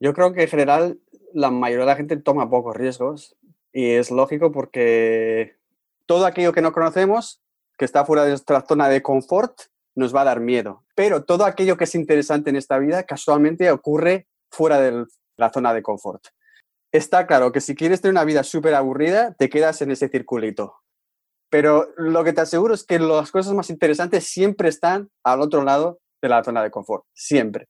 Yo creo que en general la mayoría de la gente toma pocos riesgos y es lógico porque todo aquello que no conocemos, que está fuera de nuestra zona de confort, nos va a dar miedo. Pero todo aquello que es interesante en esta vida casualmente ocurre fuera de la zona de confort. Está claro que si quieres tener una vida súper aburrida, te quedas en ese circulito. Pero lo que te aseguro es que las cosas más interesantes siempre están al otro lado de la zona de confort. Siempre.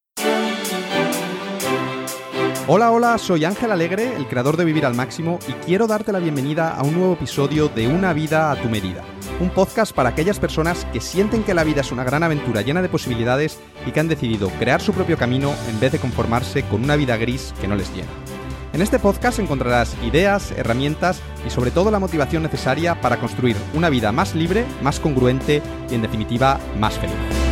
Hola, hola, soy Ángel Alegre, el creador de Vivir al Máximo, y quiero darte la bienvenida a un nuevo episodio de Una vida a tu medida. Un podcast para aquellas personas que sienten que la vida es una gran aventura llena de posibilidades y que han decidido crear su propio camino en vez de conformarse con una vida gris que no les llena. En este podcast encontrarás ideas, herramientas y sobre todo la motivación necesaria para construir una vida más libre, más congruente y en definitiva más feliz.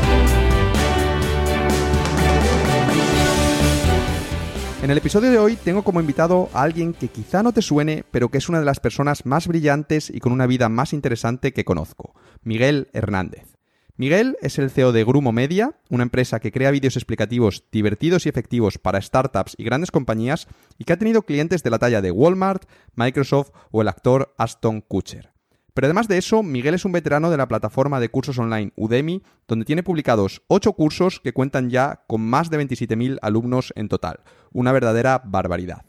En el episodio de hoy tengo como invitado a alguien que quizá no te suene, pero que es una de las personas más brillantes y con una vida más interesante que conozco, Miguel Hernández. Miguel es el CEO de Grumo Media, una empresa que crea vídeos explicativos divertidos y efectivos para startups y grandes compañías y que ha tenido clientes de la talla de Walmart, Microsoft o el actor Aston Kutcher. Pero además de eso, Miguel es un veterano de la plataforma de cursos online Udemy, donde tiene publicados 8 cursos que cuentan ya con más de 27.000 alumnos en total. Una verdadera barbaridad.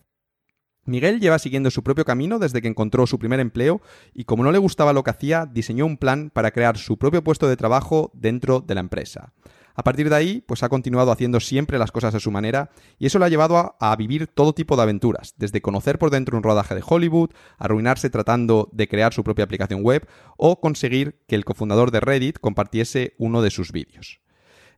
Miguel lleva siguiendo su propio camino desde que encontró su primer empleo y como no le gustaba lo que hacía, diseñó un plan para crear su propio puesto de trabajo dentro de la empresa. A partir de ahí, pues ha continuado haciendo siempre las cosas a su manera y eso le ha llevado a, vivir todo tipo de aventuras, desde conocer por dentro un rodaje de Hollywood, arruinarse tratando de crear su propia aplicación web o conseguir que el cofundador de Reddit compartiese uno de sus vídeos.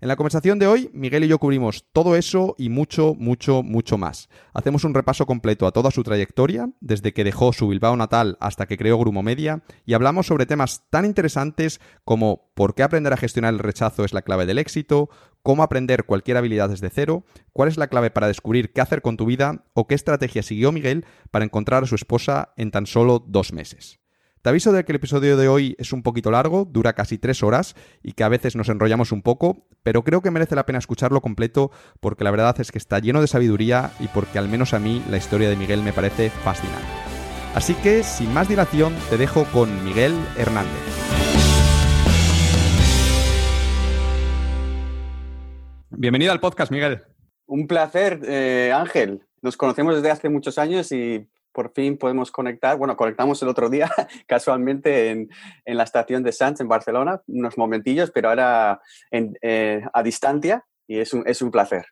En la conversación de hoy, Miguel y yo cubrimos todo eso y mucho, mucho, mucho más. Hacemos un repaso completo a toda su trayectoria, desde que dejó su Bilbao natal hasta que creó Grumo Media, y hablamos sobre temas tan interesantes como por qué aprender a gestionar el rechazo es la clave del éxito, cómo aprender cualquier habilidad desde cero, cuál es la clave para descubrir qué hacer con tu vida o qué estrategia siguió Miguel para encontrar a su esposa en tan solo dos meses. Te aviso de que el episodio de hoy es un poquito largo, dura casi tres horas y que a veces nos enrollamos un poco, pero creo que merece la pena escucharlo completo porque la verdad es que está lleno de sabiduría y porque al menos a mí la historia de Miguel me parece fascinante. Así que, sin más dilación, te dejo con Miguel Hernández. Bienvenido al podcast, Miguel. Un placer, eh, Ángel. Nos conocemos desde hace muchos años y por fin podemos conectar. Bueno, conectamos el otro día casualmente en, la estación de Sants en Barcelona, unos momentillos, pero ahora eh, a distancia y es un, es un placer.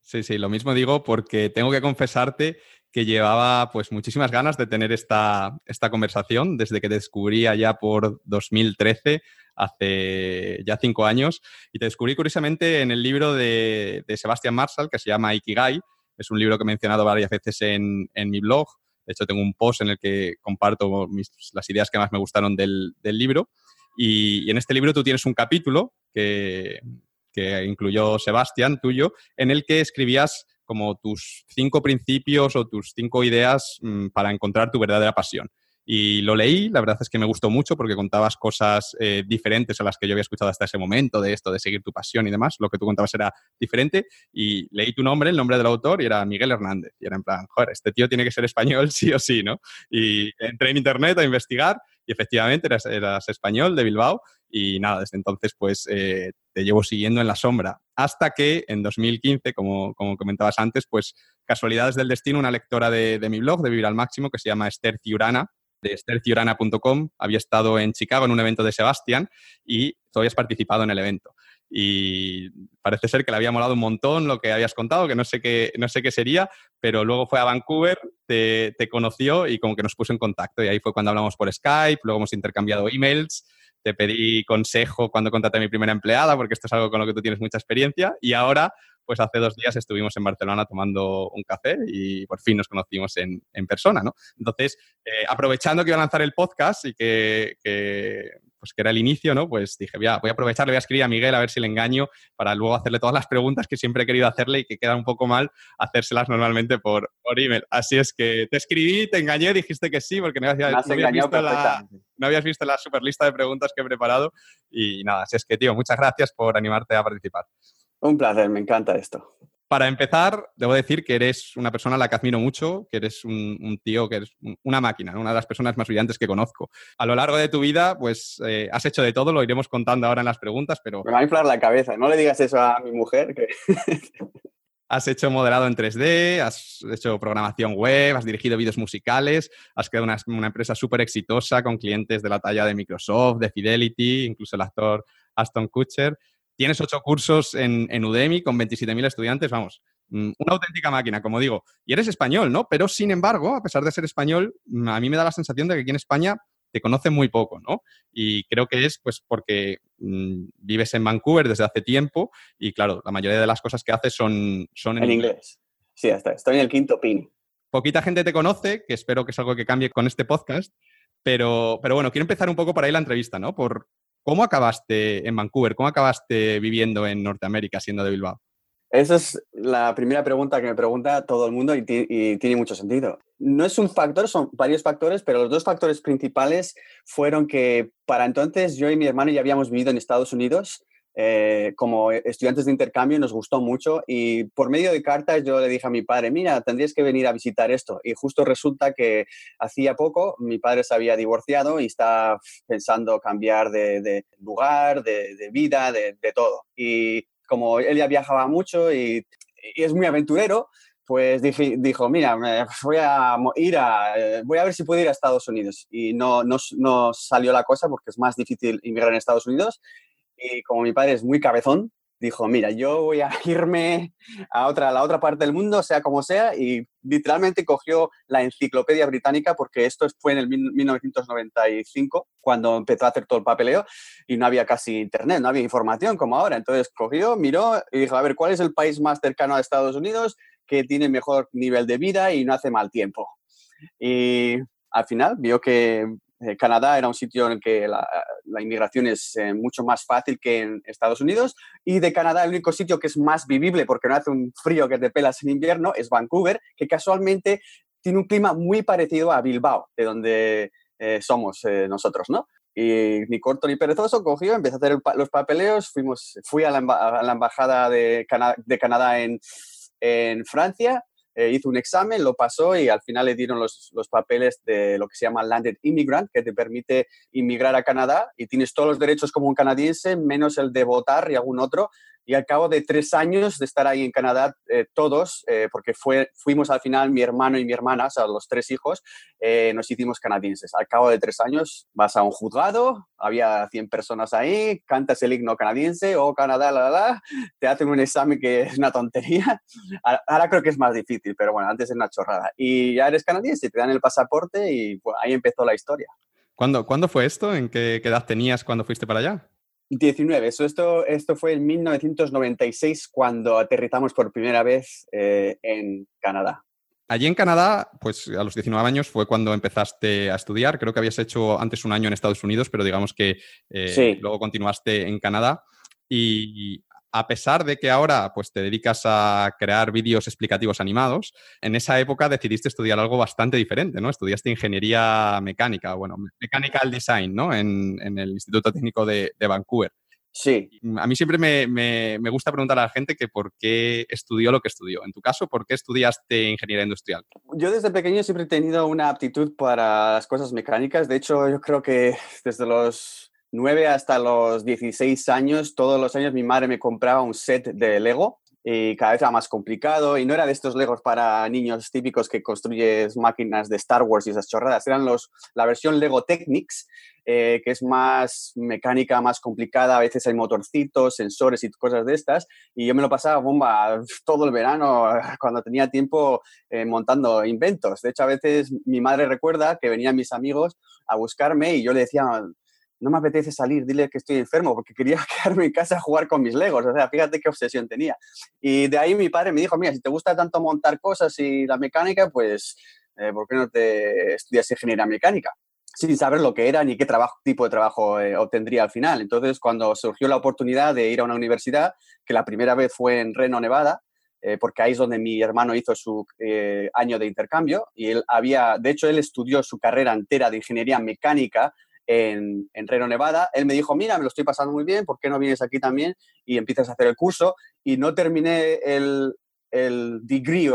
Sí, sí, lo mismo digo porque tengo que confesarte que llevaba pues muchísimas ganas de tener esta, esta conversación desde que te descubrí allá por 2013, hace ya cinco años, y te descubrí curiosamente en el libro de, de Sebastian Marshall que se llama Ikigai. Es un libro que he mencionado varias veces en, en mi blog de hecho, tengo un post en el que comparto las ideas que más me gustaron del, libro. Y, en este libro tú tienes un capítulo que, que incluyó Sebastián, tuyo, en el que escribías como tus cinco principios o tus cinco ideas mm, para encontrar tu verdadera pasión. Y lo leí, la verdad es que me gustó mucho porque contabas cosas eh, diferentes a las que yo había escuchado hasta ese momento, de esto, de seguir tu pasión y demás. Lo que tú contabas era diferente. Y leí tu nombre, el nombre del autor, y era Miguel Hernández. Y era en plan, joder, este tío tiene que ser español sí o sí, ¿no? Y entré en internet a investigar y efectivamente eras, español de Bilbao. Y nada, desde entonces pues eh, te llevo siguiendo en la sombra. Hasta que en 2015, como, como comentabas antes, pues casualidades del destino, una lectora de, de mi blog, de Vivir al Máximo, que se llama Esther Ciurana, de estherciurana.com, había estado en Chicago en un evento de Sebastián y tú habías participado en el evento. Y parece ser que le había molado un montón lo que habías contado, que no sé qué, no sé qué sería, pero luego fue a Vancouver, te, te conoció y como que nos puso en contacto. Y ahí fue cuando hablamos por Skype, luego hemos intercambiado emails, te pedí consejo cuando contraté a mi primera empleada, porque esto es algo con lo que tú tienes mucha experiencia. Y ahora pues hace dos días estuvimos en Barcelona tomando un café y por fin nos conocimos en, persona, ¿no? Entonces, eh, aprovechando que iba a lanzar el podcast y que, pues que era el inicio, ¿no? Pues dije, voy a, voy a aprovechar, le voy a escribir a Miguel a ver si le engaño para luego hacerle todas las preguntas que siempre he querido hacerle y que queda un poco mal hacérselas normalmente por, por email. Así es que te escribí, te engañé, dijiste que sí, porque no habías, visto, la, no habías visto la super lista de preguntas que he preparado. Y nada, así es que, tío, muchas gracias por animarte a participar. Un placer, me encanta esto. Para empezar, debo decir que eres una persona a la que admiro mucho, que eres un, tío, que eres una máquina, una de las personas más brillantes que conozco. A lo largo de tu vida, pues eh, has hecho de todo, lo iremos contando ahora en las preguntas, pero... Me va a inflar la cabeza, no le digas eso a mi mujer. Que... has hecho modelado en 3D, has hecho programación web, has dirigido vídeos musicales, has creado una, empresa súper exitosa con clientes de la talla de Microsoft, de Fidelity, incluso el actor Aston Kutcher. Tienes ocho cursos en, en Udemy con 27.000 estudiantes, vamos, mm, una auténtica máquina, como digo. Y eres español, ¿no? Pero sin embargo, a pesar de ser español, mm, a mí me da la sensación de que aquí en España te conocen muy poco, ¿no? Y creo que es pues porque mm, vives en Vancouver desde hace tiempo y claro, la mayoría de las cosas que haces son, son en, inglés. Sí, hasta estoy en el quinto pin. Poquita gente te conoce, que espero que es algo que cambie con este podcast, pero, pero bueno, quiero empezar un poco por ahí la entrevista, ¿no? Por, ¿Cómo acabaste en Vancouver? ¿Cómo acabaste viviendo en Norteamérica siendo de Bilbao? Esa es la primera pregunta que me pregunta todo el mundo y, tiene mucho sentido. No es un factor, son varios factores, pero los dos factores principales fueron que para entonces yo y mi hermano ya habíamos vivido en Estados Unidos eh, como estudiantes de intercambio nos gustó mucho y por medio de cartas yo le dije a mi padre, mira, tendrías que venir a visitar esto. Y justo resulta que hacía poco mi padre se había divorciado y está pensando cambiar de, lugar, de, vida, de, todo. Y como él ya viajaba mucho y, es muy aventurero, pues dijo, mira, voy a ir a, voy a ver si puedo ir a Estados Unidos. Y no, no, no, salió la cosa porque es más difícil inmigrar en Estados Unidos y como mi padre es muy cabezón, dijo, mira, yo voy a irme a, otra, la otra parte del mundo, sea como sea, y literalmente cogió la enciclopedia británica, porque esto fue en el 1995, cuando empezó a hacer todo el papeleo, y no había casi internet, no había información como ahora. Entonces cogió, miró y dijo, a ver, ¿cuál es el país más cercano a Estados Unidos que tiene mejor nivel de vida y no hace mal tiempo? Y al final vio que eh, Canadá era un sitio en el que la, inmigración es eh, mucho más fácil que en Estados Unidos y de Canadá el único sitio que es más vivible porque no hace un frío que te pelas en invierno es Vancouver, que casualmente tiene un clima muy parecido a Bilbao, de donde eh, somos nosotros, ¿no? Y ni corto ni perezoso cogió, empecé a hacer los papeleos, fuimos, fui a la, embajada de, Canadá en Francia eh, hizo un examen, lo pasó y al final le dieron los, los, papeles de lo que se llama Landed Immigrant, que te permite inmigrar a Canadá y tienes todos los derechos como un canadiense, menos el de votar y algún otro, y al cabo de tres años de estar ahí en Canadá, eh, todos, eh, porque fue, fuimos al final mi hermano y mi hermana, o sea, los tres hijos, eh, nos hicimos canadienses. Al cabo de tres años vas a un juzgado, había 100 personas ahí, cantas el himno canadiense o oh, Canadá, la, la, la, te hacen un examen que es una tontería. Ahora creo que es más difícil, pero bueno, antes es una chorrada. Y ya eres canadiense, te dan el pasaporte y ahí empezó la historia. ¿Cuándo, ¿Cuándo fue esto? ¿En qué, qué edad tenías cuando fuiste para allá? 19. esto, esto fue en 1996 cuando aterrizamos por primera vez eh, en Canadá. Allí en Canadá, pues a los 19 años fue cuando empezaste a estudiar. Creo que habías hecho antes un año en Estados Unidos, pero digamos que eh, luego continuaste en Canadá. Y a pesar de que ahora pues, te dedicas a crear vídeos explicativos animados, en esa época decidiste estudiar algo bastante diferente, ¿no? Estudiaste ingeniería mecánica, bueno, mechanical design, ¿no? En, el Instituto Técnico de, Vancouver. Sí. A mí siempre me, gusta preguntar a la gente que por qué estudió lo que estudió. En tu caso, ¿por qué estudiaste ingeniería industrial? Yo desde pequeño siempre he tenido una aptitud para las cosas mecánicas. De hecho, yo creo que desde los 9 hasta los 16 años, todos los años mi madre me compraba un set de Lego y cada vez era más complicado y no era de estos Legos para niños típicos que construyes máquinas de Star Wars y esas chorradas, eran los, la versión Lego Technics, eh, que es más mecánica, más complicada, a veces hay motorcitos, sensores y cosas de estas, y yo me lo pasaba bomba todo el verano cuando tenía tiempo eh, montando inventos. De hecho, a veces mi madre recuerda que venían mis amigos a buscarme y yo le decía, no me apetece salir, dile que estoy enfermo, porque quería quedarme en casa a jugar con mis legos. O sea, fíjate qué obsesión tenía. Y de ahí mi padre me dijo, mira, si te gusta tanto montar cosas y la mecánica, pues, eh, ¿por qué no te estudias ingeniería mecánica? Sin saber lo que era ni qué tipo de trabajo eh, obtendría al final. Entonces, cuando surgió la oportunidad de ir a una universidad, que la primera vez fue en Reno, Nevada, eh, porque ahí es donde mi hermano hizo su año de intercambio y él había, de hecho, él estudió su carrera entera de ingeniería mecánica en, Reno, Nevada. Él me dijo, mira, me lo estoy pasando muy bien, ¿por qué no vienes aquí también y empiezas a hacer el curso? Y no terminé el, el degree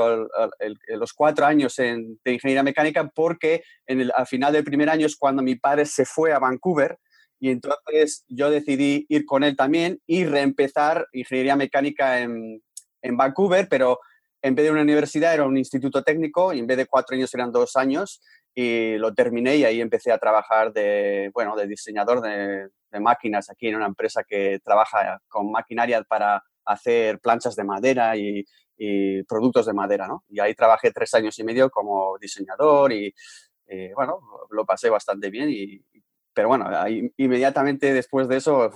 los cuatro años en, de ingeniería mecánica porque en el, al final del primer año es cuando mi padre se fue a Vancouver y entonces yo decidí ir con él también y reempezar ingeniería mecánica en, en Vancouver, pero en vez de una universidad era un instituto técnico y en vez de cuatro años eran dos años y lo terminé y ahí empecé a trabajar de, bueno, de diseñador de, de máquinas aquí en una empresa que trabaja con maquinaria para hacer planchas de madera y, productos de madera, ¿no? Y ahí trabajé tres años y medio como diseñador y, bueno, lo pasé bastante bien y, pero bueno, inmediatamente después de eso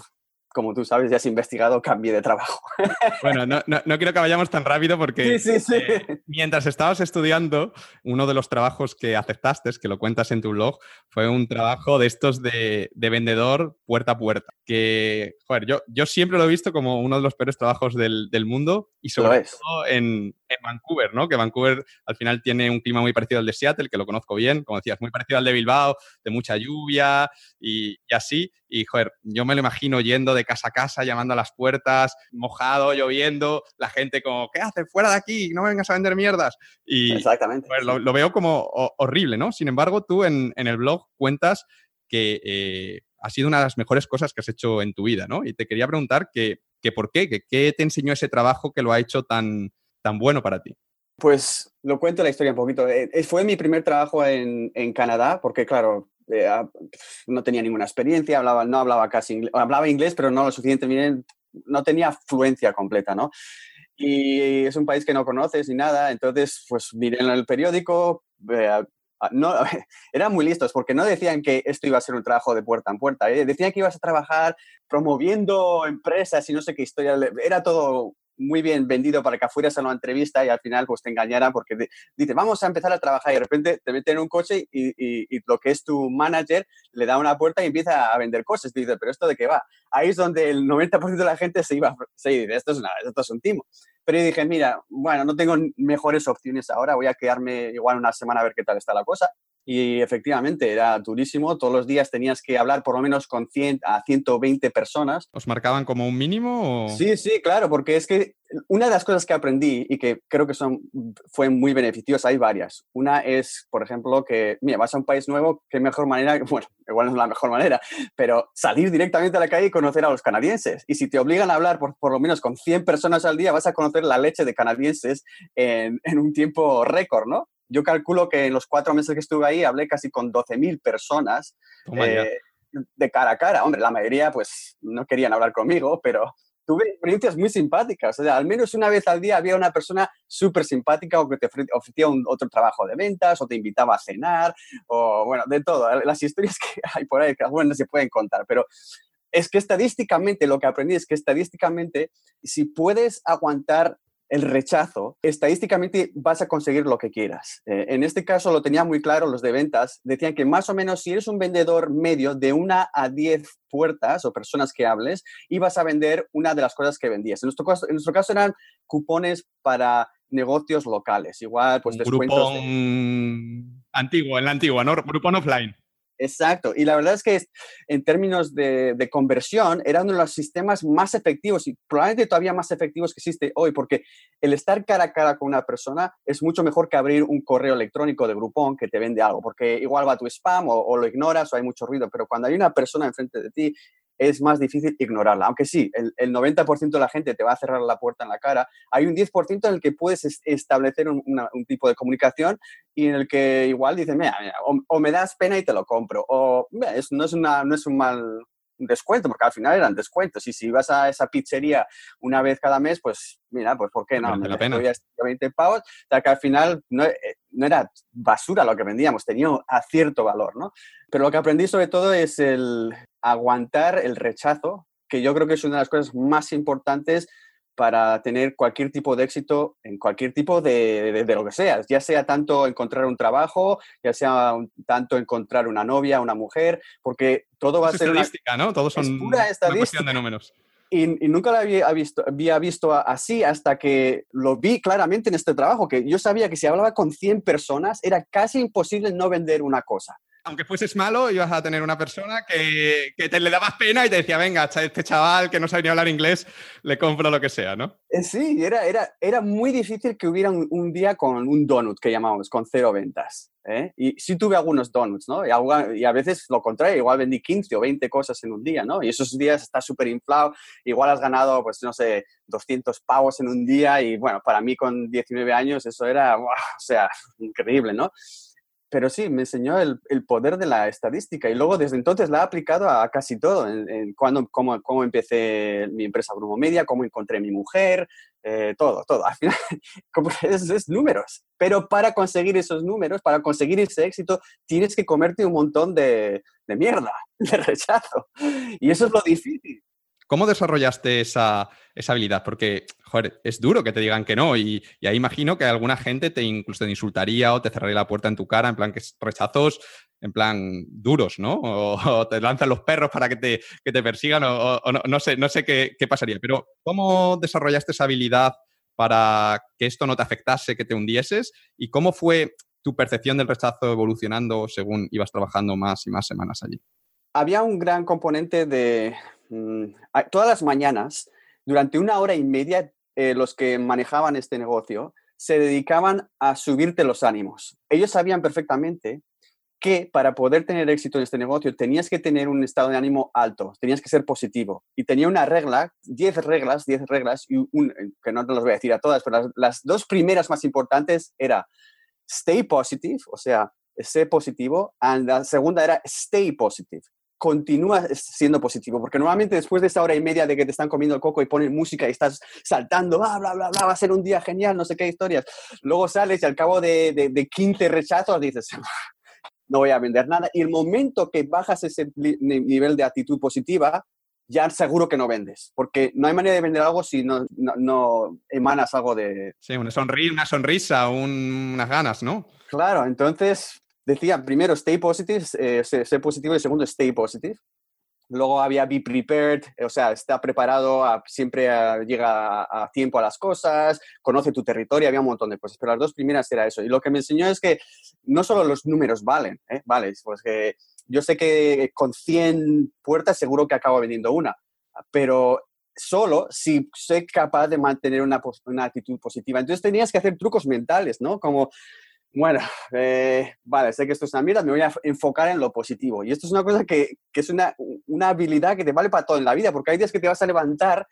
como tú sabes, ya has investigado, cambié de trabajo. Bueno, no, no, quiero que vayamos tan rápido porque eh, mientras estabas estudiando, uno de los trabajos que aceptaste, que lo cuentas en tu blog, fue un trabajo de estos de, de vendedor puerta a puerta. Que, joder, yo, yo siempre lo he visto como uno de los peores trabajos del, del mundo y sobre todo en, en, Vancouver, ¿no? Que Vancouver al final tiene un clima muy parecido al de Seattle, que lo conozco bien, como decías, muy parecido al de Bilbao, de mucha lluvia y, y así. Y, joder, yo me lo imagino yendo de casa a casa, llamando a las puertas, mojado, lloviendo, la gente como, ¿qué haces? Fuera de aquí, no vengas a vender mierdas. Y Exactamente. lo, veo como horrible, ¿no? Sin embargo, tú en, el blog cuentas que eh, ha sido una de las mejores cosas que has hecho en tu vida, ¿no? Y te quería preguntar que, por qué, que, qué te enseñó ese trabajo que lo ha hecho tan, tan bueno para ti. Pues lo cuento la historia un poquito. Eh, fue mi primer trabajo en, en Canadá, porque claro, eh, ah, no tenía ninguna experiencia, hablaba, no hablaba casi inglés, hablaba inglés, pero no lo suficiente bien, no tenía fluencia completa, ¿no? Y es un país que no conoces ni nada, entonces pues miré el periódico, eh, ah, no, eran muy listos porque no decían que esto iba a ser un trabajo de puerta en puerta, ¿eh? decían que ibas a trabajar promoviendo empresas y no sé qué historia, era todo muy bien vendido para que fueras a una entrevista y al final pues te engañaran porque dice, vamos a empezar a trabajar y de repente te meten en un coche y, y, lo que es tu manager le da una puerta y empieza a vender cosas. Dice, pero ¿esto de qué va? Ahí es donde el 90% de la gente se iba, se dice, esto es, una, esto es un timo. Pero yo dije, mira, bueno, no tengo mejores opciones ahora, voy a quedarme igual una semana a ver qué tal está la cosa. Y efectivamente, era durísimo. Todos los días tenías que hablar por lo menos con 100 a 120 personas. ¿Os marcaban como un mínimo? Sí, sí, claro, porque es que una de las cosas que aprendí y que creo que son, fue muy beneficiosa, hay varias. Una es, por ejemplo, que, mira, vas a un país nuevo, qué mejor manera, bueno, igual no es la mejor manera, pero salir directamente a la calle y conocer a los canadienses. Y si te obligan a hablar por, por lo menos con 100 personas al día, vas a conocer la leche de canadienses en, en un tiempo récord, ¿no? Yo calculo que en los cuatro meses que estuve ahí hablé casi con 12.000 personas eh, de cara a cara. Hombre, la mayoría pues no querían hablar conmigo, pero tuve experiencias muy simpáticas. O sea, al menos una vez al día había una persona súper simpática o que te ofrecía un, otro trabajo de ventas o te invitaba a cenar o bueno, de todo. Las historias que hay por ahí, que algunas no se pueden contar, pero es que estadísticamente, lo que aprendí es que estadísticamente, si puedes aguantar el rechazo, estadísticamente vas a conseguir lo que quieras. Eh, en este caso lo tenía muy claro los de ventas, decían que más o menos si eres un vendedor medio de una a diez puertas o personas que hables, ibas a vender una de las cosas que vendías. En nuestro caso, en nuestro caso eran cupones para negocios locales, igual pues descuentos. antiguo, en la antigua, ¿no? Grupón offline. Exacto. Y la verdad es que en términos de, conversión era de los sistemas más efectivos y probablemente todavía más efectivos que existe hoy, porque el estar cara a cara con una persona es mucho mejor que abrir un correo electrónico de Groupon que te vende algo, porque igual va tu spam o, o lo ignoras o hay mucho ruido, pero cuando hay una persona enfrente de ti es más difícil ignorarla. Aunque sí, el, 90% de la gente te va a cerrar la puerta en la cara, hay un 10% en el que puedes establecer un, tipo de comunicación y en el que igual dices, mira, o, me das pena y te lo compro, o no, es una, no es un mal descuento, porque al final eran descuentos. Y si vas a esa pizzería una vez cada mes, pues mira, pues ¿por qué no? Me la pena. 20 pavos, o sea que al final no, eh, no, era basura lo que vendíamos, tenía a cierto valor, ¿no? Pero lo que aprendí sobre todo es el aguantar el rechazo, que yo creo que es una de las cosas más importantes para tener cualquier tipo de éxito en cualquier tipo de, de, lo que sea, ya sea tanto encontrar un trabajo, ya sea tanto encontrar una novia, una mujer, porque todo va a ser... Estadística, ¿no? Todos son una cuestión de números. Y, nunca lo había visto, había visto así hasta que lo vi claramente en este trabajo, que yo sabía que si hablaba con 100 personas era casi imposible no vender una cosa aunque fueses malo, ibas a tener una persona que, te le dabas pena y te decía, venga, este chaval que no sabe ni hablar inglés, le compro lo que sea, ¿no? Eh, sí, era, era, era muy difícil que hubiera un, día con un donut que llamamos, con cero ventas. ¿eh? Y sí tuve algunos donuts, ¿no? Y a, y a, veces lo contrario, igual vendí 15 o 20 cosas en un día, ¿no? Y esos días está súper inflado, igual has ganado, pues no sé, 200 pavos en un día y bueno, para mí con 19 años eso era, o sea, increíble, ¿no? Pero sí, me enseñó el, poder de la estadística y luego desde entonces la he aplicado a casi todo, en, cuando, cómo, cómo, empecé mi empresa Grupo Media, cómo encontré mi mujer, eh, todo, todo. Al final, como es, es, números. Pero para conseguir esos números, para conseguir ese éxito, tienes que comerte un montón de, de mierda, de rechazo. Y eso es lo difícil. ¿Cómo desarrollaste esa, habilidad? Porque, joder, es duro que te digan que no y, ahí imagino que alguna gente te incluso te insultaría o te cerraría la puerta en tu cara, en plan que rechazos, en plan duros, ¿no? O, te lanzan los perros para que te, te persigan o, no, sé, no sé qué, qué pasaría. Pero, ¿cómo desarrollaste esa habilidad para que esto no te afectase, que te hundieses? ¿Y cómo fue tu percepción del rechazo evolucionando según ibas trabajando más y más semanas allí? Había un gran componente de todas las mañanas, durante una hora y media, eh, los que manejaban este negocio se dedicaban a subirte los ánimos. Ellos sabían perfectamente que para poder tener éxito en este negocio tenías que tener un estado de ánimo alto, tenías que ser positivo. Y tenía una regla, 10 reglas, 10 reglas, y que no te las voy a decir a todas, pero las, las, dos primeras más importantes era stay positive, o sea, sé positivo, y la segunda era stay positive, continúa siendo positivo, porque normalmente después de esa hora y media de que te están comiendo el coco y ponen música y estás saltando, bla, bla, bla, bla, va a ser un día genial, no sé qué historias, luego sales y al cabo de, de, 15 rechazos dices, no voy a vender nada, y el momento que bajas ese nivel de actitud positiva, ya seguro que no vendes, porque no hay manera de vender algo si no, no, emanas algo de... Sí, una, sonrisa, una sonrisa, unas ganas, ¿no? Claro, entonces decía primero stay positive, eh, ser, positivo y segundo stay positive. Luego había be prepared, o sea, está preparado, siempre llega a, tiempo a las cosas, conoce tu territorio, había un montón de cosas, pero las dos primeras era eso. Y lo que me enseñó es que no solo los números valen, ¿eh? vale, pues que yo sé que con 100 puertas seguro que acabo vendiendo una, pero solo si soy capaz de mantener una, una actitud positiva. Entonces tenías que hacer trucos mentales, ¿no? Como bueno, eh, vale, sé que esto es una mierda, me voy a enfocar en lo positivo. Y esto es una cosa que, que es una, una, habilidad que te vale para todo en la vida, porque hay días que te vas a levantar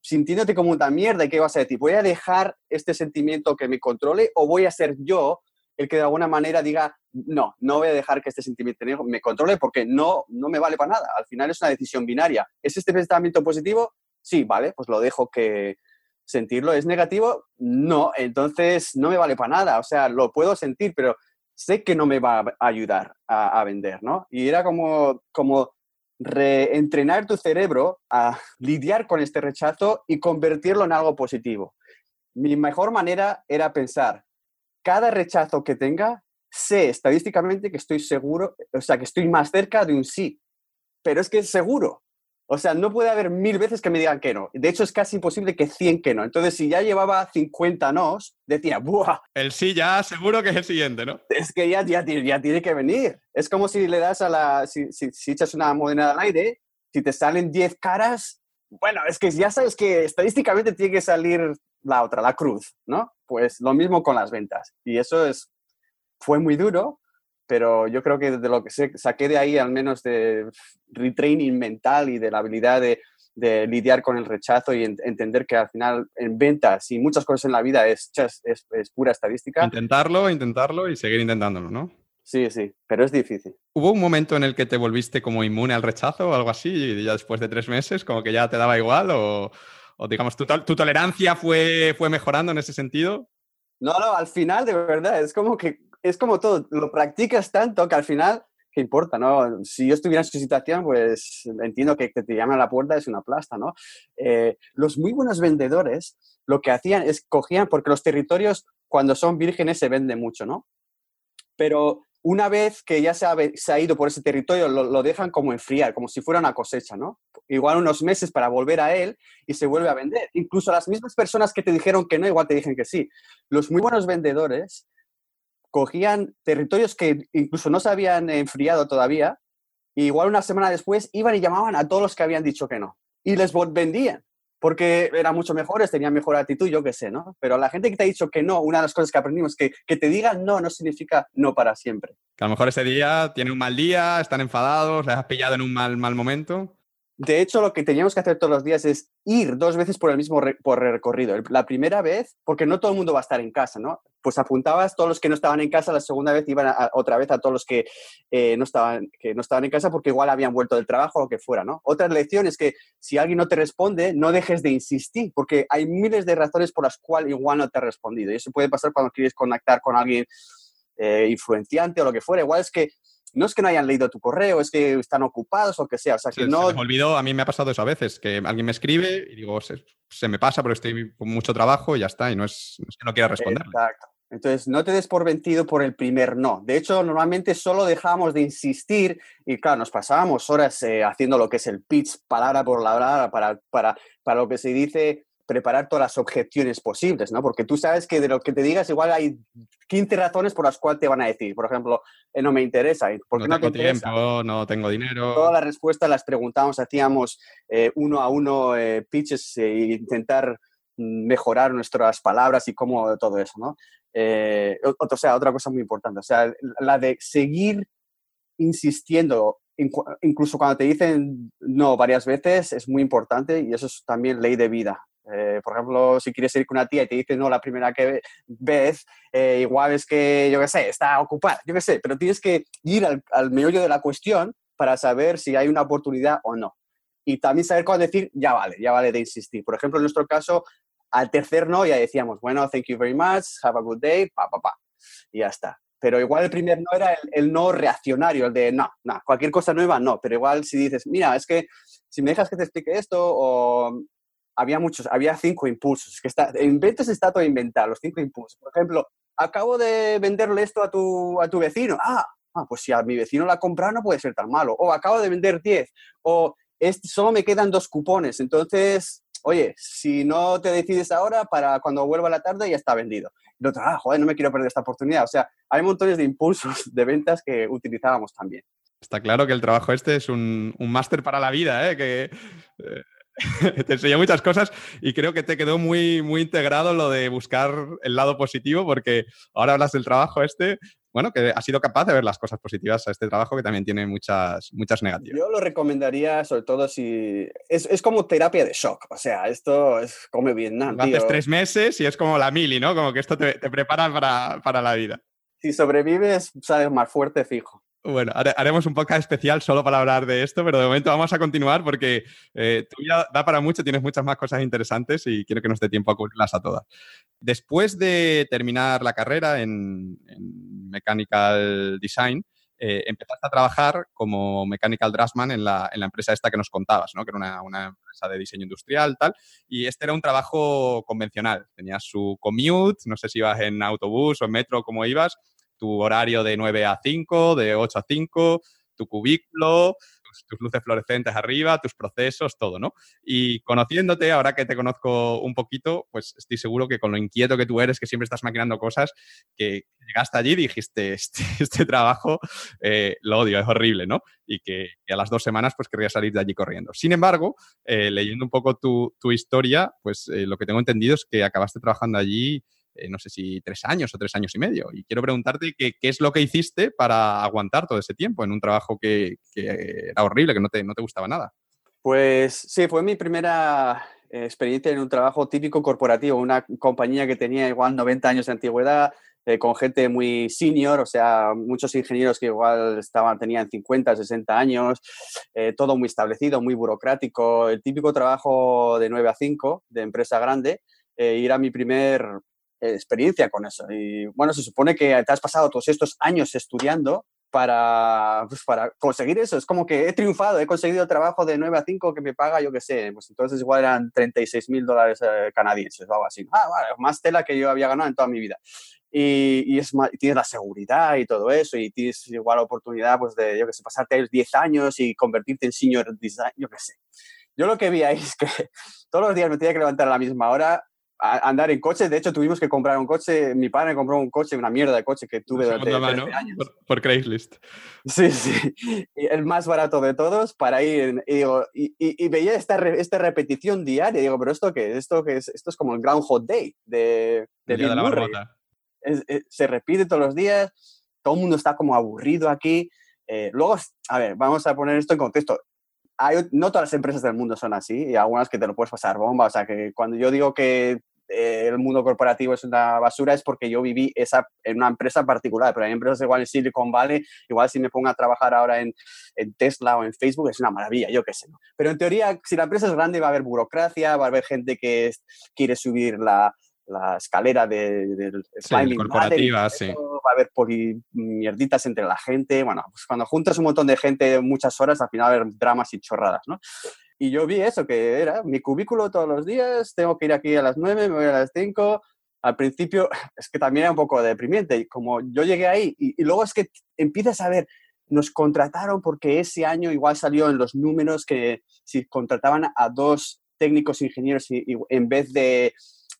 sintiéndote como una mierda y que vas a decir, voy a dejar este sentimiento que me controle o voy a ser yo el que de alguna manera diga, no, no voy a dejar que este sentimiento me controle porque no, no me vale para nada. Al final es una decisión binaria. ¿Es este pensamiento positivo? Sí, vale, pues lo dejo que, sentirlo es negativo, no, entonces no me vale para nada, o sea, lo puedo sentir, pero sé que no me va a ayudar a, vender, ¿no? Y era como, como reentrenar tu cerebro a lidiar con este rechazo y convertirlo en algo positivo. Mi mejor manera era pensar, cada rechazo que tenga, sé estadísticamente que estoy seguro, o sea, que estoy más cerca de un sí, pero es que es seguro. O sea, no puede haber mil veces que me digan que no. De hecho, es casi imposible que 100 que no. Entonces, si ya llevaba 50 nos, decía, ¡buah! El sí ya seguro que es el siguiente, ¿no? Es que ya, ya, ya tiene que venir. Es como si le das a la... Si, si, echas una moneda al aire, si te salen 10 caras, bueno, es que ya sabes que estadísticamente tiene que salir la otra, la cruz, ¿no? Pues lo mismo con las ventas. Y eso es, fue muy duro, pero yo creo que de lo que saqué de ahí, al menos de retraining mental y de la habilidad de, lidiar con el rechazo y entender que al final en ventas y muchas cosas en la vida es, es, es, pura estadística. Intentarlo, intentarlo y seguir intentándolo, ¿no? Sí, sí, pero es difícil. ¿Hubo un momento en el que te volviste como inmune al rechazo o algo así y ya después de tres meses como que ya te daba igual o, o digamos tu, tu tolerancia fue, fue mejorando en ese sentido? No, no, al final de verdad es como que es como todo, lo practicas tanto que al final, ¿qué importa, no? Si yo estuviera en su situación, pues entiendo que, que te llaman a la puerta es una plasta, ¿no? Eh, los muy buenos vendedores lo que hacían es cogían, porque los territorios cuando son vírgenes se venden mucho, ¿no? Pero una vez que ya se ha, se ha ido por ese territorio, lo, lo, dejan como enfriar, como si fuera una cosecha, ¿no? Igual unos meses para volver a él y se vuelve a vender. Incluso las mismas personas que te dijeron que no, igual te dicen que sí. Los muy buenos vendedores cogían territorios que incluso no se habían enfriado todavía, y igual una semana después iban y llamaban a todos los que habían dicho que no. Y les vendían, porque eran mucho mejores, tenían mejor actitud, yo qué sé, ¿no? Pero la gente que te ha dicho que no, una de las cosas que aprendimos que que te digan no no significa no para siempre. Que a lo mejor ese día tiene un mal día, están enfadados, les has pillado en un mal, mal momento. De hecho, lo que teníamos que hacer todos los días es ir dos veces por el mismo por recorrido. La primera vez, porque no todo el mundo va a estar en casa, ¿no? Pues apuntabas todos los que no estaban en casa, la segunda vez iban otra vez a todos los que, eh, no estaban, que no estaban en casa porque igual habían vuelto del trabajo o lo que fuera, ¿no? Otra lección es que si alguien no te responde, no dejes de insistir, porque hay miles de razones por las cuales igual no te ha respondido. Y eso puede pasar cuando quieres conectar con alguien eh, influenciante o lo que fuera. Igual es que no es que no hayan leído tu correo, es que están ocupados o que sea. O sea, que no... Se me olvidó, a mí me ha pasado eso a veces, que alguien me escribe y digo, se, me pasa porque estoy con mucho trabajo y ya está, y no es, que no quiera responder. Exacto. Entonces, no te des por vencido por el primer no. De hecho, normalmente solo dejábamos de insistir y, claro, nos pasábamos horas eh, haciendo lo que es el pitch, palabra por palabra, para, para, para lo que se dice preparar todas las objeciones posibles, ¿no? Porque tú sabes que de lo que te digas igual hay 15 razones por las cuales te van a decir. Por ejemplo, eh, no me interesa. ¿Por no, tengo tiempo, no tengo dinero. Todas las respuestas las preguntábamos, hacíamos eh, uno a uno eh, pitches e intentar mejorar nuestras palabras y cómo todo eso, ¿no? o, sea, otra cosa muy importante, o sea, la de seguir insistiendo incluso cuando te dicen no varias veces, es muy importante y eso es también ley de vida. Eh, por ejemplo, si quieres ir con una tía y te dice no la primera que ves, eh, igual es que, yo qué sé, está ocupada, yo qué sé, pero tienes que ir al, al, meollo de la cuestión para saber si hay una oportunidad o no. Y también saber cuándo decir, ya vale, ya vale de insistir. Por ejemplo, en nuestro caso, al tercer no ya decíamos, bueno, thank you very much, have a good day, pa, pa, pa. Y ya está. Pero igual el primer no era el, el no reaccionario, el de no, no, cualquier cosa nueva no. Pero igual si dices, mira, es que si me dejas que te explique esto o había muchos, había cinco impulsos. Que está, en ventas está todo inventado, los cinco impulsos. Por ejemplo, acabo de venderle esto a tu, a tu vecino. Ah, ah, pues si a mi vecino la compra no puede ser tan malo. O acabo de vender 10. O este, solo me quedan dos cupones. Entonces, oye, si no te decides ahora, para cuando vuelva la tarde ya está vendido. Y otro, ah, joder, no me quiero perder esta oportunidad. O sea, hay montones de impulsos de ventas que utilizábamos también. Está claro que el trabajo este es un, un máster para la vida, ¿eh? que eh, te enseñó muchas cosas y creo que te quedó muy, muy integrado lo de buscar el lado positivo, porque ahora hablas del trabajo este, bueno, que has sido capaz de ver las cosas positivas a este trabajo que también tiene muchas, muchas negativas. Yo lo recomendaría sobre todo si... Es, es como terapia de shock, o sea, esto es como Vietnam. Haces tres meses y es como la mili, ¿no? Como que esto te, te prepara para, para la vida. Si sobrevives, sales más fuerte fijo. Bueno, haremos un podcast especial solo para hablar de esto, pero de momento vamos a continuar porque eh, tu vida da para mucho, tienes muchas más cosas interesantes y quiero que nos dé tiempo a cubrirlas a todas. Después de terminar la carrera en, Mechanical Design, eh, empezaste a trabajar como Mechanical Draftsman en la, empresa esta que nos contabas, ¿no? que era una, una, empresa de diseño industrial, tal, y este era un trabajo convencional. Tenías su commute, no sé si ibas en autobús o en metro, cómo ibas, tu horario de 9 a 5, de 8 a 5, tu cubículo, tus, luces fluorescentes arriba, tus procesos, todo, ¿no? Y conociéndote, ahora que te conozco un poquito, pues estoy seguro que con lo inquieto que tú eres, que siempre estás maquinando cosas, que llegaste allí y dijiste, este, este trabajo eh, lo odio, es horrible, ¿no? Y que, a las dos semanas pues querría salir de allí corriendo. Sin embargo, eh, leyendo un poco tu, tu historia, pues eh, lo que tengo entendido es que acabaste trabajando allí eh, no sé si tres años o tres años y medio. Y quiero preguntarte qué, qué es lo que hiciste para aguantar todo ese tiempo en un trabajo que, era horrible, que no te, no te gustaba nada. Pues sí, fue mi primera eh, experiencia en un trabajo típico corporativo, una compañía que tenía igual 90 años de antigüedad, eh, con gente muy senior, o sea, muchos ingenieros que igual estaban, tenían 50, 60 años, todo muy establecido, muy burocrático, el típico trabajo de 9 a 5 de empresa grande. y era mi primer experiencia con eso. Y bueno, se supone que te has pasado todos estos años estudiando para, pues, para conseguir eso. Es como que he triunfado, he conseguido trabajo de 9 a 5 que me paga, yo qué sé, pues entonces igual eran 36 mil dólares eh, canadienses o algo así. Ah, vale, más tela que yo había ganado en toda mi vida. Y, y, es tienes la seguridad y todo eso, y tienes igual la oportunidad pues, de, yo qué sé, pasarte ahí 10 años y convertirte en senior design, yo qué sé. Yo lo que vi ahí es que todos los días me tenía que levantar a la misma hora, andar en coche. De hecho, tuvimos que comprar un coche. Mi padre compró un coche, una mierda de coche que tuve durante años. Por, Craigslist. Sí, sí. El más barato de todos para ir. Y, digo, y, veía esta, esta repetición diaria. digo, ¿pero esto qué? ¿Esto qué es? Esto es como el Groundhog Day de, de, de la se repite todos los días. Todo el mundo está como aburrido aquí. Eh, luego, a ver, vamos a poner esto en contexto no todas las empresas del mundo son así y algunas que te lo puedes pasar bomba. O sea, que cuando yo digo que eh, el mundo corporativo es una basura es porque yo viví esa en una empresa particular, pero hay empresas igual en Silicon Valley, igual si me pongo a trabajar ahora en, en Tesla o en Facebook es una maravilla, yo qué sé. ¿no? Pero en teoría, si la empresa es grande va a haber burocracia, va a haber gente que quiere subir la, la escalera del de, sí, corporativa, sí. Va a haber mierditas entre la gente. Bueno, pues cuando juntas un montón de gente muchas horas, al final va a haber dramas y chorradas, ¿no? Y yo vi eso, que era mi cubículo todos los días, tengo que ir aquí a las 9, me voy a las 5. Al principio es que también era un poco deprimente. Y como yo llegué ahí, y, luego es que empiezas a ver, nos contrataron porque ese año igual salió en los números que si contrataban a dos técnicos ingenieros y, en vez de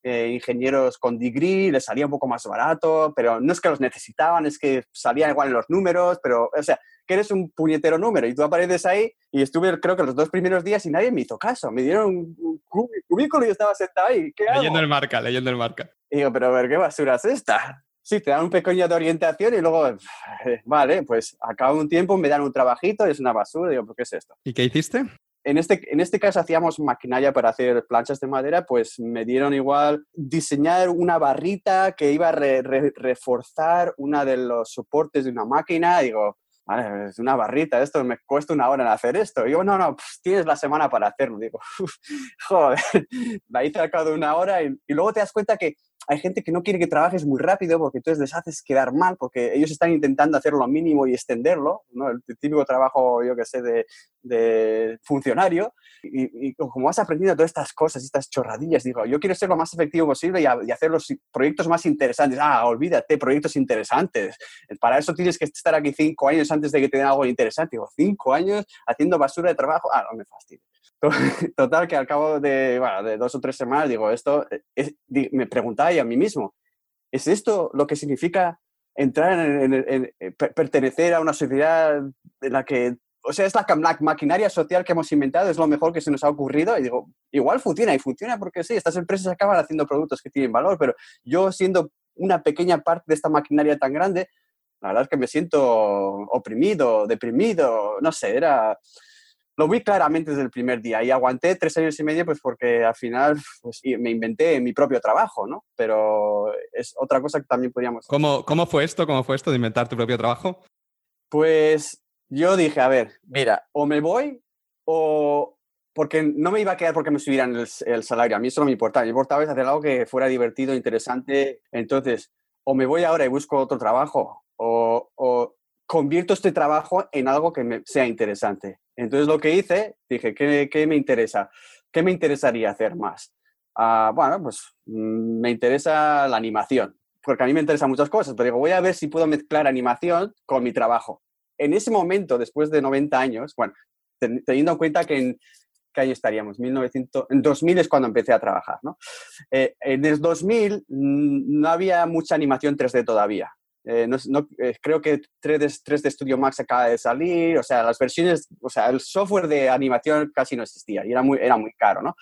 eh, ingenieros con degree, les salía un poco más barato, pero no es que los necesitaban, es que salían igual en los números, pero, o sea, que eres un puñetero número y tú apareces ahí y estuve creo que los dos primeros días y nadie me hizo caso, me dieron un cubículo y yo estaba sentado ahí, ¿qué Leyendo el marca, leyendo el marca. Y digo, pero a ver, ¿qué basura es esta? Sí, te dan un pequeño de orientación y luego, vale, pues a cabo un tiempo me dan un trabajito y es una basura. Digo, ¿por qué es esto? ¿Y qué hiciste? en este, en este caso hacíamos maquinaria para hacer planchas de madera, pues me dieron igual diseñar una barrita que iba a reforzar una de los soportes de una máquina. Digo, vale, es una barrita, esto me cuesta una hora en hacer esto. Y digo, no, no, pues tienes la semana para hacerlo. Digo, joder, la hice al cabo de una hora y luego te das cuenta que hay gente que no quiere que trabajes muy rápido porque entonces les haces quedar mal, porque ellos están intentando hacer lo mínimo y extenderlo, ¿no? el típico trabajo, yo que sé, de, de funcionario. Y, como vas aprendiendo todas estas cosas, estas chorradillas, digo, yo quiero ser lo más efectivo posible y, y, hacer los proyectos más interesantes. Ah, olvídate, proyectos interesantes. Para eso tienes que estar aquí cinco años antes de que te den algo interesante. Digo, cinco años haciendo basura de trabajo. Ah, no me fastidio. Total, que al cabo de, dos o tres semanas, digo, esto, es, me preguntaba yo a mí mismo, ¿es esto lo que significa entrar en, pertenecer a una sociedad en la que, o sea, es la, la, maquinaria social que hemos inventado, es lo mejor que se nos ha ocurrido? Y digo, igual funciona, y funciona porque sí, estas empresas acaban haciendo productos que tienen valor, pero yo siendo una pequeña parte de esta maquinaria tan grande, la verdad es que me siento oprimido, deprimido, no sé, era lo vi claramente desde el primer día y aguanté tres años y medio pues porque al final pues, me inventé mi propio trabajo, ¿no? Pero es otra cosa que también podríamos... ¿Cómo, ¿Cómo fue esto? ¿Cómo fue esto de inventar tu propio trabajo? Pues yo dije, a ver, mira, o me voy o... Porque no me iba a quedar porque me subieran el, salario. A mí eso no me importaba. Me importaba hacer algo que fuera divertido, interesante. Entonces, o me voy ahora y busco otro trabajo o, o convierto este trabajo en algo que me sea interesante. Entonces lo que hice, dije, ¿qué, qué me interesa? ¿Qué me interesaría hacer más? Ah, bueno, pues mm, me interesa la animación, porque a mí me interesan muchas cosas, pero digo, voy a ver si puedo mezclar animación con mi trabajo. En ese momento, después de 90 años, bueno, teniendo en cuenta que en, ¿qué año estaríamos? 1900, en 2000 es cuando empecé a trabajar, ¿no? Eh, en el 2000 mm, no había mucha animación 3D todavía. Eh, no, eh, creo que 3D, 3D Studio Max acaba de salir, o sea, las versiones, o sea, el software de animación casi no existía y era muy, era muy caro, ¿no?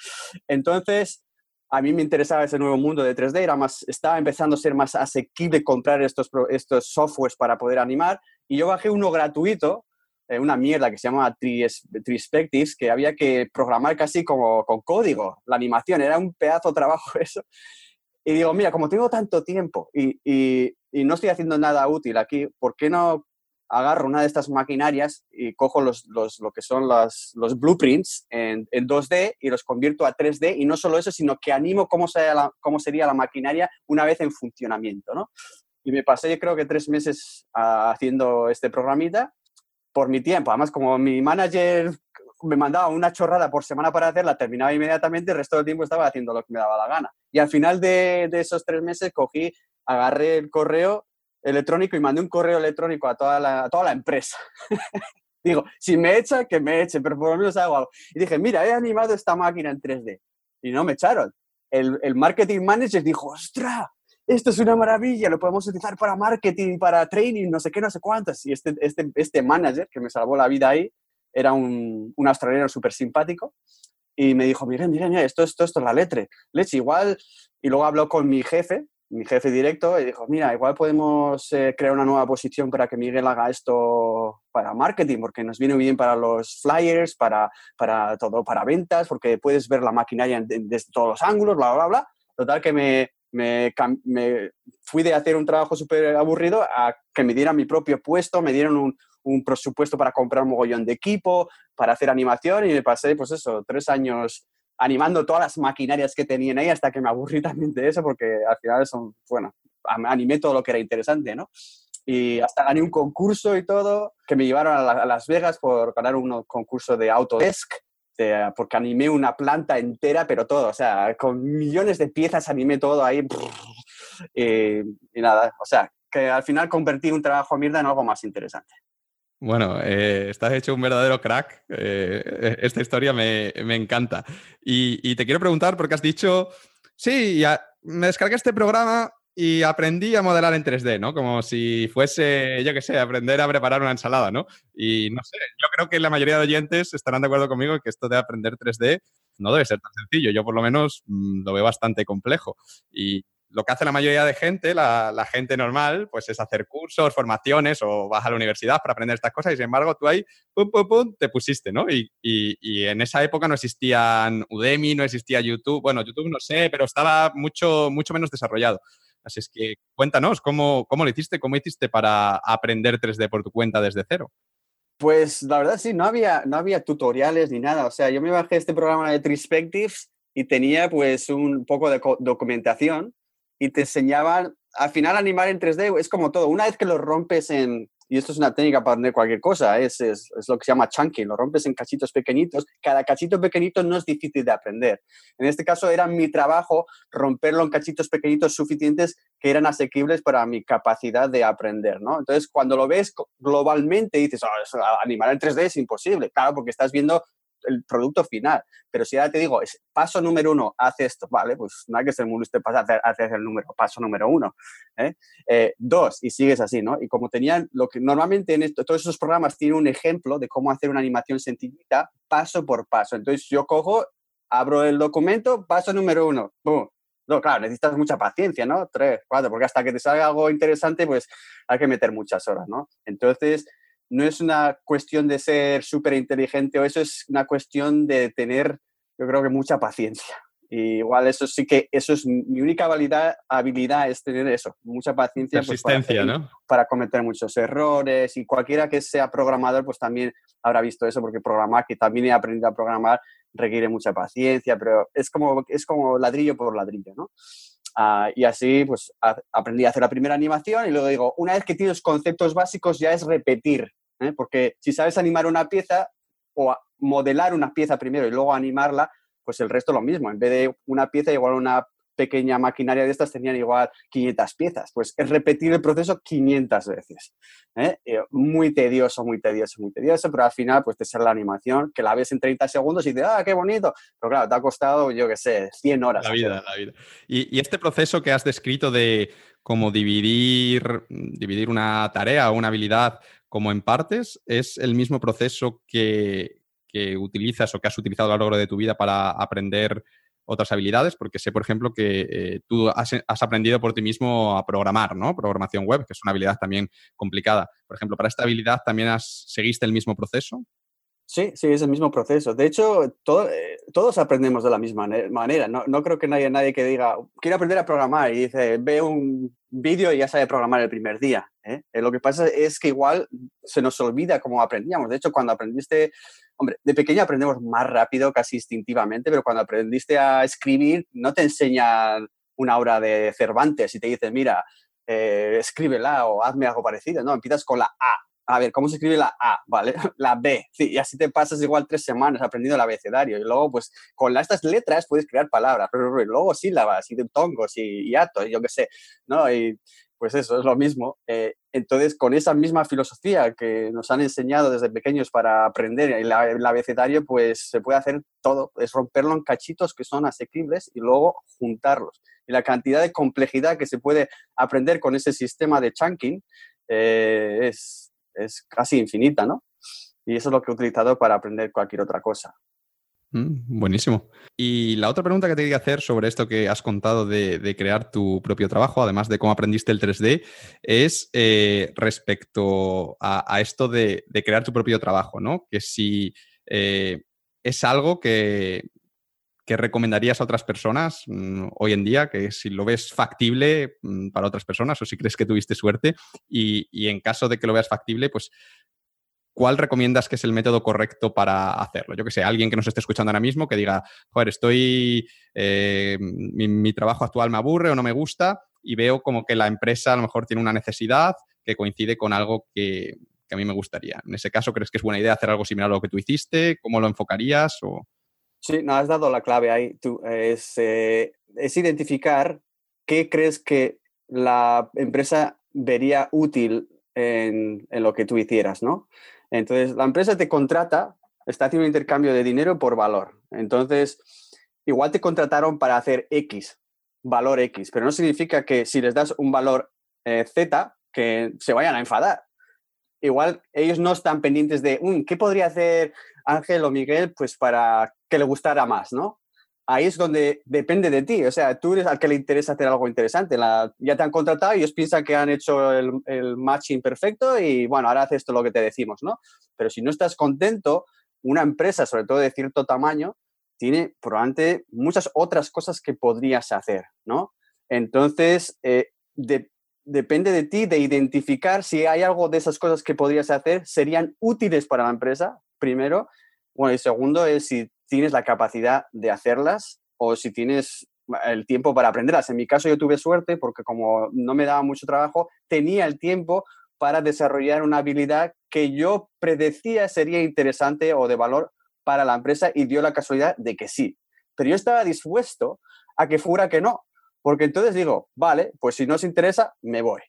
Entonces, a mí me interesaba ese nuevo mundo de 3D, era más, estaba empezando a ser más asequible comprar estos, estos softwares para poder animar y yo bajé uno gratuito, eh, una mierda que se llama Trispectives, que había que programar casi como con código, la animación, era un pedazo de trabajo eso. Y digo, mira, como tengo tanto tiempo y, y, y, no estoy haciendo nada útil aquí, ¿por qué no agarro una de estas maquinarias y cojo los, los, lo que son los, los blueprints en, en, 2D y los convierto a 3D? Y no solo eso, sino que animo cómo, sea la, cómo sería la maquinaria una vez en funcionamiento, ¿no? Y me pasé, yo creo que tres meses uh, haciendo este programita por mi tiempo. Además, como mi manager me mandaba una chorrada por semana para hacerla, terminaba inmediatamente, el resto del tiempo estaba haciendo lo que me daba la gana. Y al final de, esos tres meses cogí, agarré el correo electrónico y mandé un correo electrónico a toda la, toda la empresa. Digo, si me echa, que me eche, pero por lo menos hago algo. Y dije, mira, he animado esta máquina en 3D. Y no me echaron. el, el marketing manager dijo, ¡ostras! Esto es una maravilla, lo podemos utilizar para marketing, para training, no sé qué, no sé cuántas. Y este, este, este manager que me salvó la vida ahí era un, un australiano súper simpático y me dijo, miren, miren, esto, esto, esto es la letra. Leche, igual. Y luego habló con mi jefe, mi jefe directo, y dijo, mira, igual podemos eh, crear una nueva posición para que Miguel haga esto para marketing, porque nos viene bien para los flyers, para, para todo, para ventas, porque puedes ver la maquinaria desde todos los ángulos, bla, bla, bla. Total que me, me, me fui de hacer un trabajo súper aburrido a que me dieran mi propio puesto, me dieron un, un presupuesto para comprar un mogollón de equipo, para hacer animación y me pasé, pues eso, tres años animando todas las maquinarias que tenían ahí hasta que me aburrí también de eso porque al final son, bueno, animé todo lo que era interesante, ¿no? Y hasta gané un concurso y todo, que me llevaron a, Las Vegas por ganar un concurso de Autodesk, porque animé una planta entera, pero todo, o sea, con millones de piezas animé todo ahí. Y, y nada, o sea, que al final convertí un trabajo mierda en algo más interesante. Bueno, eh, estás hecho un verdadero crack. Eh, esta historia me, encanta. Y, te quiero preguntar, porque has dicho, sí, ya, me descargué este programa y aprendí a modelar en 3D, ¿no? Como si fuese, yo qué sé, aprender a preparar una ensalada, ¿no? Y no sé, yo creo que la mayoría de oyentes estarán de acuerdo conmigo que esto de aprender 3D no debe ser tan sencillo. Yo por lo menos mm, lo veo bastante complejo. Y, lo que hace la mayoría de gente, la, gente normal, pues es hacer cursos, formaciones o vas a la universidad para aprender estas cosas y sin embargo tú ahí, pum, pum, pum, te pusiste, ¿no? Y, en esa época no existían Udemy, no existía YouTube, bueno, YouTube no sé, pero estaba mucho, mucho menos desarrollado. Así es que cuéntanos, ¿cómo, cómo lo hiciste? ¿Cómo hiciste para aprender 3D por tu cuenta desde cero? Pues la verdad sí, no había, no había tutoriales ni nada. O sea, yo me bajé este programa de Trispectives y tenía pues un poco de documentación y te enseñaban, al final animar en 3D es como todo, una vez que lo rompes en, y esto es una técnica para aprender cualquier cosa, es, es, lo que se llama chunking, lo rompes en cachitos pequeñitos, cada cachito pequeñito no es difícil de aprender. En este caso era mi trabajo romperlo en cachitos pequeñitos suficientes que eran asequibles para mi capacidad de aprender, ¿no? Entonces, cuando lo ves globalmente, dices, oh, animar en 3D es imposible, claro, porque estás viendo el producto final. Pero si ahora te digo, es paso número uno, haz esto, vale, pues hay que ser muy listo para hacer, hacer el número, paso número uno. ¿eh? Eh, dos, y sigues así, ¿no? Y como tenían, lo que normalmente en esto, todos esos programas tienen un ejemplo de cómo hacer una animación sencillita, paso por paso. Entonces yo cojo, abro el documento, paso número uno, No, claro, necesitas mucha paciencia, ¿no? Tres, cuatro, porque hasta que te salga algo interesante, pues hay que meter muchas horas, ¿no? Entonces, no es una cuestión de ser súper inteligente o eso es una cuestión de tener, yo creo que mucha paciencia. Y igual eso sí que, eso es mi única habilidad, habilidad es tener eso, mucha paciencia. Pues, para, ¿no? para cometer muchos errores y cualquiera que sea programador pues también habrá visto eso porque programar, que también he aprendido a programar, requiere mucha paciencia, pero es como, es como ladrillo por ladrillo, ¿no? Ah, y así pues aprendí a hacer la primera animación y luego digo, una vez que tienes conceptos básicos ya es repetir ¿eh? porque si sabes animar una pieza o modelar una pieza primero y luego animarla, pues el resto lo mismo. En vez de una pieza igual una pequeña maquinaria de estas tenían igual 500 piezas. Pues es repetir el proceso 500 veces. ¿eh? Eh, muy tedioso, muy tedioso, muy tedioso, pero al final pues te sale la animación, que la ves en 30 segundos y dices, ah, qué bonito. Pero claro, te ha costado, yo qué sé, 100 horas. La vida, la vida. Y, y, este proceso que has descrito de cómo dividir, dividir una tarea o una habilidad como en partes, es el mismo proceso que, utilizas o que has utilizado a lo largo de tu vida para aprender otras habilidades, porque sé, por ejemplo, que eh, tú has, aprendido por ti mismo a programar, ¿no? Programación web, que es una habilidad también complicada. Por ejemplo, para esta habilidad también has, seguiste el mismo proceso. Sí, sí, es el mismo proceso. De hecho, eh, todos aprendemos de la misma manera. No, no, creo que nadie, nadie que diga, quiero aprender a programar y dice, ve un vídeo y ya sabe programar el primer día. ¿eh? Eh, lo que pasa es que igual se nos olvida cómo aprendíamos. De hecho, cuando aprendiste, hombre, de pequeño aprendemos más rápido, casi instintivamente, pero cuando aprendiste a escribir, no te enseñan una obra de Cervantes y te dicen, mira, escríbela o hazme algo parecido. No, empiezas con la A a ver, ¿cómo se escribe la A? ¿Vale? La B. y así te pasas igual tres semanas aprendiendo el abecedario. Y luego, pues, con estas letras puedes crear palabras. Y luego sílabas y tongos y, y atos, yo qué sé, ¿no? Y pues eso, es lo mismo. Eh, entonces, con esa misma filosofía que nos han enseñado desde pequeños para aprender el, el abecedario, pues se puede hacer todo. Es romperlo en cachitos que son asequibles y luego juntarlos. Y la cantidad de complejidad que se puede aprender con ese sistema de chunking eh, es, es casi infinita, ¿no? Y eso es lo que he utilizado para aprender cualquier otra cosa. Mm, buenísimo. Y la otra pregunta que te quería hacer sobre esto que has contado de, crear tu propio trabajo, además de cómo aprendiste el 3D, es eh, respecto a, esto de, crear tu propio trabajo, ¿no? Que si eh, es algo que, que, recomendarías a otras personas mm, hoy en día, que si lo ves factible mm, para otras personas o si crees que tuviste suerte y, y en caso de que lo veas factible, pues ¿cuál recomiendas que es el método correcto para hacerlo? Yo que sé, alguien que nos esté escuchando ahora mismo que diga, joder, estoy, eh, mi, trabajo actual me aburre o no me gusta y veo como que la empresa a lo mejor tiene una necesidad que coincide con algo que, a mí me gustaría. En ese caso, ¿crees que es buena idea hacer algo similar a lo que tú hiciste? ¿Cómo lo enfocarías? O... Sí, no, has dado la clave ahí. Tú, es, eh, es identificar qué crees que la empresa vería útil en, en, lo que tú hicieras, ¿no? Entonces, la empresa te contrata, está haciendo un intercambio de dinero por valor. Entonces, igual te contrataron para hacer X, valor X, pero no significa que si les das un valor eh, Z, que se vayan a enfadar. Igual ellos no están pendientes de, mm, ¿qué podría hacer Ángel o Miguel pues para que le gustara más, ¿no? ahí es donde depende de ti. O sea, tú eres al que le interesa hacer algo interesante. ya te han contratado y ellos piensan que han hecho el, el, matching perfecto y bueno, ahora haces esto lo que te decimos, ¿no? Pero si no estás contento, una empresa, sobre todo de cierto tamaño, tiene probablemente muchas otras cosas que podrías hacer, ¿no? Entonces, eh, depende de ti de identificar si hay algo de esas cosas que podrías hacer, serían útiles para la empresa, primero. Bueno, y segundo es si tienes la capacidad de hacerlas o si tienes el tiempo para aprenderlas. En mi caso yo tuve suerte porque como no me daba mucho trabajo, tenía el tiempo para desarrollar una habilidad que yo predecía sería interesante o de valor para la empresa y dio la casualidad de que sí. Pero yo estaba dispuesto a que fuera que no, porque entonces digo, vale, pues si no os interesa, me voy.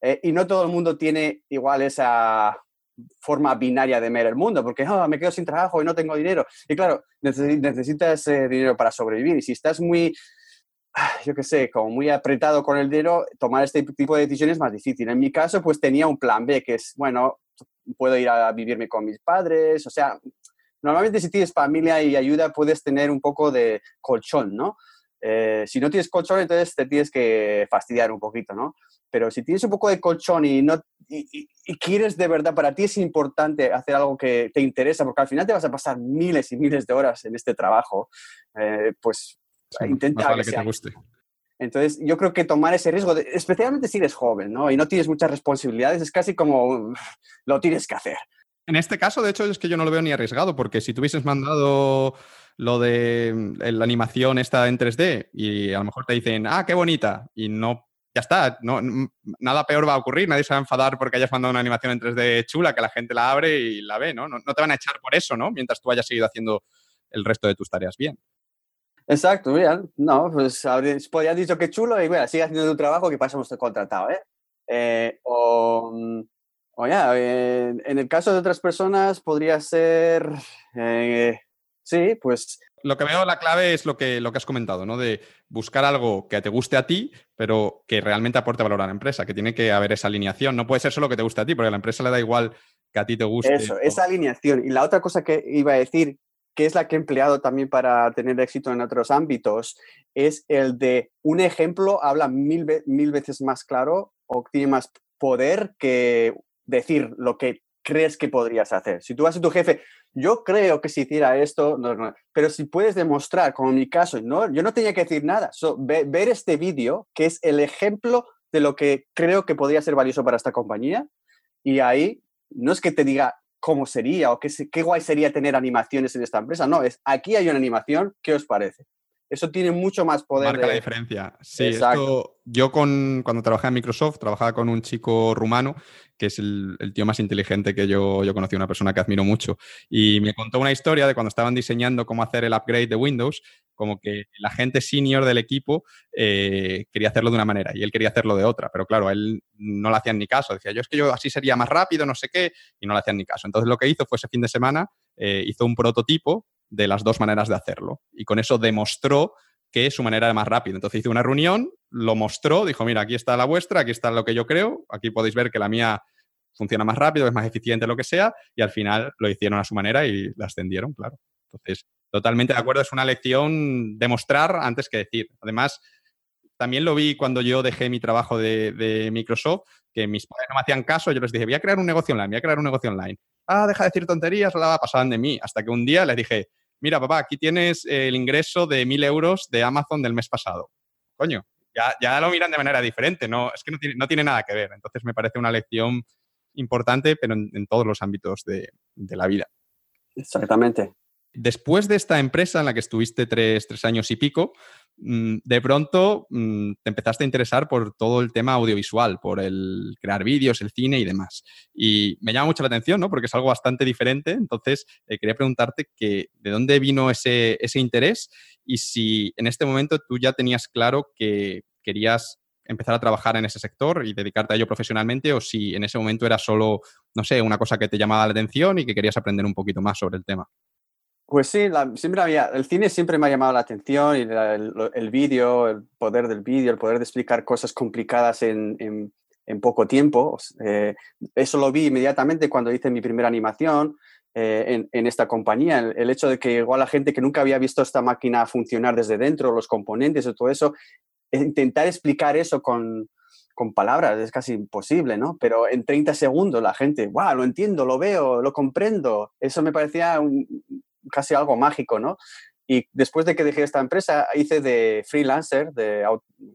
Eh, y no todo el mundo tiene igual esa forma binaria de ver el mundo, porque ah, me quedo sin trabajo y no tengo dinero. Y claro, necesitas dinero para sobrevivir. Y si estás muy, ah, yo qué sé, como muy apretado con el dinero, tomar este tipo de decisiones es más difícil. En mi caso, pues tenía un plan B, que es, bueno, puedo ir a vivirme con mis padres, o sea, normalmente si tienes familia y ayuda puedes tener un poco de colchón, ¿no? Eh, si no tienes colchón, entonces te tienes que fastidiar un poquito, ¿no? Pero si tienes un poco de colchón y, no, y, quieres de verdad, para ti es importante hacer algo que te interesa, porque al final te vas a pasar miles y miles de horas en este trabajo, eh, pues intenta que, te guste. Entonces, yo creo que tomar ese riesgo, especialmente si eres joven ¿no? y no tienes muchas responsabilidades, es casi como lo tienes que hacer. En este caso, de hecho, es que yo no lo veo ni arriesgado, porque si tuvieses mandado lo de la animación esta en 3D y a lo mejor te dicen, ah, qué bonita, y no ya está, no, nada peor va a ocurrir, nadie se va a enfadar porque hayas mandado una animación en 3D chula, que la gente la abre y la ve, ¿no? No, te van a echar por eso, ¿no? Mientras tú hayas seguido haciendo el resto de tus tareas bien. Exacto, bien. No, pues podrías dicho que chulo y bueno, sigue haciendo tu trabajo que pasamos contratado, ¿eh? eh o, o ya, en el caso de otras personas podría ser, eh, sí, pues lo que veo la clave es lo que, lo que has comentado, ¿no? De buscar algo que te guste a ti, pero que realmente aporte valor a la empresa, que tiene que haber esa alineación. No puede ser solo que te guste a ti, porque a la empresa le da igual que a ti te guste. Eso, esa alineación. Y la otra cosa que iba a decir, que es la que he empleado también para tener éxito en otros ámbitos, es el de un ejemplo habla mil, mil veces más claro o tiene más poder que decir lo que crees que podrías hacer. Si tú vas a tu jefe, yo creo que si hiciera esto, no, pero si puedes demostrar, como en mi caso, no, yo no tenía que decir nada, ver este vídeo, que es el ejemplo de lo que creo que podría ser valioso para esta compañía, y ahí no es que te diga cómo sería o qué, qué guay sería tener animaciones en esta empresa, no, es aquí hay una animación, ¿qué os parece? Eso tiene mucho más poder. Marca la diferencia. Sí, esto, yo con, cuando trabajaba en Microsoft, trabajaba con un chico rumano, que es el, tío más inteligente que yo, yo conocí, una persona que admiro mucho, y me contó una historia de cuando estaban diseñando cómo hacer el upgrade de Windows, como que la gente senior del equipo eh, quería hacerlo de una manera y él quería hacerlo de otra, pero claro, él no le hacían ni caso, decía, yo es que yo así sería más rápido, no sé qué, y no le hacían ni caso. Entonces lo que hizo fue ese fin de semana, eh, hizo un prototipo de las dos maneras de hacerlo. Y con eso demostró que su manera era más rápida. Entonces hizo una reunión, lo mostró, dijo, mira, aquí está la vuestra, aquí está lo que yo creo, aquí podéis ver que la mía funciona más rápido, es más eficiente, lo que sea, y al final lo hicieron a su manera y la ascendieron, claro. Entonces, totalmente de acuerdo, es una lección demostrar antes que decir. Además, también lo vi cuando yo dejé mi trabajo de, de Microsoft, que mis padres no me hacían caso, yo les dije, voy a crear un negocio online, voy a crear un negocio online. Ah, deja de decir tonterías, la pasaban de mí, hasta que un día les dije, mira, papá, aquí tienes el ingreso de mil euros de Amazon del mes pasado. Coño, ya, ya lo miran de manera diferente, no, es que no tiene, nada que ver. Entonces me parece una lección importante, pero en, todos los ámbitos de la vida. Exactamente. Después de esta empresa en la que estuviste tres, años y pico, mm, de pronto mm, te empezaste a interesar por todo el tema audiovisual, por el crear vídeos, el cine y demás. Y me llama mucho la atención, ¿no? Porque es algo bastante diferente. Entonces, eh, quería preguntarte que, de dónde vino ese, ese interés y si en este momento tú ya tenías claro que querías empezar a trabajar en ese sector y dedicarte a ello profesionalmente o si en ese momento era solo, no sé, una cosa que te llamaba la atención y que querías aprender un poquito más sobre el tema. Pues sí, siempre había, el cine siempre me ha llamado la atención y el, vídeo, el poder del vídeo, el poder de explicar cosas complicadas en, en, poco tiempo. Eh, eso lo vi inmediatamente cuando hice mi primera animación eh, en, en, esta compañía. El, hecho de que igual la gente que nunca había visto esta máquina funcionar desde dentro, los componentes y todo eso, intentar explicar eso con, con palabras es casi imposible, ¿no? Pero en 30 segundos la gente, ¡guau! Lo entiendo, lo veo, lo comprendo. Eso me parecía un, casi algo mágico, ¿no? Y después de que dejé esta empresa, hice de freelancer, de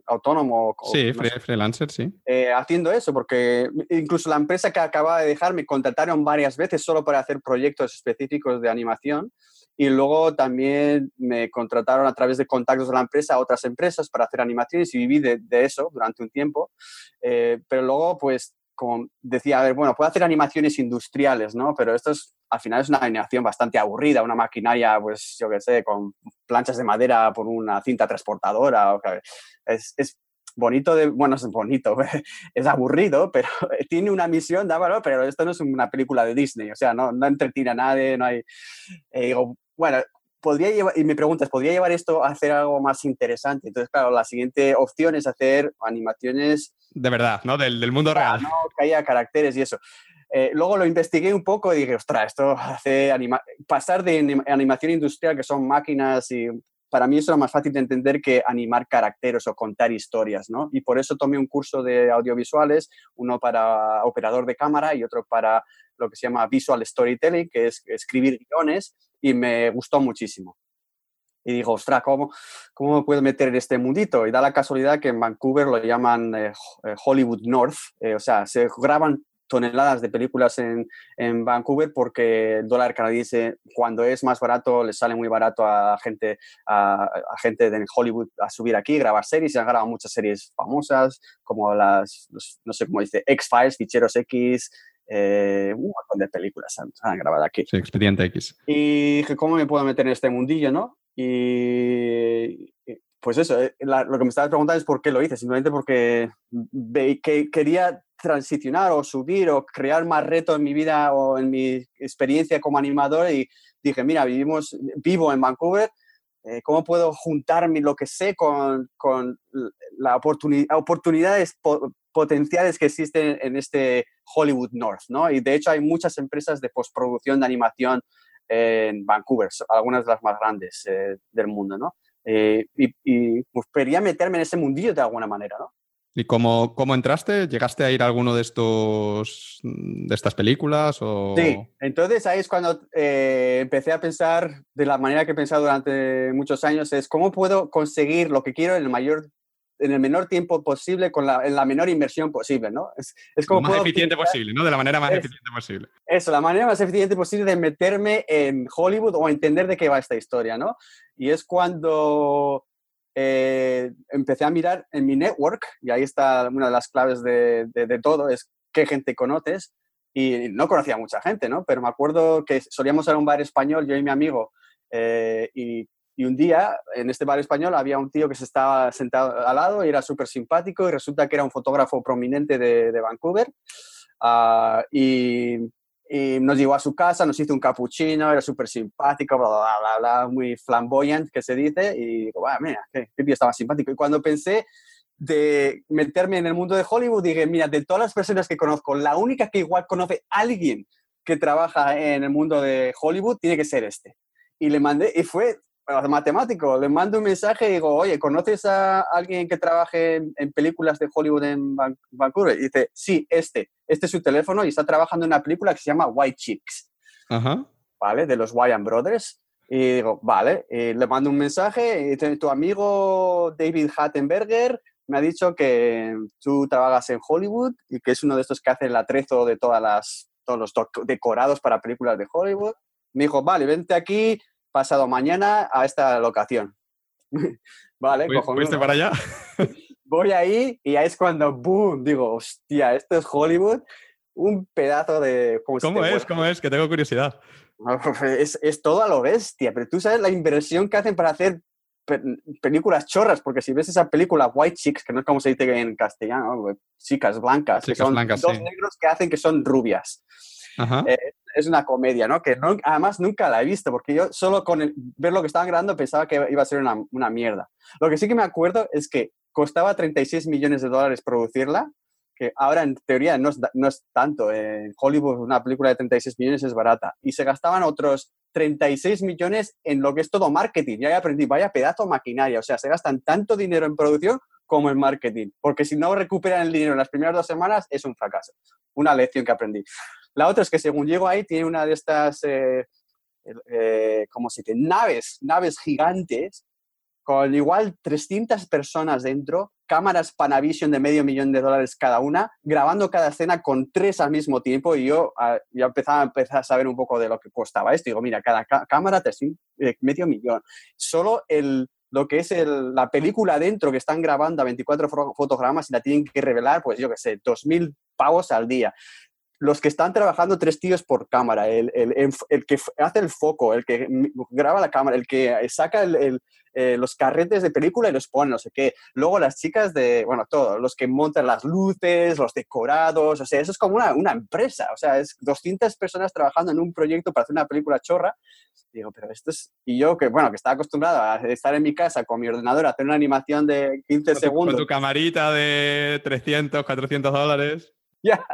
autónomo. Sí, freelancer, sí. Eh, haciendo eso, porque incluso la empresa que acababa de dejar me contrataron varias veces solo para hacer proyectos específicos de animación. Y luego también me contrataron a través de contactos de la empresa a otras empresas para hacer animaciones y viví de, eso durante un tiempo. Eh, pero luego, pues, como decía, a ver, bueno, puedo hacer animaciones industriales, ¿no? Pero esto es, al final es una animación bastante aburrida, una maquinaria, pues yo qué sé, con planchas de madera por una cinta transportadora. Es, es bonito, de, bueno, es bonito, es aburrido, pero tiene una misión, pero esto no es una película de Disney, o sea, no, no entretiene a nadie, no hay... Eh, bueno, podría llevar, y me preguntas, ¿podría llevar esto a hacer algo más interesante? Entonces, claro, la siguiente opción es hacer animaciones... De verdad, ¿no? Del, del mundo real. No, que haya caracteres y eso. Eh, luego lo investigué un poco y dije, ostras, esto hace pasar de animación industrial, que son máquinas y para mí eso era más fácil de entender que animar caracteres o contar historias, ¿no? Y por eso tomé un curso de audiovisuales, uno para operador de cámara y otro para lo que se llama visual storytelling, que es escribir guiones, y me gustó muchísimo. Y digo, ostras, ¿cómo, ¿cómo me puedo meter en este mundito? Y da la casualidad que en Vancouver lo llaman eh, eh, Hollywood North, eh, o sea, se graban toneladas de películas en, en, Vancouver porque el dólar canadiense cuando es más barato le sale muy barato a gente a, gente de Hollywood a subir aquí grabar series y han grabado muchas series famosas como las no sé cómo dice X-Files Ficheros X eh, un montón de películas han, han, grabado aquí. Sí, Expediente X. Y dije, ¿cómo me puedo meter en este mundillo, no? Y pues eso, eh, lo que me estabas preguntando es por qué lo hice, simplemente porque que quería transicionar o subir o crear más reto en mi vida o en mi experiencia como animador y dije, mira, vivimos, vivo en Vancouver, eh, ¿cómo puedo juntar lo que sé con, con las oportunidad, oportunidades potenciales que existen en este Hollywood North, ¿no? Y de hecho hay muchas empresas de postproducción de animación en Vancouver, algunas de las más grandes eh, del mundo, ¿no? Eh, y, y pues, quería meterme en ese mundillo de alguna manera, ¿no? ¿Y cómo, cómo, entraste? ¿Llegaste a ir a alguno de estos de estas películas? O... Sí, entonces ahí es cuando eh, empecé a pensar de la manera que he pensado durante muchos años, es cómo puedo conseguir lo que quiero en el mayor en el menor tiempo posible, con la, en la menor inversión posible, ¿no? Es, es como lo más eficiente posible, ¿no? De la manera más eficiente posible. Eso, la manera más eficiente posible de meterme en Hollywood o entender de qué va esta historia, ¿no? Y es cuando eh, empecé a mirar en mi network, y ahí está una de las claves de, de, todo, es qué gente conoces. Y no conocía a mucha gente, ¿no? Pero me acuerdo que solíamos ir a un bar español, yo y mi amigo, eh, y, y, un día en este bar español había un tío que se estaba sentado al lado y era súper simpático y resulta que era un fotógrafo prominente de, de Vancouver. Uh, y y nos llevó a su casa, nos hizo un cappuccino, era súper simpático, bla, bla, bla, bla, muy flamboyant, que se dice, y digo, mira, qué, qué estaba simpático. Y cuando pensé de meterme en el mundo de Hollywood, dije, mira, de todas las personas que conozco, la única que igual conoce a alguien que trabaja en el mundo de Hollywood tiene que ser este. Y le mandé, y fue matemático, le mando un mensaje y digo, oye, ¿conoces a alguien que trabaje en, películas de Hollywood en Vancouver? Y dice, sí, este, este es su teléfono y está trabajando en una película que se llama White Chicks, ¿vale? De los Wyan Brothers. Y digo, vale, y le mando un mensaje y tu amigo David Hattenberger me ha dicho que tú trabajas en Hollywood y que es uno de estos que hace el atrezo de todas las, todos los decorados para películas de Hollywood. Me dijo, vale, vente aquí, pasado mañana a esta locación. vale, ¿Fuiste para allá? Voy ahí y ahí es cuando, boom, digo, hostia, esto es Hollywood, un pedazo de... ¿Cómo es? ¿Cómo es? Que tengo curiosidad. Es, es, todo a lo bestia, pero tú sabes la inversión que hacen para hacer películas chorras, porque si ves esa película White Chicks, que no es como se dice en castellano, chicas blancas, que son dos negros que hacen que son rubias. Eh, es una comedia, ¿no? Que además nunca la he visto, porque yo solo con ver lo que estaban grabando pensaba que iba a ser una, una, mierda. Lo que sí que me acuerdo es que costaba 36 millones de dólares producirla, que ahora en teoría no es, no es tanto. En Hollywood una película de 36 millones es barata. Y se gastaban otros 36 millones en lo que es todo marketing. Ya aprendí, vaya pedazo maquinaria. O sea, se gastan tanto dinero en producción como en marketing. Porque si no recuperan el dinero en las primeras dos semanas, es un fracaso. Una lección que aprendí. La otra es que según llego ahí, tiene una de estas, eh, eh, ¿cómo se dice? Naves, naves gigantes, con igual 300 personas dentro, cámaras Panavision de medio millón de dólares cada una, grabando cada escena con tres al mismo tiempo y yo ah, ya empezaba, empezar a saber un poco de lo que costaba esto. Digo, mira, cada cámara te eh, medio millón. Solo el, lo que es la película dentro que están grabando a 24 fotogramas y la tienen que revelar, pues yo qué sé, 2.000 pavos al día los que están trabajando tres tíos por cámara, el, que hace el foco, el que graba la cámara, el que saca eh, los carretes de película y los pone, no sé qué. Luego las chicas de, bueno, todo, los que montan las luces, los decorados, o sea, eso es como una, una empresa, o sea, es 200 personas trabajando en un proyecto para hacer una película chorra. Digo, pero esto es... Y yo, que bueno, que estaba acostumbrado a estar en mi casa con mi ordenador, a hacer una animación de 15 segundos. Con tu camarita de 300, 400 dólares. Ya.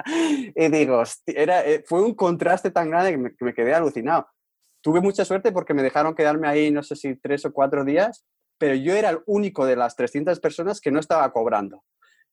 Y digo, era, eh, fue un contraste tan grande que me, quedé alucinado. Tuve mucha suerte porque me dejaron quedarme ahí, no sé si tres o cuatro días, pero yo era el único de las 300 personas que no estaba cobrando.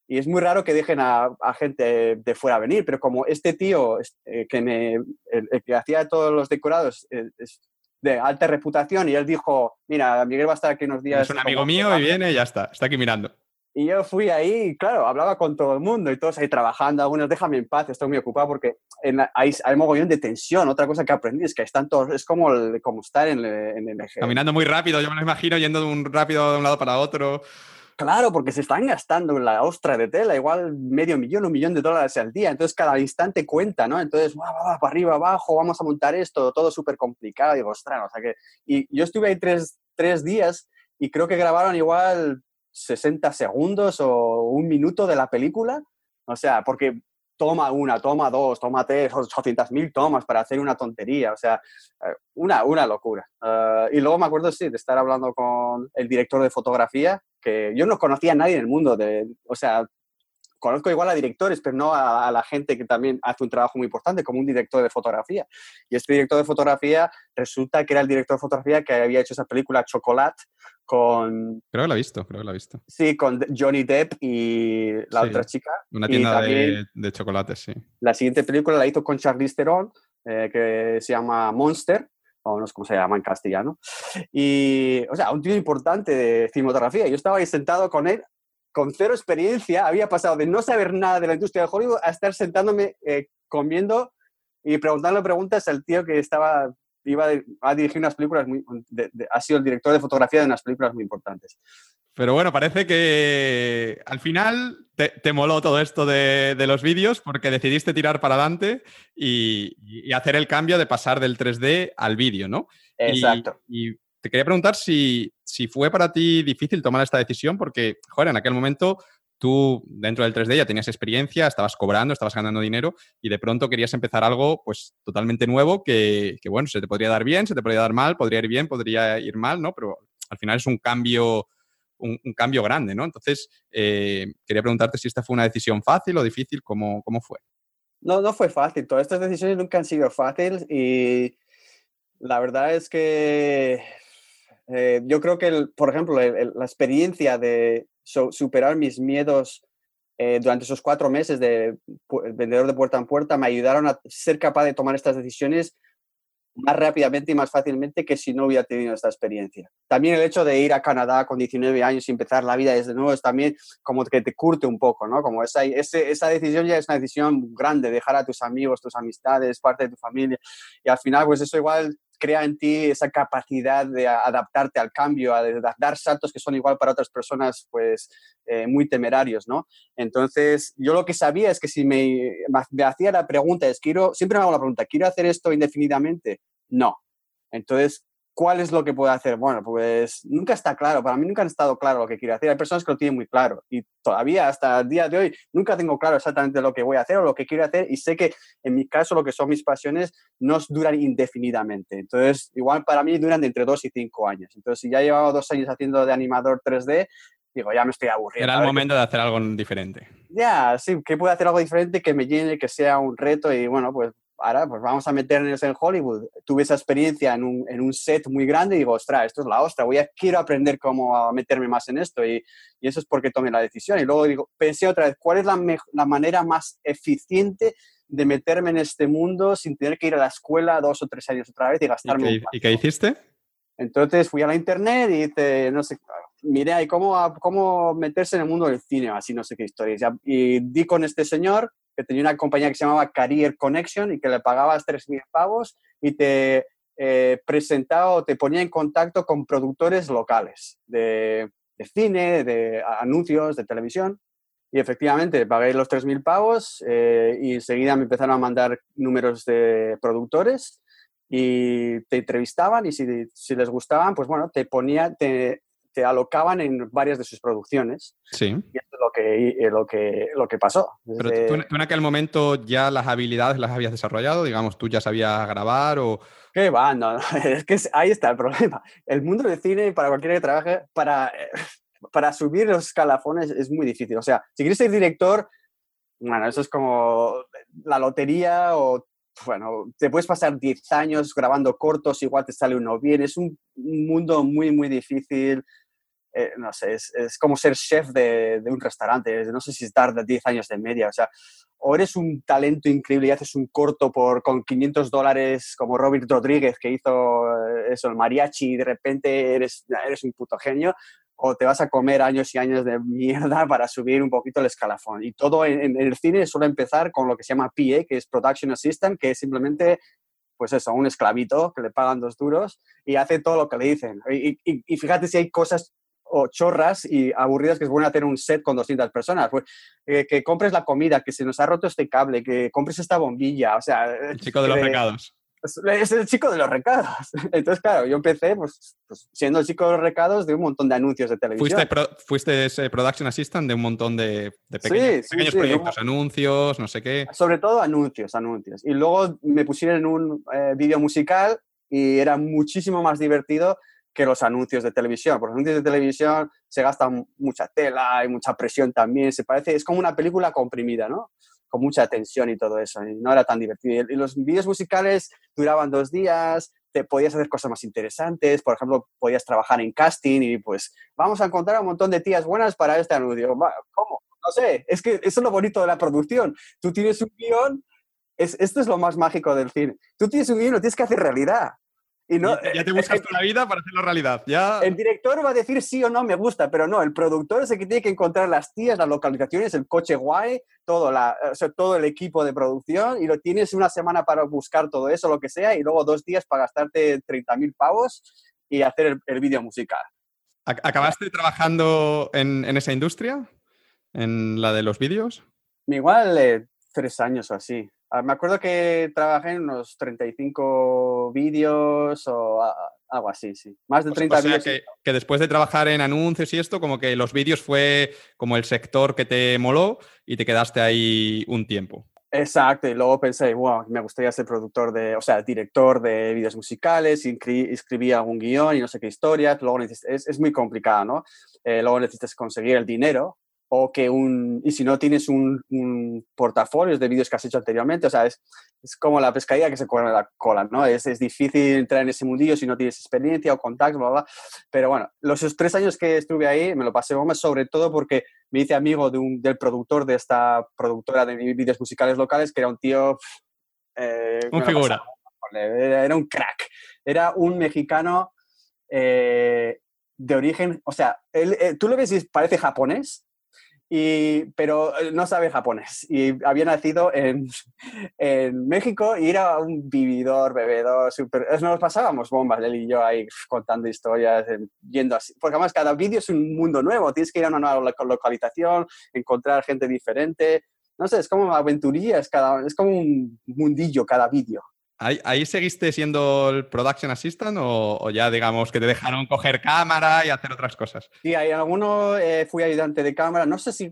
Y es muy raro que dejen a, gente de fuera venir, pero como este tío eh, que, me, el, que hacía todos los decorados eh, es de alta reputación y él dijo, mira, Miguel va a estar aquí unos días. Es un amigo mío y viene y ya está, está aquí mirando. Y yo fui ahí, y claro, hablaba con todo el mundo y todos ahí trabajando. Algunos, déjame en paz, estoy muy ocupado porque en hay, hay mogollón de tensión. Otra cosa que aprendí es que están todos, es como, como estar en, en el eje. Caminando muy rápido, yo me lo imagino yendo de un rápido de un lado para otro. Claro, porque se están gastando en la ostra de tela, igual medio millón, un millón de dólares al día. Entonces, cada instante cuenta, ¿no? Entonces, va, va, va, para arriba, abajo, vamos a montar esto, todo súper complicado. Digo, ostras, o sea que. Y yo estuve ahí tres, tres días y creo que grabaron igual 60 segundos o un minuto de la película. O sea, porque toma una, toma dos, toma tres, 800 mil tomas para hacer una tontería. O sea, eh, una, una locura. Eh, y luego me acuerdo, sí, de estar hablando con el director de fotografía, que yo no conocía a nadie en el mundo. De, o sea, conozco igual a directores, pero no a, la gente que también hace un trabajo muy importante, como un director de fotografía. Y este director de fotografía resulta que era el director de fotografía que había hecho esa película Chocolate con... Creo que la he visto, creo que la he visto. Sí, con Johnny Depp y la otra chica. Una tienda de, de, chocolates, sí. La siguiente película la hizo con Charlize Theron, eh, que se llama Monster, o no sé cómo se llama en castellano. Y, o sea, un tío importante de cinematografía. Yo estaba ahí sentado con él con cero experiencia, había pasado de no saber nada de la industria de Hollywood a estar sentándome eh, comiendo y preguntando preguntas al tío que estaba iba a dirigir unas películas muy ha sido el director de fotografía de unas películas muy importantes Pero bueno, parece que al final te, moló todo esto de, los vídeos porque decidiste tirar para adelante y, hacer el cambio de pasar del 3D al vídeo, ¿no? Exacto. Y, te quería preguntar si, si, fue para ti difícil tomar esta decisión porque, joder, en aquel momento tú dentro del 3D ya tenías experiencia, estabas cobrando, estabas ganando dinero y de pronto querías empezar algo pues totalmente nuevo que, bueno, se te podría dar bien, se te podría dar mal, podría ir bien, podría ir mal, ¿no? Pero al final es un cambio un, cambio grande, ¿no? Entonces, eh, quería preguntarte si esta fue una decisión fácil o difícil, ¿cómo, cómo fue? No, no fue fácil. Todas estas decisiones nunca han sido fáciles y la verdad es que eh, yo creo que, por ejemplo, la experiencia de superar mis miedos eh, durante esos cuatro meses de vendedor de puerta en puerta me ayudaron a ser capaz de tomar estas decisiones más rápidamente y más fácilmente que si no hubiera tenido esta experiencia. También el hecho de ir a Canadá con 19 años y empezar la vida desde nuevo es también como que te curte un poco, ¿no? Como esa, esa decisión ya es una decisión grande, dejar a tus amigos, tus amistades, parte de tu familia. Y al final, pues eso igual crea en ti esa capacidad de adaptarte al cambio, a dar saltos que son igual para otras personas, pues eh, muy temerarios, ¿no? Entonces, yo lo que sabía es que si me, me hacía la pregunta, es, quiero, siempre me hago la pregunta, ¿quiero hacer esto indefinidamente? No. Entonces, ¿Cuál es lo que puedo hacer? Bueno, pues nunca está claro. Para mí nunca ha estado claro lo que quiero hacer. Hay personas que lo tienen muy claro y todavía hasta el día de hoy nunca tengo claro exactamente lo que voy a hacer o lo que quiero hacer y sé que en mi caso lo que son mis pasiones no duran indefinidamente. Entonces, igual para mí duran de entre dos y cinco años. Entonces, si ya llevaba dos años haciendo de animador 3D, digo, ya me estoy aburriendo. Era el momento de hacer algo diferente. Ya, sí, que pueda hacer algo diferente que me llene, que sea un reto y bueno, pues ahora pues vamos a meternos en Hollywood. Tuve esa experiencia en un, en un, set muy grande y digo, ostras, esto es la ostra, voy a, quiero aprender cómo meterme más en esto y, y, eso es porque tomé la decisión. Y luego digo, pensé otra vez, ¿cuál es la, la manera más eficiente de meterme en este mundo sin tener que ir a la escuela dos o tres años otra vez y gastarme. ¿Y qué, ¿y qué hiciste? Entonces fui a la internet y hice, no sé, miré ahí cómo, cómo meterse en el mundo del cine, así no sé qué historias. Y di con este señor que tenía una compañía que se llamaba Career Connection y que le pagabas 3.000 pavos y te eh, presentaba o te ponía en contacto con productores locales de, cine, de anuncios, de televisión. Y efectivamente, pagué los 3.000 pavos eh, y enseguida me empezaron a mandar números de productores y te entrevistaban y si, si les gustaban, pues bueno, te ponía, te, te alocaban en varias de sus producciones. Sí. Y esto es lo que, eh, lo que, lo que pasó. Pero tú, en aquel momento ya las habilidades las habías desarrollado, digamos, tú ya sabías grabar o... ¿Qué va? No, es que ahí está el problema. El mundo del cine, para cualquiera que trabaje, para, para subir los escalafones es muy difícil. O sea, si quieres ser director, bueno, eso es como la lotería o bueno, te puedes pasar 10 años grabando cortos, igual te sale uno bien. Es un, mundo muy, muy difícil. Eh, no sé, es, es, como ser chef de, de, un restaurante. No sé si dar 10 años de media. O sea, o eres un talento increíble y haces un corto por, con 500 dólares como Robert Rodríguez que hizo eh, eso, el mariachi y de repente eres, eres un puto genio, o te vas a comer años y años de mierda para subir un poquito el escalafón. Y todo en, el cine suele empezar con lo que se llama PA, que es Production Assistant, que es simplemente, pues eso, un esclavito que le pagan dos duros y hace todo lo que le dicen. Y, y, fíjate si hay cosas o chorras y aburridas que es bueno hacer un set con 200 personas. Pues eh, que compres la comida, que se nos ha roto este cable, que compres esta bombilla, o sea... El chico de los recados es el chico de los recados. Entonces, claro, yo empecé pues, pues, siendo el chico de los recados de un montón de anuncios de televisión. Fuiste, ese production assistant de un montón de, pequeños, proyectos, anuncios, no sé qué. Sobre todo anuncios, anuncios. Y luego me pusieron en un eh, vídeo musical y era muchísimo más divertido que los anuncios de televisión. Por los anuncios de televisión se gasta mucha tela, hay mucha presión también, se parece, es como una película comprimida, ¿no? con mucha tensión y todo eso, y no era tan divertido. Y los vídeos musicales duraban dos días, te podías hacer cosas más interesantes, por ejemplo, podías trabajar en casting y pues vamos a encontrar un montón de tías buenas para este anuncio. ¿Cómo? No sé, es que eso es lo bonito de la producción. Tú tienes un guion, es, esto es lo más mágico del cine. Tú tienes un guion, lo tienes que hacer realidad. Y no, ya, te buscas la vida para hacerlo realidad. Ya... El director va a decir sí o no me gusta, pero no, el productor es el que tiene que encontrar las tías, las localizaciones, el coche guay, todo, la, todo el equipo de producción y lo tienes una semana para buscar todo eso, lo que sea, y luego dos días para gastarte 30.000 pavos y hacer el, vídeo musical. ¿Acabaste trabajando en, esa industria? ¿En la de los vídeos? Igual eh, tres años o así. Ah, me acuerdo que trabajé en unos 35 vídeos o algo así, sí. Más de 30 vídeos. Que, que, después de trabajar en anuncios y esto, como que los vídeos fue como el sector que te moló y te quedaste ahí un tiempo. Exacto, y luego pensé, wow, me gustaría ser productor de, o sea, director de vídeos musicales, escribía algún guion y no sé qué historias, luego es, es, muy complicado, ¿no? Eh, luego necesitas conseguir el dinero o que un, y si no tienes un, un portafolio de vídeos que has hecho anteriormente, o sea, es, es como la pescadilla que se corre la cola, ¿no? Es, es, difícil entrar en ese mundillo si no tienes experiencia o contactos, bla, bla, pero bueno, los tres años que estuve ahí me lo pasé más sobre todo porque me hice amigo de un, del productor de esta productora de vídeos musicales locales, que era un tío... Eh, un figura. era un crack, era un mexicano... Eh, de origen, o sea, él, eh, tú lo ves y parece japonés, pero eh, no sabe japonés y había nacido en, en, México y era un vividor, bebedor, súper... Nos pasábamos bombas, él y yo ahí contando historias, yendo así, porque además cada vídeo es un mundo nuevo, tienes que ir a una nueva localización, encontrar gente diferente, no sé, es como aventurías, cada, es como un mundillo cada vídeo. ¿Ahí, seguiste siendo el production assistant o, ya digamos que te dejaron coger cámara y hacer otras cosas? Sí, hay alguno eh, fui ayudante de cámara. No sé si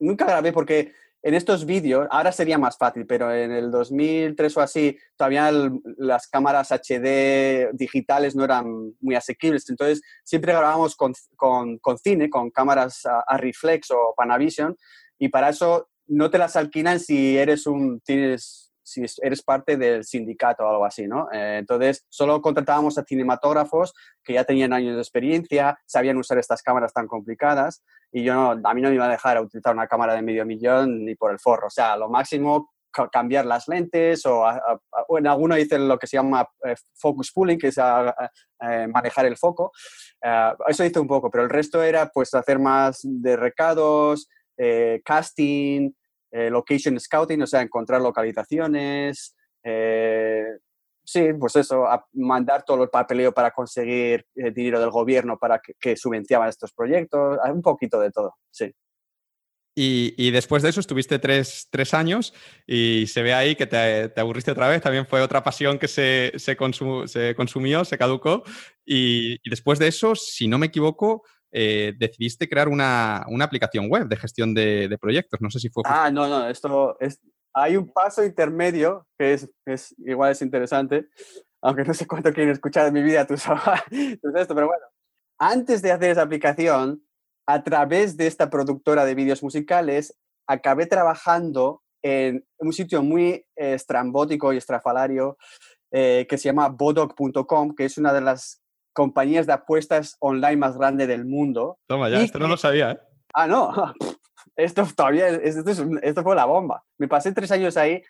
nunca grabé porque en estos vídeos, ahora sería más fácil, pero en el 2003 o así, todavía las cámaras HD digitales no eran muy asequibles. Entonces, siempre grabábamos con, con, con cine, con cámaras a, a, reflex o Panavision, y para eso no te las alquilan si eres un, tienes si eres parte del sindicato o algo así, ¿no? Eh, entonces, solo contratábamos a cinematógrafos que ya tenían años de experiencia, sabían usar estas cámaras tan complicadas y yo no, a mí no me iba a dejar utilizar una cámara de medio millón ni por el forro. O sea, lo máximo cambiar las lentes o, en alguno dicen lo que se llama eh, focus pulling, que es eh, manejar el foco. eso hice un poco, pero el resto era pues hacer más de recados, casting, eh, location scouting, o sea, encontrar localizaciones, eh, sí, pues eso, mandar todo el papeleo para conseguir eh, dinero del gobierno para que, que subvenciaban estos proyectos, un poquito de todo, sí. Y, después de eso estuviste tres, años y se ve ahí que te, aburriste otra vez. También fue otra pasión que se, se, se consumió, se caducó. Y, y, después de eso, si no me equivoco, eh, decidiste crear una, aplicación web de gestión de, proyectos. No sé si fue... Ah, no, no, esto es... Hay un paso intermedio que es, es igual es interesante, aunque no sé cuánto quieren escuchar en mi vida tú esto, pero bueno. Antes de hacer esa aplicación, a través de esta productora de vídeos musicales, acabé trabajando en un sitio muy estrambótico y estrafalario eh, que se llama bodog.com, que es una de las compañías de apuestas online más grande del mundo. Toma ya, esto no lo sabía, ¿eh? Ah, no, esto todavía, esto, esto fue la bomba. Me pasé tres años ahí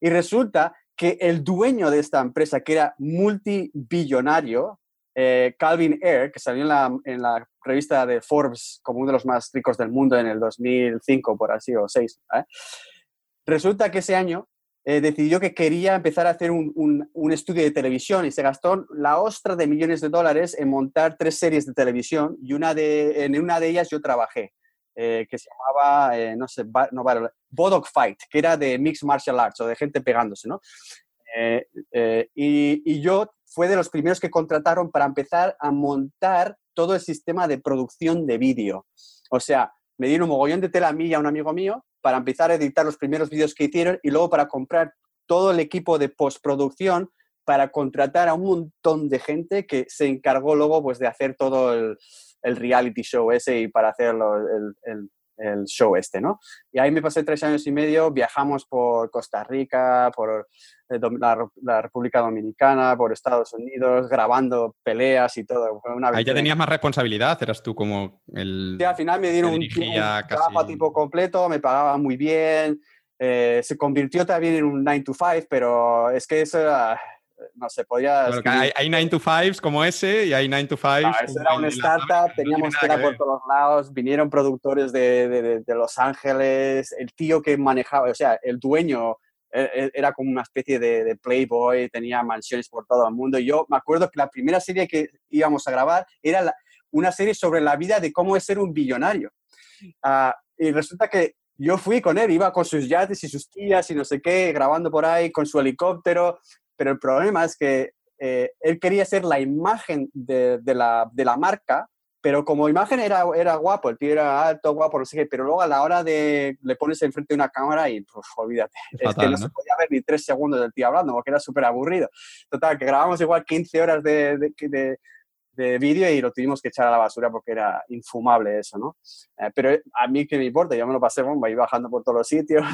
y resulta que el dueño de esta empresa, que era multibillonario, eh, Calvin Ayre, que salió en la, en la, revista de Forbes como uno de los más ricos del mundo en el 2005, por así, o 6, ¿eh? resulta que ese año eh, decidió que quería empezar a hacer un, un, estudio de televisión y se gastó la ostra de millones de dólares en montar tres series de televisión y una de, en una de ellas yo trabajé, eh, que se llamaba, eh, no sé, no, Bodog Fight, que era de Mixed Martial Arts o de gente pegándose, ¿no? Y, y, yo fue de los primeros que contrataron para empezar a montar todo el sistema de producción de vídeo. O sea, me dieron un mogollón de tela a mí y a un amigo mío para empezar a editar los primeros vídeos que hicieron y luego para comprar todo el equipo de postproducción para contratar a un montón de gente que se encargó luego pues, de hacer todo el, reality show ese y para hacerlo el, el, show este, ¿no? Y ahí me pasé tres años y medio, viajamos por Costa Rica, por eh, la, República Dominicana, por Estados Unidos, grabando peleas y todo. Ahí ya tenías más responsabilidad, eras tú como el... Sí, al final me dieron un, trabajo a tipo completo, me pagaban muy bien, eh, se convirtió también en un 9 to 5, pero es que eso no sé, podía... hay, 9 to 5 como ese y hay 9 to 5... No, eso era una startup, teníamos que ir por todos lados, vinieron productores de, de, de, Los Ángeles, el tío que manejaba, o sea, el dueño e, e, era como una especie de, playboy, tenía mansiones por todo el mundo. Y yo me acuerdo que la primera serie que íbamos a grabar era una serie sobre la vida de cómo es ser un billonario. Ah, y resulta que yo fui con él, iba con sus yates y sus tías y no sé qué, grabando por ahí con su helicóptero, pero el problema es que eh, él quería ser la imagen de, la, de, la, marca, pero como imagen era, era guapo, el tío era alto, guapo, no sé qué, pero luego a la hora de le pones enfrente de una cámara y pues olvídate, es, que no, se podía ver ni tres segundos del tío hablando porque era súper aburrido. Total, que grabamos igual 15 horas de, de de vídeo y lo tuvimos que echar a la basura porque era infumable eso, ¿no? Eh, pero a mí que me importa, yo me lo pasé bomba, iba bajando por todos los sitios,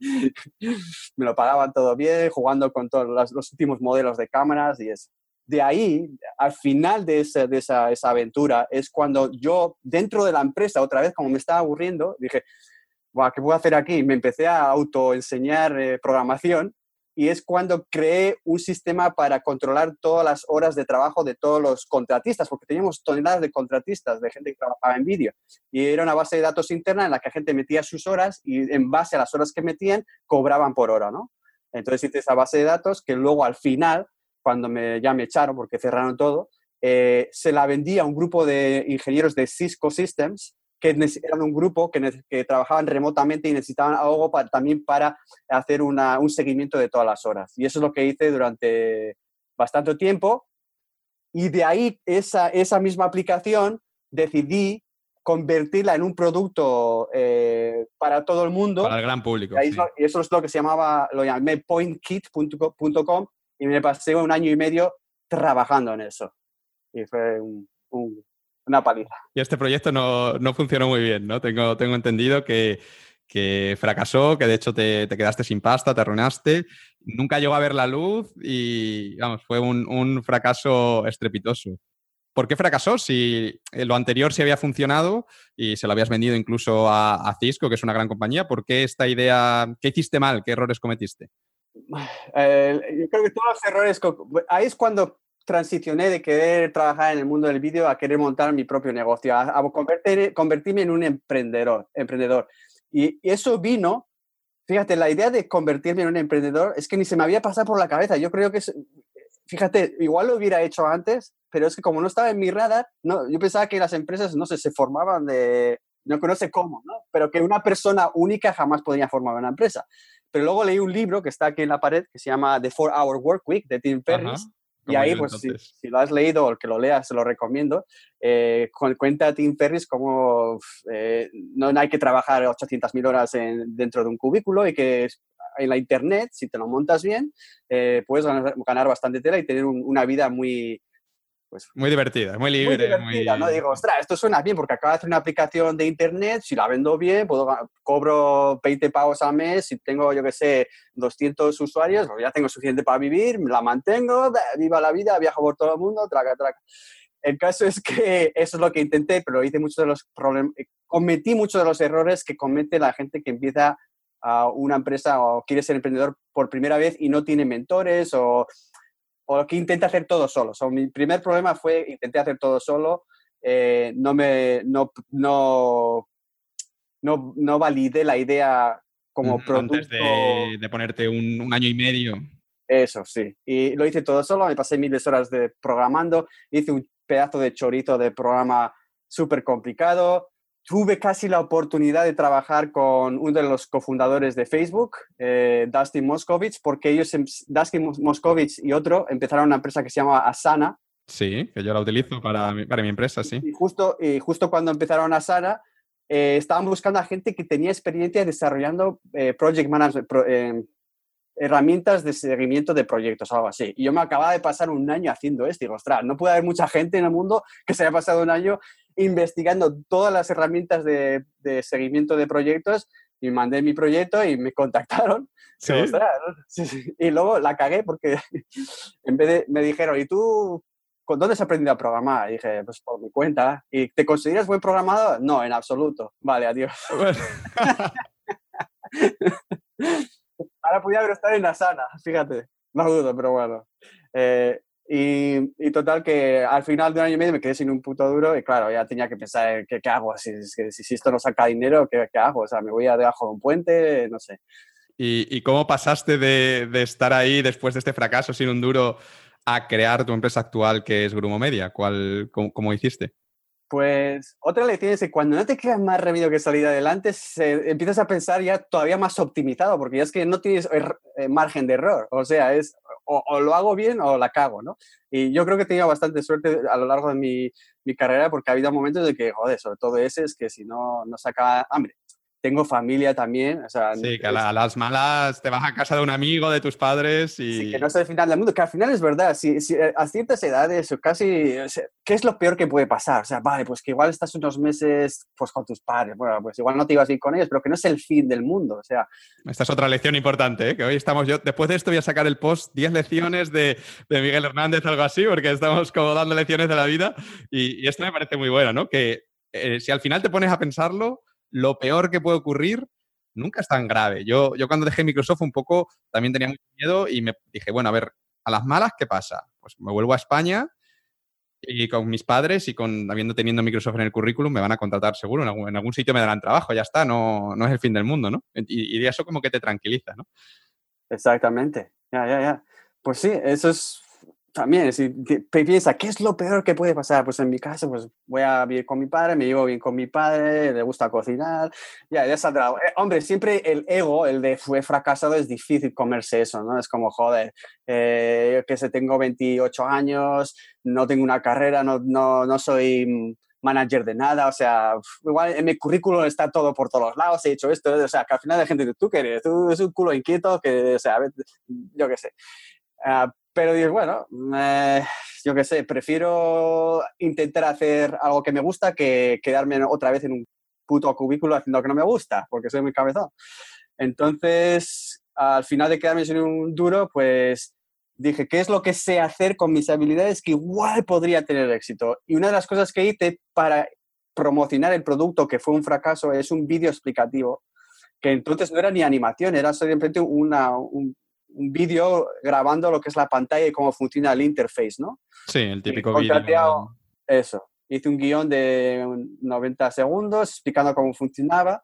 me lo pagaban todo bien, jugando con todos los, últimos modelos de cámaras y eso. De ahí, al final de, esa, de esa, esa, aventura, es cuando yo, dentro de la empresa, otra vez, como me estaba aburriendo, dije, ¿qué puedo hacer aquí? Me empecé a autoenseñar eh, programación y es cuando creé un sistema para controlar todas las horas de trabajo de todos los contratistas, porque teníamos toneladas de contratistas, de gente que trabajaba en vídeo. Y era una base de datos interna en la que la gente metía sus horas y en base a las horas que metían, cobraban por hora, ¿no? Entonces hice esa base de datos que luego al final, cuando me, ya me echaron porque cerraron todo, eh, se la vendí a un grupo de ingenieros de Cisco Systems que eran un grupo que, trabajaban remotamente y necesitaban algo también para hacer un seguimiento de todas las horas. Y eso es lo que hice durante bastante tiempo. Y de ahí esa, esa misma aplicación decidí convertirla en un producto eh, para todo el mundo. Para el gran público. Y, eso es lo que se llamaba, lo llamé pointkit.com y me pasé un año y medio trabajando en eso. Y fue un, una paliza. Y este proyecto no, no funcionó muy bien, ¿no? Tengo, tengo entendido que, que fracasó, que de hecho te, te, quedaste sin pasta, te arruinaste, nunca llegó a ver la luz y, vamos, fue un, un fracaso estrepitoso. ¿Por qué fracasó? Si lo anterior sí había funcionado y se lo habías vendido incluso a, a, Cisco, que es una gran compañía, ¿por qué esta idea, qué hiciste mal, qué errores cometiste? Eh, yo creo que todos los errores, ahí es cuando transicioné de querer trabajar en el mundo del vídeo a querer montar mi propio negocio, a, convertirme en un emprendedor. emprendedor. Y, eso vino, fíjate, la idea de convertirme en un emprendedor es que ni se me había pasado por la cabeza. Yo creo que, fíjate, igual lo hubiera hecho antes, pero es que como no estaba en mi radar, no, yo pensaba que las empresas, no sé, se formaban de, no conoce cómo, ¿no? Pero que una persona única jamás podría formar una empresa. Pero luego leí un libro que está aquí en la pared que se llama The Four Hour Work Week de Tim Ferriss. Y ahí, pues, si, lo has leído o el que lo leas, se lo recomiendo. Eh, cuenta Tim Ferris cómo eh, no hay que trabajar 800.000 horas en, dentro de un cubículo y que en la internet, si te lo montas bien, eh, puedes ganar, ganar, bastante tela y tener una vida muy, pues, muy divertida, muy libre. Muy divertida, ¿no? Digo, ostras, esto suena bien porque acabo de hacer una aplicación de internet, si la vendo bien, puedo, cobro 20 pavos al mes, si tengo, yo qué sé, 200 usuarios, pues ya tengo suficiente para vivir, la mantengo, viva la vida, viajo por todo el mundo, traca, traca. El caso es que eso es lo que intenté, pero hice muchos de los problemas, cometí muchos de los errores que comete la gente que empieza a una empresa o quiere ser emprendedor por primera vez y no tiene mentores o o que intenté hacer todo solo. mi primer problema fue intenté hacer todo solo, eh, no me no, no, no, no, validé la idea como producto. Antes de, de ponerte un, un, año y medio. Eso, sí. Y lo hice todo solo, me pasé miles horas de programando, hice un pedazo de chorito de programa súper complicado, tuve casi la oportunidad de trabajar con uno de los cofundadores de Facebook, eh, Dustin Moskovich, porque ellos, em, Dustin Moskovich y otro, empezaron una empresa que se llama Asana. Sí, que yo la utilizo para mi, para mi empresa, sí. Y justo, y justo cuando empezaron Asana, eh, estaban buscando a gente que tenía experiencia desarrollando eh, project management, em, herramientas de seguimiento de proyectos algo así. Y yo me acababa de pasar un año haciendo esto y digo, ostras, no puede haber mucha gente en el mundo que se haya pasado un año investigando todas las herramientas de, seguimiento de proyectos y mandé mi proyecto y me contactaron. Y luego la cagué porque en vez de me dijeron, ¿y tú con dónde has aprendido a programar? Y dije, pues por mi cuenta. ¿Y te consideras buen programador? No, en absoluto. Vale, adiós. Ahora podía haber estado en la sana, fíjate. No dudo, pero bueno. Eh, y, total que al final de un año y medio me quedé sin un puto duro y claro, ya tenía que pensar, ¿qué, qué hago? Si, si, si, esto no saca dinero, ¿qué, ¿qué, hago? O sea, me voy a debajo de un puente, no sé. ¿Y, y cómo pasaste de, de, estar ahí después de este fracaso sin un duro a crear tu empresa actual que es Grumo Media? ¿Cuál, cómo, cómo hiciste? Pues otra lección es que cuando no te queda más remedio que salir adelante, empiezas a pensar ya todavía más optimizado, porque ya es que no tienes er, eh, margen de error. O sea, es o, lo hago bien o la cago, ¿no? Y yo creo que he tenido bastante suerte a lo largo de mi, mi carrera porque ha habido momentos de que, joder, sobre todo ese es que si no, no saca hambre tengo familia también. O sea, sí, que a, las malas te vas a casa de un amigo, de tus padres y... Sí, que no es el final del mundo, que al final es verdad, si, eh, a ciertas edades o casi, ¿qué es lo peor que puede pasar? O sea, vale, pues que igual estás unos meses pues con tus padres, bueno, pues igual no te ibas bien con ellos, pero que no es el fin del mundo, o sea... Esta es otra lección importante, ¿eh? que hoy estamos yo, después de esto voy a sacar el post 10 lecciones de, de Miguel Hernández, algo así, porque estamos como dando lecciones de la vida y, esto me parece muy bueno, ¿no? Que eh, si al final te pones a pensarlo lo peor que puede ocurrir nunca es tan grave. Yo, yo cuando dejé Microsoft un poco también tenía mucho miedo y me dije, bueno, a ver, a las malas, ¿qué pasa? Pues me vuelvo a España y con mis padres y con habiendo teniendo Microsoft en el currículum me van a contratar seguro, en algún, sitio me darán trabajo, ya está, no, no es el fin del mundo, ¿no? Y, y eso como que te tranquiliza, ¿no? Exactamente, ya, ya, ya. Pues sí, eso es también, si piensa, ¿qué es lo peor que puede pasar? Pues en mi caso, pues voy a vivir con mi padre, me llevo bien con mi padre, le gusta cocinar, ya, ya saldrá. Eh, hombre, siempre el ego, el de fue fracasado, es difícil comerse eso, ¿no? Es como, joder, eh, que sé, tengo 28 años, no tengo una carrera, no, no, no soy manager de nada, o sea, igual en mi currículum está todo por todos lados, he hecho esto, o sea, que al final la gente, tú qué eres, tú eres un culo inquieto, que, o sea, yo qué sé. Ah, pero dices, bueno, yo qué sé, prefiero intentar hacer algo que me gusta que quedarme otra vez en un puto cubículo haciendo lo que no me gusta, porque soy muy cabezón. Entonces, al final de quedarme sin un duro, pues dije, ¿qué es lo que sé hacer con mis habilidades que igual podría tener éxito? Y una de las cosas que hice para promocionar el producto, que fue un fracaso, es un vídeo explicativo, que entonces no era ni animación, era simplemente una, un, un vídeo grabando lo que es la pantalla y cómo funciona el interface, ¿no? Sí, el típico vídeo. Eso. Hice un guion de 90 segundos explicando cómo funcionaba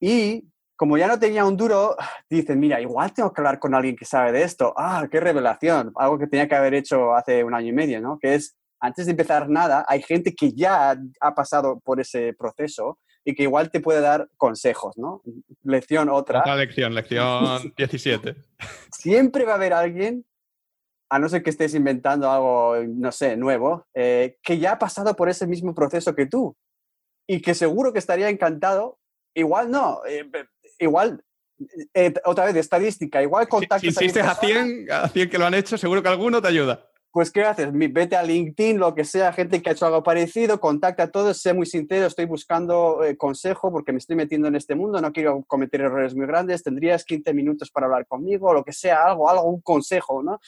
y como ya no tenía un duro, dicen, mira, igual tengo que hablar con alguien que sabe de esto. Ah, qué revelación. Algo que tenía que haber hecho hace un año y medio, ¿no? Que es, antes de empezar nada, hay gente que ya ha pasado por ese proceso y que igual te puede dar consejos, ¿no? Lección otra. Otra lección, lección 17. Siempre va a haber alguien, a no ser que estés inventando algo, no sé, nuevo, eh, que ya ha pasado por ese mismo proceso que tú y que seguro que estaría encantado. Igual no, eh, igual eh, otra vez de estadística, igual contactos. Si, si insistes a 100, a 100 que lo han hecho, seguro que alguno te ayuda pues ¿qué haces? Vete a LinkedIn, lo que sea, gente que ha hecho algo parecido, contacta a todos, sé muy sincero, estoy buscando eh, consejo porque me estoy metiendo en este mundo, no quiero cometer errores muy grandes, tendrías 15 minutos para hablar conmigo, lo que sea, algo, algo, un consejo, ¿no?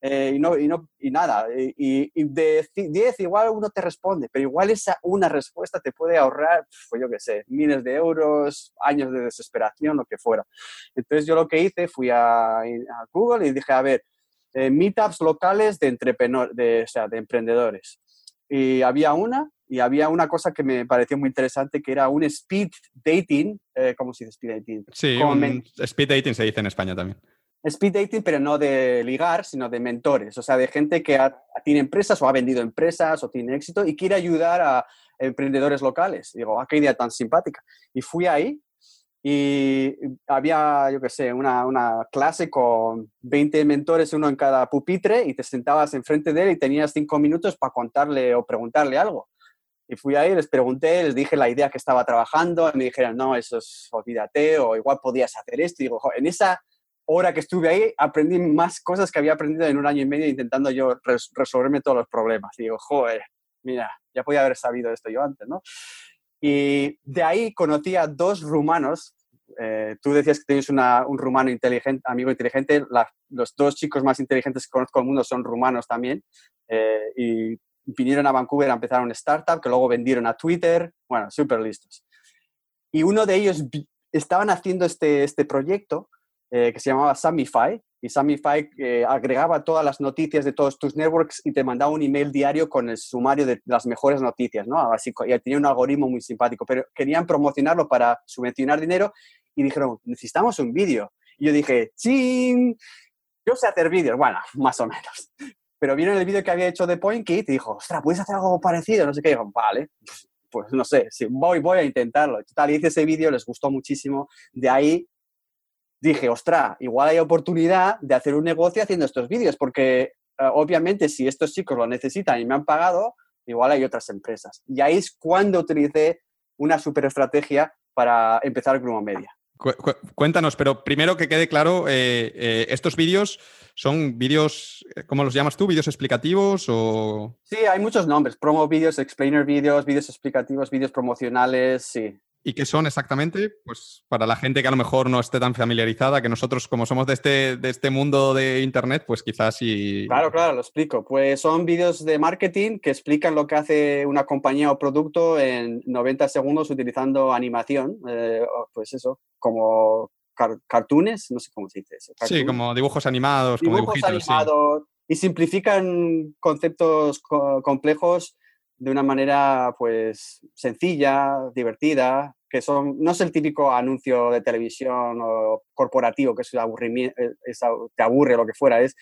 Eh, y, no, y, no, y nada, y, de 10 igual uno te responde, pero igual esa una respuesta te puede ahorrar, pues yo qué sé, miles de euros, años de desesperación, lo que fuera. Entonces yo lo que hice, fui a, a Google y dije, a ver, eh, meetups locales de, de, o sea, de emprendedores. Y había una, y había una cosa que me pareció muy interesante, que era un speed dating. Eh, ¿Cómo se dice speed dating? Sí, speed dating se dice en España también. Speed dating, pero no de ligar, sino de mentores, o sea, de gente que tiene empresas o ha vendido empresas o tiene éxito y quiere ayudar a emprendedores locales. digo, ah, qué idea tan simpática. Y fui ahí y había, yo qué sé, una, una, clase con 20 mentores, uno en cada pupitre, y te sentabas enfrente de él y tenías cinco minutos para contarle o preguntarle algo. Y fui ahí, les pregunté, les dije la idea que estaba trabajando, y me dijeron, no, eso es, olvídate, o igual podías hacer esto. Y digo, en esa hora que estuve ahí, aprendí más cosas que había aprendido en un año y medio intentando yo resolverme todos los problemas. Y digo, joder, mira, ya podía haber sabido esto yo antes, ¿no? Y de ahí conocí a dos rumanos eh, tú decías que tienes un rumano inteligente, amigo inteligente. los dos chicos más inteligentes que conozco el mundo son rumanos también. Eh, y vinieron a Vancouver a empezar una startup que luego vendieron a Twitter. Bueno, súper listos. Y uno de ellos estaban haciendo este, este proyecto eh, que se llamaba Samify. Y Samify agregaba todas las noticias de todos tus networks y te mandaba un email diario con el sumario de las mejores noticias, ¿no? Así, y tenía un algoritmo muy simpático, pero querían promocionarlo para subvencionar dinero y dijeron, necesitamos un vídeo. Y yo dije, ¡chin! Yo sé hacer vídeos, bueno, más o menos. pero vieron el vídeo que había hecho de PointKit y dijo, ostras, ¿puedes hacer algo parecido? No sé qué. Y dijo, vale, pues, pues no sé, sí, voy, voy a intentarlo. Total, hice ese vídeo, les gustó muchísimo. De ahí dije, ostras, igual hay oportunidad de hacer un negocio haciendo estos vídeos, porque eh, obviamente si estos chicos lo necesitan y me han pagado, igual hay otras empresas. Y ahí es cuando utilicé una super estrategia para empezar Grumo Media. Cuéntanos, pero primero que quede claro, eh, eh, estos vídeos son vídeos, ¿cómo los llamas tú? ¿Vídeos explicativos o...? Sí, hay muchos nombres, promo vídeos, explainer vídeos, vídeos explicativos, vídeos promocionales, sí. ¿Y qué son exactamente? Pues para la gente que a lo mejor no esté tan familiarizada, que nosotros como somos de este, de este mundo de Internet, pues quizás sí... Claro, claro, lo explico. Pues son vídeos de marketing que explican lo que hace una compañía o producto en 90 segundos utilizando animación. Eh, pues eso, como cartoons, no sé cómo se dice eso. Sí, como dibujos animados, dibujos como animados. Y simplifican conceptos complejos de una manera pues sencilla, divertida, que son, no es el típico anuncio de televisión o corporativo que es aburrimiento, eh, te aburre lo que fuera, es...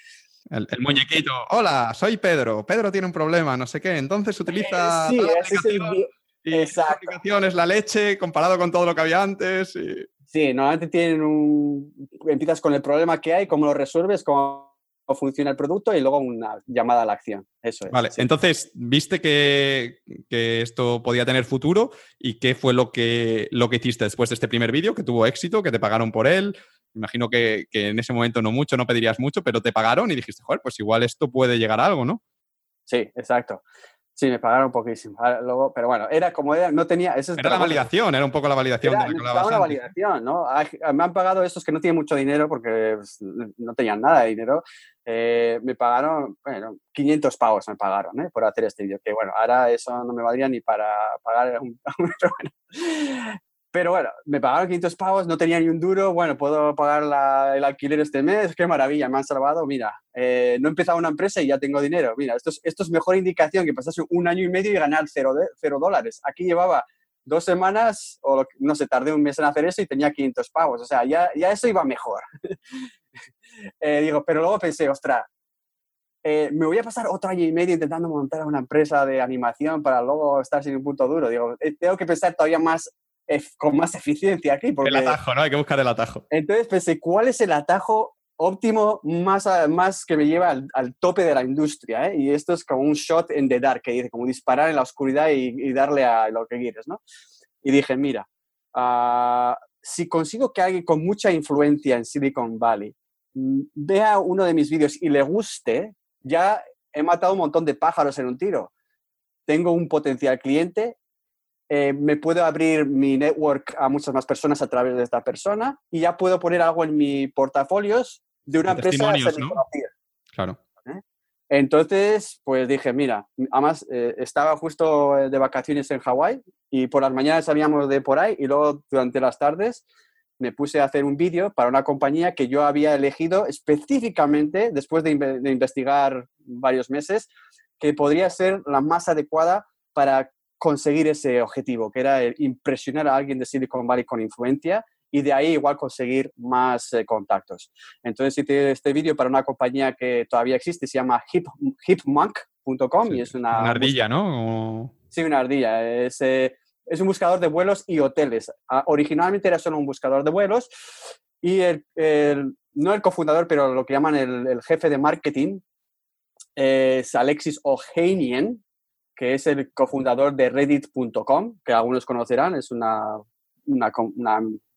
El, muñequito, hola, soy Pedro, Pedro tiene un problema, no sé qué, entonces utiliza... sí, ese es el... Y aplicación es la leche comparado con todo lo que había antes. Y... Sí, normalmente tienen un... Empiezas con el problema que hay, cómo lo resuelves, cómo funciona el producto y luego una llamada a la acción. Eso es. Vale, entonces, viste que, esto podía tener futuro y qué fue lo que, lo que hiciste después de este primer vídeo, que tuvo éxito, que te pagaron por él. Imagino que, que, en ese momento no mucho, no pedirías mucho, pero te pagaron y dijiste, joder, pues igual esto puede llegar a algo, ¿no? Sí, exacto. Sí, me pagaron poquísimo. Luego, pero bueno, era como era, no tenía. Eso era la validación, era un poco la validación era, de la una validación, ¿no? Me han pagado estos que no tienen mucho dinero porque pues, no tenían nada de dinero. Eh, me pagaron, bueno, 500 pavos me pagaron ¿eh? por hacer este vídeo. Que bueno, ahora eso no me valdría ni para pagar un. Pero bueno, me pagaron 500 pavos, no tenía ni un duro, bueno, puedo pagar el alquiler este mes, qué maravilla, me han salvado, mira, eh, no he empezado una empresa y ya tengo dinero, mira, esto es, esto es mejor indicación que pasase un año y medio y ganar cero, de, cero dólares. Aquí llevaba dos semanas, o no sé, tardé un mes en hacer eso y tenía 500 pavos, o sea, ya, ya eso iba mejor. eh, digo, pero luego pensé, ostras, eh, me voy a pasar otro año y medio intentando montar una empresa de animación para luego estar sin un punto duro. Digo, eh, tengo que pensar todavía más con más eficiencia aquí. Porque... El atajo, ¿no? Hay que buscar el atajo. Entonces pensé, ¿cuál es el atajo óptimo más, más que me lleva al, tope de la industria? Eh? Y esto es como un shot in the dark, que dice, como disparar en la oscuridad y, darle a lo que quieres, ¿no? Y dije, mira, uh, si consigo que alguien con mucha influencia en Silicon Valley mm, vea uno de mis vídeos y le guste, ya he matado un montón de pájaros en un tiro. Tengo un potencial cliente eh, me puedo abrir mi network a muchas más personas a través de esta persona y ya puedo poner algo en mi portafolios de una empresa ¿no? Claro. ¿Eh? Entonces, pues dije, mira, además eh, estaba justo de vacaciones en Hawái y por las mañanas salíamos de por ahí y luego durante las tardes me puse a hacer un vídeo para una compañía que yo había elegido específicamente después de, de investigar varios meses que podría ser la más adecuada para conseguir ese objetivo, que era impresionar a alguien de Silicon Valley con influencia y de ahí igual conseguir más eh, contactos. Entonces hice este vídeo para una compañía que todavía existe, se llama hip, hipmonk.com y es una... Una ardilla, ¿no? Sí, una ardilla. Es, eh, es, un buscador de vuelos y hoteles. Ah, originalmente era solo un buscador de vuelos y el, no el cofundador, pero lo que llaman el, el jefe de marketing es Alexis Ohanian, que es el cofundador de reddit.com, que algunos conocerán, es una, una,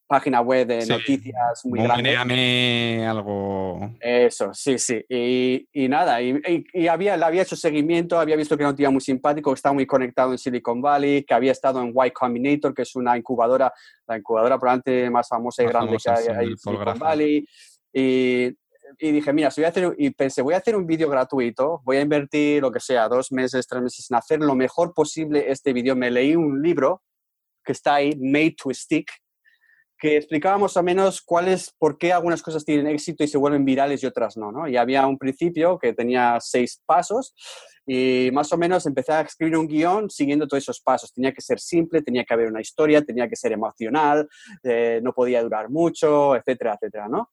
página web de noticias muy grande. algo. Eso, sí, sí. Y, y nada, y, y, había, le había hecho seguimiento, había visto que era un tío muy simpático, que estaba muy conectado en Silicon Valley, que había estado en Y Combinator, que es una incubadora, la incubadora probablemente más famosa y grande que hay, en Silicon Valley. Y y dije, mira, si voy a hacer, y pensé, voy a hacer un vídeo gratuito, voy a invertir lo que sea, dos meses, tres meses en hacer lo mejor posible este vídeo. Me leí un libro que está ahí, Made to Stick, que explicaba más o menos cuál es, por qué algunas cosas tienen éxito y se vuelven virales y otras no, ¿no? Y había un principio que tenía seis pasos y más o menos empecé a escribir un guion siguiendo todos esos pasos. Tenía que ser simple, tenía que haber una historia, tenía que ser emocional, eh, no podía durar mucho, etcétera, etcétera, ¿no?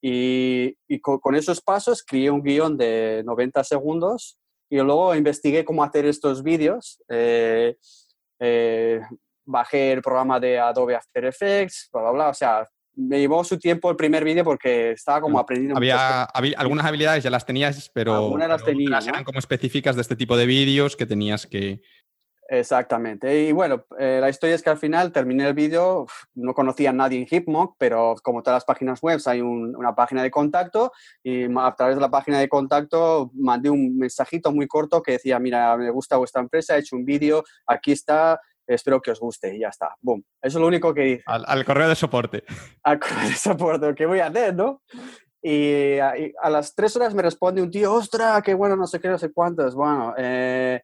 Y, con, esos pasos creé un guion de 90 segundos y luego investigué cómo hacer estos vídeos. Eh, eh, bajé el programa de Adobe After Effects, bla, bla, bla. O sea, me llevó su tiempo el primer vídeo porque estaba como aprendiendo. Había, algunas habilidades ya las tenías, pero, algunas las tenía, eran como específicas de este tipo de vídeos que tenías que... Exactamente. Y bueno, eh, la historia es que al final terminé el vídeo, no conocía a nadie en Hipmock, pero como todas las páginas web hay una página de contacto y a través de la página de contacto mandé un mensajito muy corto que decía, mira, me gusta vuestra empresa, he hecho un vídeo, aquí está, espero que os guste y ya está. Boom. Eso es lo único que dice. Al, correo de soporte. Al correo de soporte, ¿qué voy a hacer, no? Y a, las tres horas me responde un tío, ¡ostras, qué bueno, no sé qué, no sé cuántos! Bueno, eh,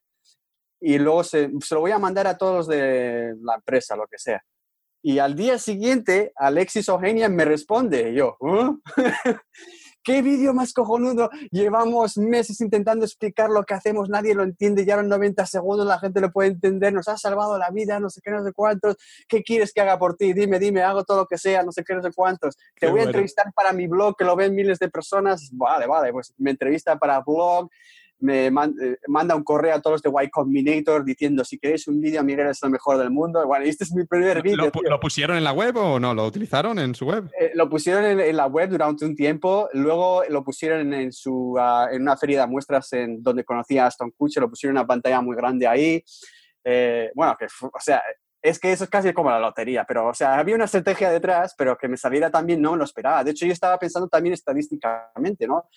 y luego se, se, lo voy a mandar a todos de la empresa, lo que sea. Y al día siguiente, Alexis Eugenia me responde, y yo, ¿Qué vídeo más cojonudo? Llevamos meses intentando explicar lo que hacemos, nadie lo entiende, ya en 90 segundos la gente lo puede entender, nos ha salvado la vida, no sé qué, no sé cuántos. ¿Qué quieres que haga por ti? Dime, dime, hago todo lo que sea, no sé qué, no sé cuántos. Te voy a entrevistar para mi blog que lo ven miles de personas. Vale, vale, pues me entrevista para blog, me eh, manda un correo a todos de Y Combinator diciendo si queréis un vídeo, Miguel es lo mejor del mundo. Bueno, este es mi primer vídeo. ¿Lo, pusieron en la web o no? ¿Lo utilizaron en su web? Eh, lo pusieron en, la web durante un tiempo, luego lo pusieron en, su, ah, en una feria de muestras en donde conocía a Aston Kutcher, lo pusieron en una pantalla muy grande ahí. Eh, bueno, que, o sea, es que eso es casi como la lotería, pero, o sea, había una estrategia detrás, pero que me saliera también no lo esperaba. De hecho, yo estaba pensando también estadísticamente, ¿no?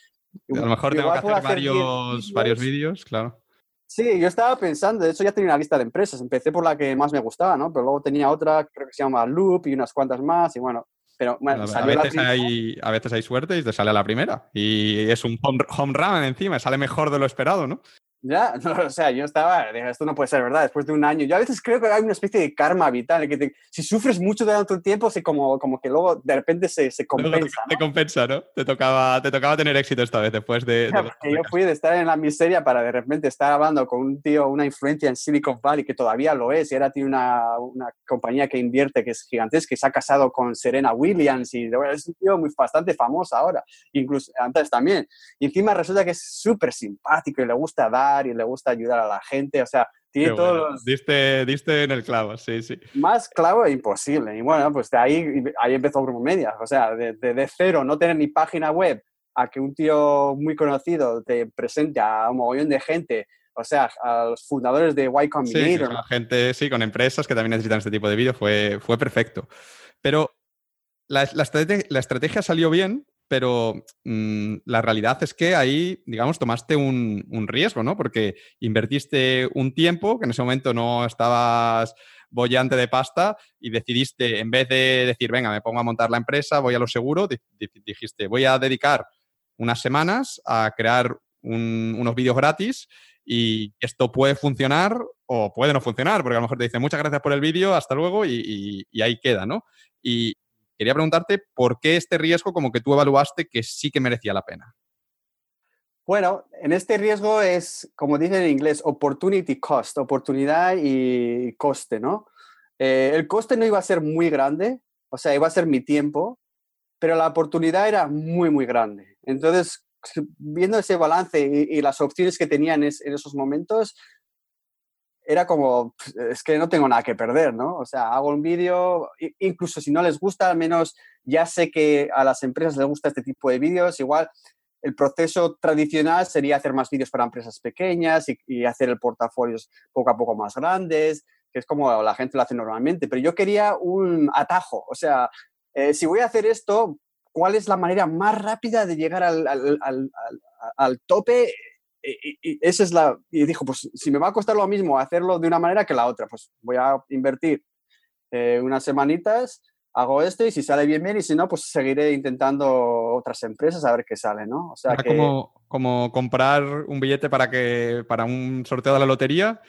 A lo mejor tengo que hacer varios, varios vídeos, claro. Sí, yo estaba pensando, de hecho ya tenía una lista de empresas, empecé por la que más me gustaba, ¿no? Pero luego tenía otra, creo que se llama Loop y unas cuantas más, y bueno, pero bueno, a, veces hay, a veces hay suerte y te sale a la primera. Y es un home, home run encima, sale mejor de lo esperado, ¿no? Ya, o sea, yo estaba, esto no puede ser verdad, después de un año. Yo a veces creo que hay una especie de karma vital, que si sufres mucho durante un tiempo, se como, como que luego de repente se, se compensa. Te, compensa, ¿no? Te tocaba, te tocaba tener éxito esta vez después de... yo fui de estar en la miseria para de repente estar hablando con un tío, una influencia en Silicon Valley, que todavía lo es, y ahora tiene una, una compañía que invierte, que es gigantesca, y se ha casado con Serena Williams, y es un tío muy, bastante famoso ahora, incluso antes también. Y encima resulta que es súper simpático y le gusta dar y le gusta ayudar a la gente, o sea, tiene todos los... Diste, diste en el clavo, sí, sí. Más clavo imposible. Y bueno, pues de ahí, ahí empezó Grupo Media, o sea, de, de, cero, no tener ni página web, a que un tío muy conocido te presente a un mogollón de gente, o sea, a los fundadores de Y Combinator. Sí, gente, sí, con empresas que también necesitan este tipo de vídeo, fue, fue perfecto. Pero la, la, estrategia, la, estrategia, salió bien, pero mm, la realidad es que ahí, digamos, tomaste un, riesgo, ¿no? Porque invertiste un tiempo que en ese momento no estabas bollante de pasta y decidiste, en vez de decir, venga, me pongo a montar la empresa, voy a lo seguro, dijiste, voy a dedicar unas semanas a crear unos vídeos gratis y esto puede funcionar o puede no funcionar, porque a lo mejor te dicen muchas gracias por el vídeo, hasta luego y, y ahí queda, ¿no? Y, Quería preguntarte por qué este riesgo como que tú evaluaste que sí que merecía la pena. Bueno, en este riesgo es, como dicen en inglés, opportunity cost, oportunidad y coste, ¿no? Eh, el coste no iba a ser muy grande, o sea, iba a ser mi tiempo, pero la oportunidad era muy, muy grande. Entonces, viendo ese balance y, las opciones que tenía en esos momentos, era como, es que no tengo nada que perder, ¿no? O sea, hago un vídeo, incluso si no les gusta, al menos ya sé que a las empresas les gusta este tipo de vídeos. Igual el proceso tradicional sería hacer más vídeos para empresas pequeñas y, hacer el portafolio poco a poco más grandes, que es como la gente lo hace normalmente. Pero yo quería un atajo, o sea, eh, si voy a hacer esto, ¿cuál es la manera más rápida de llegar al, al, al tope y, esa es la, y dijo, pues si me va a costar lo mismo hacerlo de una manera que la otra, pues voy a invertir eh, unas semanitas, hago esto y si sale bien, bien, y si no, pues seguiré intentando otras empresas a ver qué sale, ¿no? O sea, que... como, como comprar un billete para, que, para un sorteo de la lotería,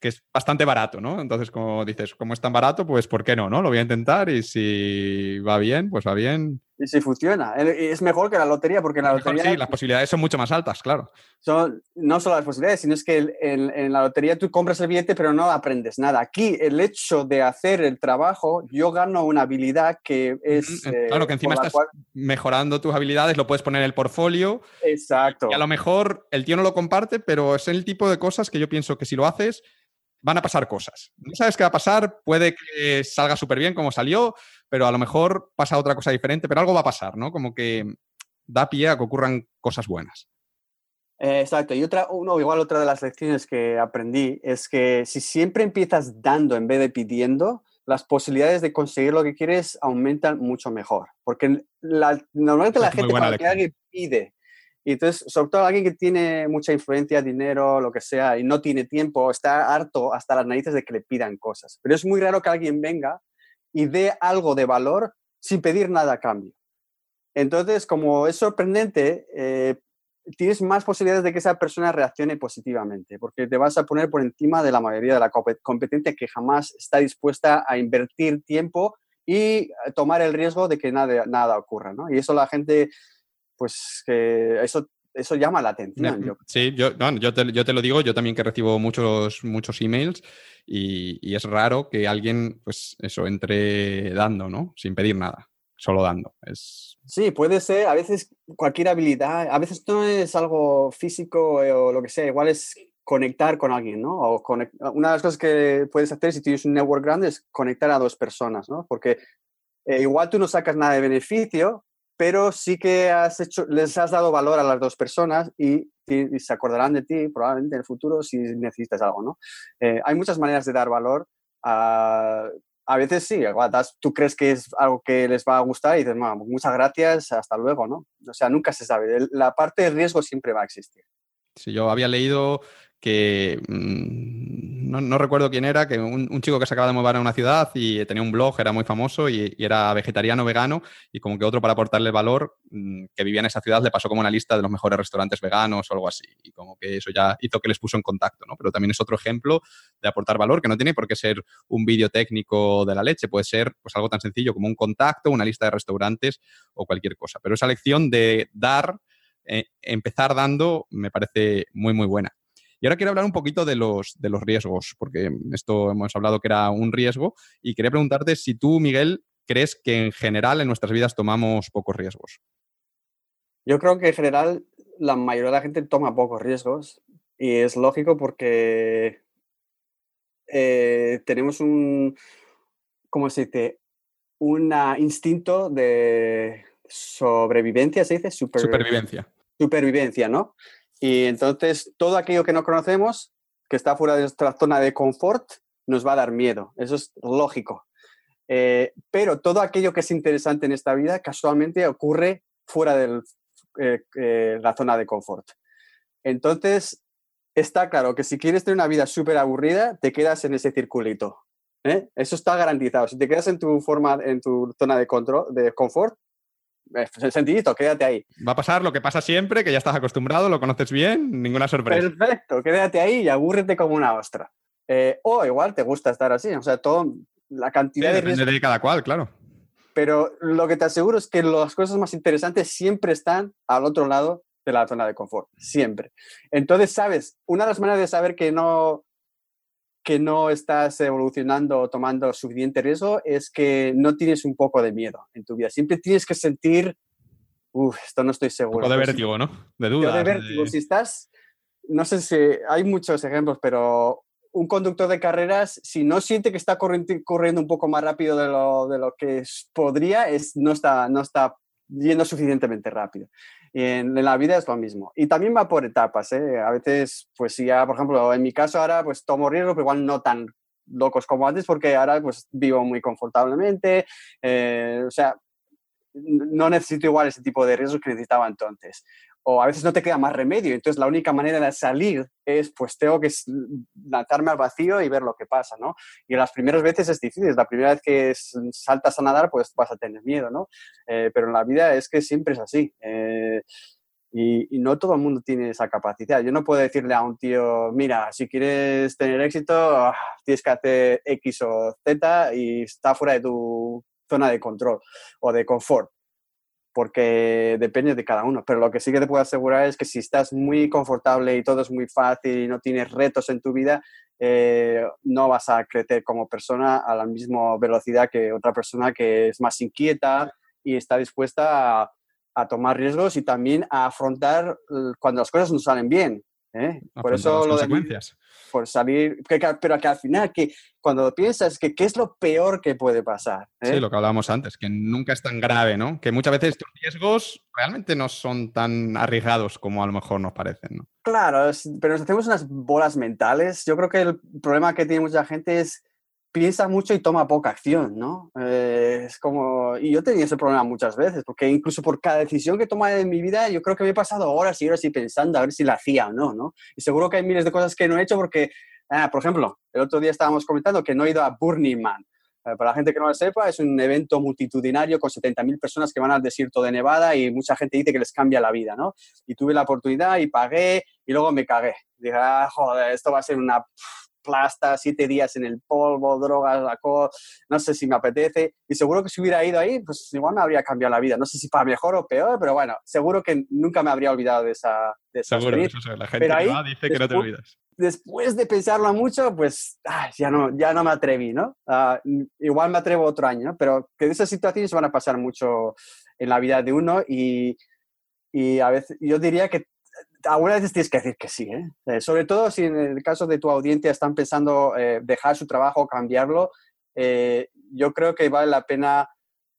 que es bastante barato, ¿no? Entonces, como dices, como es tan barato, pues ¿por qué no, no? Lo voy a intentar y si va bien, pues va bien. Y si funciona. Es mejor que la lotería, porque la lotería... sí, las posibilidades son mucho más altas, claro. Son, no solo las posibilidades, sino es que en, la lotería tú compras el billete, pero no aprendes nada. Aquí, el hecho de hacer el trabajo, yo gano una habilidad que es... Eh, claro, que encima estás mejorando tus habilidades, lo puedes poner en el portfolio. Exacto. Y a lo mejor el tío no lo comparte, pero es el tipo de cosas que yo pienso que si lo haces van a pasar cosas. No sabes qué va a pasar, puede que salga súper bien como salió, pero a lo mejor pasa otra cosa diferente, pero algo va a pasar, ¿no? Como que da pie a que ocurran cosas buenas. Eh, exacto. Y otra, uno, igual otra de las lecciones que aprendí es que si siempre empiezas dando en vez de pidiendo, las posibilidades de conseguir lo que quieres aumentan mucho mejor. Porque normalmente la gente cuando alguien pide y entonces, sobre todo alguien que tiene mucha influencia, dinero, lo que sea, y no tiene tiempo, está harto hasta las narices de que le pidan cosas. Pero es muy raro que alguien venga y dé algo de valor sin pedir nada a cambio. Entonces, como es sorprendente, eh, tienes más posibilidades de que esa persona reaccione positivamente, porque te vas a poner por encima de la mayoría de la competencia que jamás está dispuesta a invertir tiempo y tomar el riesgo de que nada, nada ocurra. ¿no? Y eso la gente pues que eso, eso llama la atención. Sí, yo, yo, te, yo, te, lo digo, yo también que recibo muchos, muchos emails y, y, es raro que alguien, pues eso, entre dando, ¿no? Sin pedir nada, solo dando. Es... Sí, puede ser, a veces cualquier habilidad, a veces no es algo físico eh, o lo que sea, igual es conectar con alguien, ¿no? O una de las cosas que puedes hacer si tienes un network grande es conectar a dos personas, ¿no? Porque eh, igual tú no sacas nada de beneficio, pero sí que has hecho, les has dado valor a las dos personas y, se acordarán de ti probablemente en el futuro si necesitas algo, ¿no? Eh, hay muchas maneras de dar valor. A, a veces sí, tú crees que es algo que les va a gustar y dices, muchas gracias, hasta luego, ¿no? O sea, nunca se sabe. La parte de riesgo siempre va a existir. Sí, yo había leído que mm, no, recuerdo quién era, que un, chico que se acaba de mover a una ciudad y tenía un blog, era muy famoso y, era vegetariano, vegano, y como que otro para aportarle valor, mm, que vivía en esa ciudad, le pasó como una lista de los mejores restaurantes veganos o algo así, y como que eso ya hizo que les puso en contacto, ¿no? Pero también es otro ejemplo de aportar valor, que no tiene por qué ser un vídeo técnico de la leche, puede ser pues algo tan sencillo como un contacto, una lista de restaurantes o cualquier cosa. Pero esa lección de dar, eh, empezar dando, me parece muy, muy buena. Y ahora quiero hablar un poquito de los, de los riesgos, porque esto hemos hablado que era un riesgo, y quería preguntarte si tú, Miguel, crees que en general en nuestras vidas tomamos pocos riesgos. Yo creo que en general la mayoría de la gente toma pocos riesgos y es lógico porque eh, tenemos un, ¿cómo se dice? Un instinto de sobrevivencia, ¿se dice? supervivencia. Supervivencia, ¿no? Y entonces todo aquello que no conocemos, que está fuera de nuestra zona de confort, nos va a dar miedo. Eso es lógico. Eh, pero todo aquello que es interesante en esta vida casualmente ocurre fuera de eh, eh, la zona de confort. Entonces, está claro que si quieres tener una vida súper aburrida, te quedas en ese circulito. Eso está garantizado. Si te quedas en tu forma, en tu zona de, control, de confort, sencillito, quédate ahí. Va a pasar lo que pasa siempre, que ya estás acostumbrado, lo conoces bien, ninguna sorpresa. Perfecto, quédate ahí y abúrrete como una ostra. Eh, o igual te gusta estar así, o sea, todo, la cantidad de Depende de cada cual, claro. Pero lo que te aseguro es que las cosas más interesantes siempre están al otro lado de la zona de confort, siempre. Entonces, sabes, una de las maneras de saber que no, que no estás evolucionando o tomando suficiente riesgo es que no tienes un poco de miedo en tu vida. Siempre tienes que sentir, uff, esto no estoy seguro. Un poco de vértigo, ¿no? De duda. De vértigo. Si estás, no sé si hay muchos ejemplos, pero un conductor de carreras, si no siente que está corriendo, un poco más rápido de lo, de lo que podría, es, no, está, no está yendo suficientemente rápido. Y en, la vida es lo mismo. Y también va por etapas. ¿eh? A veces, pues si ya, por ejemplo, en mi caso ahora, pues tomo riesgo, pero igual no tan locos como antes, porque ahora pues vivo muy confortablemente. Eh, o sea, no necesito igual ese tipo de riesgos que necesitaba entonces o a veces no te queda más remedio. Entonces la única manera de salir es, pues tengo que lanzarme al vacío y ver lo que pasa, ¿no? Y las primeras veces es difícil, la primera vez que saltas a nadar, pues vas a tener miedo, ¿no? Eh, pero en la vida es que siempre es así. Eh, Y, no todo el mundo tiene esa capacidad. Yo no puedo decirle a un tío, mira, si quieres tener éxito, ah, tienes que hacer X o Z y está fuera de tu zona de control o de confort porque depende de cada uno. Pero lo que sí que te puedo asegurar es que si estás muy confortable y todo es muy fácil y no tienes retos en tu vida, eh, no vas a crecer como persona a la misma velocidad que otra persona que es más inquieta y está dispuesta a, a tomar riesgos y también a afrontar cuando las cosas no salen bien. ¿Eh? Por eso lo de por salir, pero que al final, que cuando piensas que qué es lo peor que puede pasar. ¿eh? Sí, lo que hablábamos antes, que nunca es tan grave, ¿no? Que muchas veces estos riesgos realmente no son tan arriesgados como a lo mejor nos parecen, ¿no? Claro, pero nos hacemos unas bolas mentales. Yo creo que el problema que tiene mucha gente es piensa mucho y toma poca acción, ¿no? Eh, es como, y yo tenía ese problema muchas veces, porque incluso por cada decisión que toma en mi vida, yo creo que me he pasado horas y horas y pensando a ver si la hacía o no, ¿no? Y seguro que hay miles de cosas que no he hecho porque, ah, por ejemplo, el otro día estábamos comentando que no he ido a Burning Man. Eh, para la gente que no lo sepa, es un evento multitudinario con 70.000 personas que van al desierto de Nevada y mucha gente dice que les cambia la vida, ¿no? Y tuve la oportunidad y pagué y luego me cagué. Dije, ah, joder, esto va a ser una plasta, siete días en el polvo, drogas, alcohol, no sé si me apetece. Y seguro que si hubiera ido ahí, pues igual me habría cambiado la vida. No sé si para mejor o peor, pero bueno, seguro que nunca me habría olvidado de esa, de Seguro, eso la gente que va dice que no te olvidas. Después de pensarlo mucho, pues ya, no, ya no me atreví, ¿no? Ah, igual me atrevo otro año, pero que esas situaciones van a pasar mucho en la vida de uno y, y a veces yo diría que algunas veces tienes que decir que sí, ¿eh? Eh, sobre todo si en el caso de tu audiencia están pensando eh, dejar su trabajo o cambiarlo, yo creo que vale la pena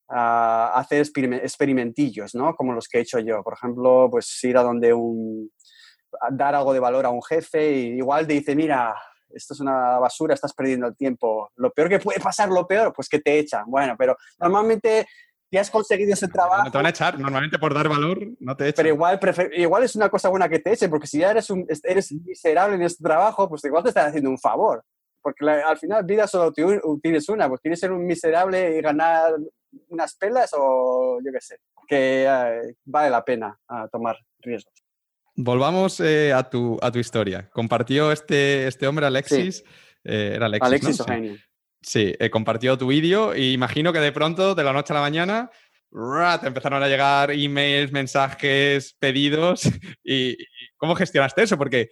ah, hacer experimentillos, ¿no? Como los que he hecho yo. Por ejemplo, pues ir a donde un... dar algo de valor a un jefe y igual te dice, mira, esto es una basura, estás perdiendo el tiempo. Lo peor que puede pasar, lo peor, pues que te echan. Bueno, pero normalmente si has conseguido ese trabajo. No te van a echar, normalmente por dar valor no te echan. Pero igual, igual es una cosa buena que te echen, porque si ya eres, un, eres miserable en este trabajo, pues igual te están haciendo un favor. Porque al final, vida solo tienes una, pues quieres ser un miserable y ganar unas pelas o yo qué sé, que eh, vale la pena tomar riesgos. Volvamos eh, a, tu, a tu historia. Compartió este, este hombre, Alexis. Eh, era Alexis. Alexis Sí, he compartido tu vídeo y imagino que de pronto, de la noche a la mañana, empezaron a llegar emails, mensajes, pedidos. ¿Y, cómo gestionaste eso? Porque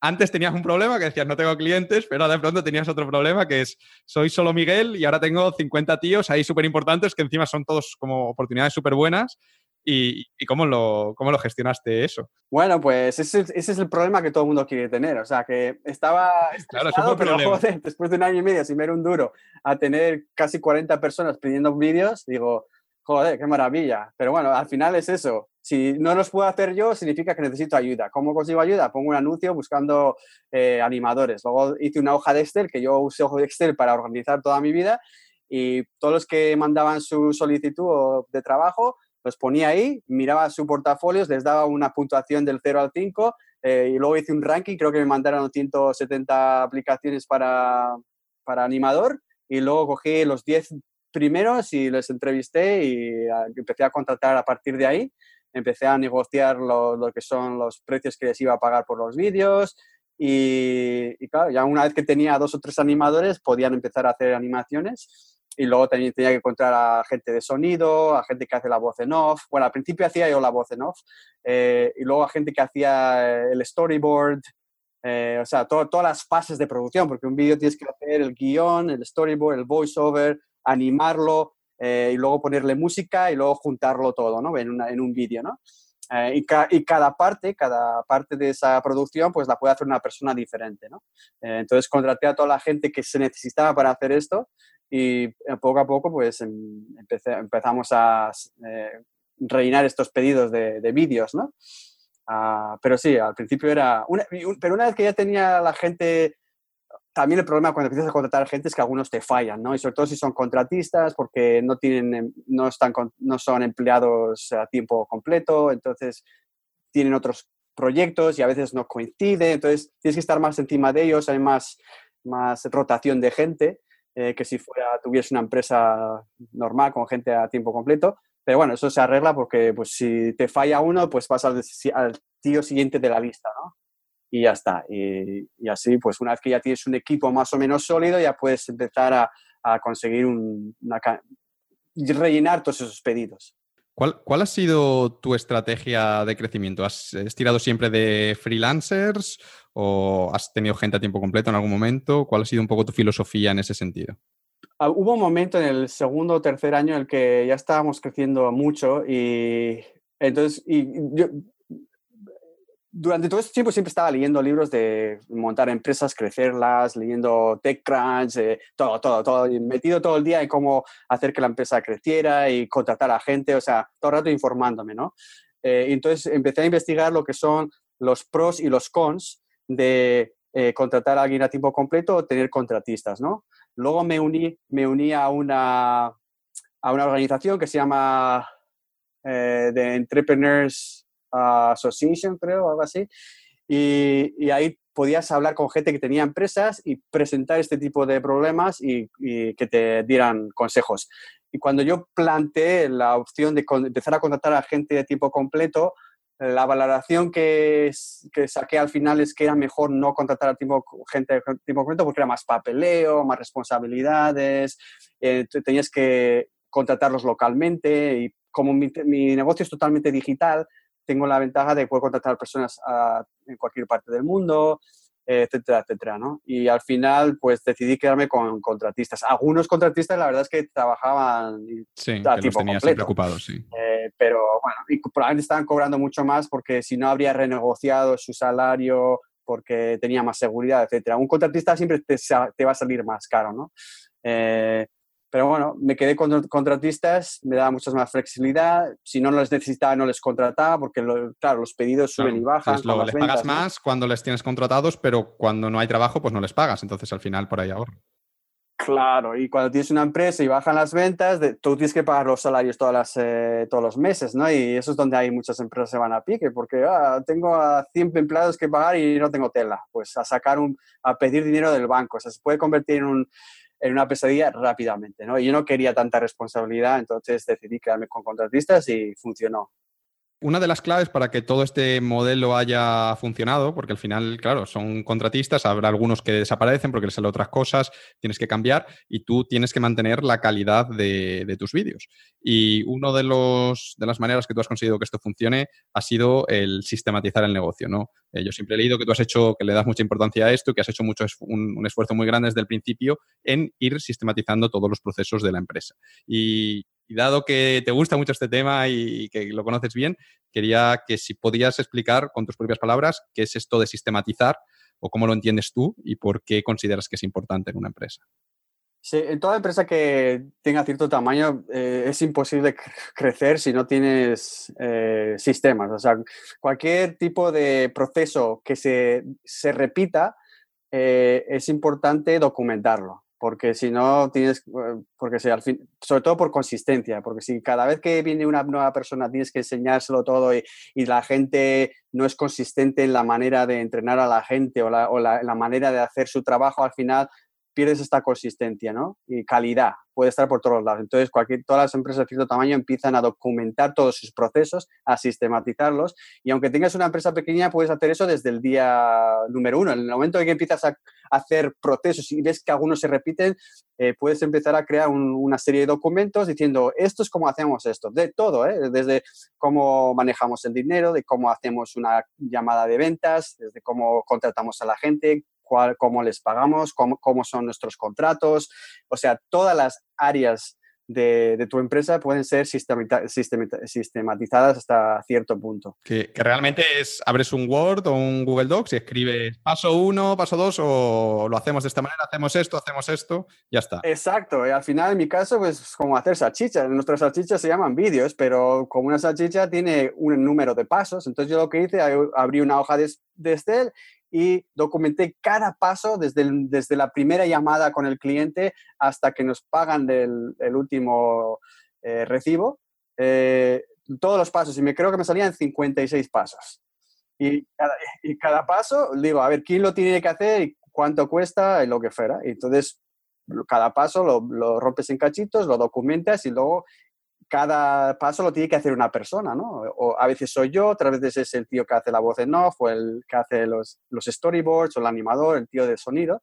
antes tenías un problema que decías no tengo clientes, pero de pronto tenías otro problema que es soy solo Miguel y ahora tengo 50 tíos ahí súper importantes que encima son todos como oportunidades súper buenas ¿Y, cómo, lo, cómo lo gestionaste eso? Bueno, pues ese, ese, es el problema que todo el mundo quiere tener. O sea, que estaba claro, pero joder, después de un año y medio sin ver un duro, a tener casi 40 personas pidiendo vídeos, digo, joder, qué maravilla. Pero bueno, al final es eso. Si no los puedo hacer yo, significa que necesito ayuda. ¿Cómo consigo ayuda? Pongo un anuncio buscando eh, animadores. Luego hice una hoja de Excel, que yo usé hoja de Excel para organizar toda mi vida, y todos los que mandaban su solicitud de trabajo, los ponía ahí, miraba su portafolio, les daba una puntuación del 0 al 5 eh, y luego hice un ranking, creo que me mandaron 170 aplicaciones para, para animador y luego cogí los 10 primeros y les entrevisté y ah, empecé a contratar a partir de ahí. Empecé a negociar lo, lo que son los precios que les iba a pagar por los vídeos y, y claro, ya una vez que tenía dos o tres animadores podían empezar a hacer animaciones y luego también tenía que encontrar a gente de sonido, a gente que hace la voz en off. Bueno, al principio hacía yo la voz en off eh, y luego a gente que hacía el storyboard, eh, o sea, todas las fases de producción, porque un vídeo tienes que hacer el guion, el storyboard, el voiceover, animarlo eh, y luego ponerle música y luego juntarlo todo, ¿no? En, en un vídeo, ¿no? y, y, cada parte, cada parte de esa producción, pues la puede hacer una persona diferente, ¿no? entonces contraté a toda la gente que se necesitaba para hacer esto y eh, poco a poco pues em, empezamos a eh, rellenar estos pedidos de, de vídeos, ¿no? Ah, pero sí, al principio era... Una, pero una vez que ya tenía la gente... También el problema cuando empiezas a contratar gente es que algunos te fallan, ¿no? Y sobre todo si son contratistas porque no, tienen, em, no, están, no son empleados a tiempo completo, entonces tienen otros proyectos y a veces no coinciden, entonces tienes que estar más encima de ellos, hay más, más rotación de gente. Eh, que si fuera, tuviese una empresa normal con gente a tiempo completo. Pero bueno, eso se arregla porque pues, si te falla uno, pues vas al, al tío siguiente de la lista, ¿no? Y ya está. Y, así, pues una vez que ya tienes un equipo más o menos sólido, ya puedes empezar a, a conseguir un, una, rellenar todos esos pedidos. ¿Cuál, ¿Cuál, ha sido tu estrategia de crecimiento? ¿Has estirado siempre de freelancers o has tenido gente a tiempo completo en algún momento? ¿Cuál ha sido un poco tu filosofía en ese sentido? Uh, hubo un momento en el segundo o tercer año en el que ya estábamos creciendo mucho y entonces y yo, durante todo este tiempo siempre estaba leyendo libros de montar empresas, crecerlas, leyendo TechCrunch, eh, todo, todo, todo, metido todo el día en cómo hacer que la empresa creciera y contratar a gente, o sea, todo el rato informándome, ¿no? Eh, entonces empecé a investigar lo que son los pros y los cons de eh, contratar a alguien a tiempo completo o tener contratistas, ¿no? Luego me uní, me uní a, una, a una organización que se llama eh, The Entrepreneurs Association, creo, algo así. Y, y, ahí podías hablar con gente que tenía empresas y presentar este tipo de problemas y, y, que te dieran consejos. Y cuando yo planteé la opción de empezar a contratar a gente de tiempo completo, la valoración que, que, saqué al final es que era mejor no contratar a tiempo, gente de tiempo completo porque era más papeleo, más responsabilidades, eh, tenías que contratarlos localmente y como mi, negocio es totalmente digital, tengo la ventaja de poder contratar personas a, en cualquier parte del mundo, etcétera, etcétera, ¿no? Y al final, pues decidí quedarme con contratistas. Algunos contratistas, la verdad es que trabajaban sí, a que tiempo los completo. ocupados, sí. Eh, pero bueno, y probablemente estaban cobrando mucho más porque si no habría renegociado su salario porque tenía más seguridad, etcétera. Un contratista siempre te, te va a salir más caro, ¿no? Eh, pero bueno, me quedé con contratistas, me daba mucha más flexibilidad. Si no los necesitaba, no les contrataba, porque, lo, claro, los pedidos suben claro, y bajan. Lo, les ventas, pagas ¿no? más cuando les tienes contratados, pero cuando no hay trabajo, pues no les pagas. Entonces, al final, por ahí ahorro. Claro, y cuando tienes una empresa y bajan las ventas, de, tú tienes que pagar los salarios todas las, eh, todos los meses, ¿no? Y eso es donde hay muchas empresas que se van a pique, porque ah, tengo a 100 empleados que pagar y no tengo tela. Pues a sacar un, a pedir dinero del banco. O sea, se puede convertir en un, en una pesadilla rápidamente, ¿no? Y yo no quería tanta responsabilidad, entonces decidí quedarme con contratistas y funcionó. Una de las claves para que todo este modelo haya funcionado, porque al final, claro, son contratistas, habrá algunos que desaparecen porque les salen otras cosas, tienes que cambiar y tú tienes que mantener la calidad de, tus vídeos. Y una de, de las maneras que tú has conseguido que esto funcione ha sido el sistematizar el negocio, ¿no? Eh, yo siempre he leído que tú has hecho, que le das mucha importancia a esto, que has hecho mucho, un, un esfuerzo muy grande desde el principio en ir sistematizando todos los procesos de la empresa. Y, y dado que te gusta mucho este tema y que lo conoces bien, quería que si podías explicar con tus propias palabras qué es esto de sistematizar o cómo lo entiendes tú y por qué consideras que es importante en una empresa. Sí, en toda empresa que tenga cierto tamaño eh, es imposible crecer si no tienes eh, sistemas. O sea, cualquier tipo de proceso que se, se repita eh, es importante documentarlo porque si no tienes, eh, porque si al fin, sobre todo por consistencia, porque si cada vez que viene una nueva persona tienes que enseñárselo todo y, y la gente no es consistente en la manera de entrenar a la gente o la, o la, la manera de hacer su trabajo, al final pierdes esta consistencia, ¿no? Y calidad, puede estar por todos lados. Entonces, cualquier, todas las empresas de cierto tamaño empiezan a documentar todos sus procesos, a sistematizarlos, y aunque tengas una empresa pequeña, puedes hacer eso desde el día número uno. En el momento en que empiezas a hacer procesos y ves que algunos se repiten, eh, puedes empezar a crear un, una serie de documentos diciendo, esto es cómo hacemos esto, de todo, ¿eh? desde cómo manejamos el dinero, de cómo hacemos una llamada de ventas, desde cómo contratamos a la gente, cuál, cómo les pagamos, cómo, cómo, son nuestros contratos, o sea, todas las áreas de, de tu empresa pueden ser sistematizadas hasta cierto punto. Que, que, realmente es, abres un Word o un Google Docs y escribes paso uno, paso dos, o lo hacemos de esta manera, hacemos esto, hacemos esto, ya está. Exacto, y al final en mi caso, pues como hacer salchichas. Nuestras salchichas se llaman vídeos, pero como una salchicha tiene un número de pasos, entonces yo lo que hice, abrí una hoja de, de Excel y documenté cada paso desde, desde la primera llamada con el cliente hasta que nos pagan del, el último eh, recibo. Eh, todos los pasos y me creo que me salían 56 pasos. Y cada, y cada paso, digo, a ver, ¿quién lo tiene que hacer y cuánto cuesta y lo que fuera? Y entonces, cada paso lo, lo rompes en cachitos, lo documentas y luego cada paso lo tiene que hacer una persona, ¿no? O a veces soy yo, otras veces es el tío que hace la voz en off, o el que hace los, storyboards, o el animador, el tío de sonido.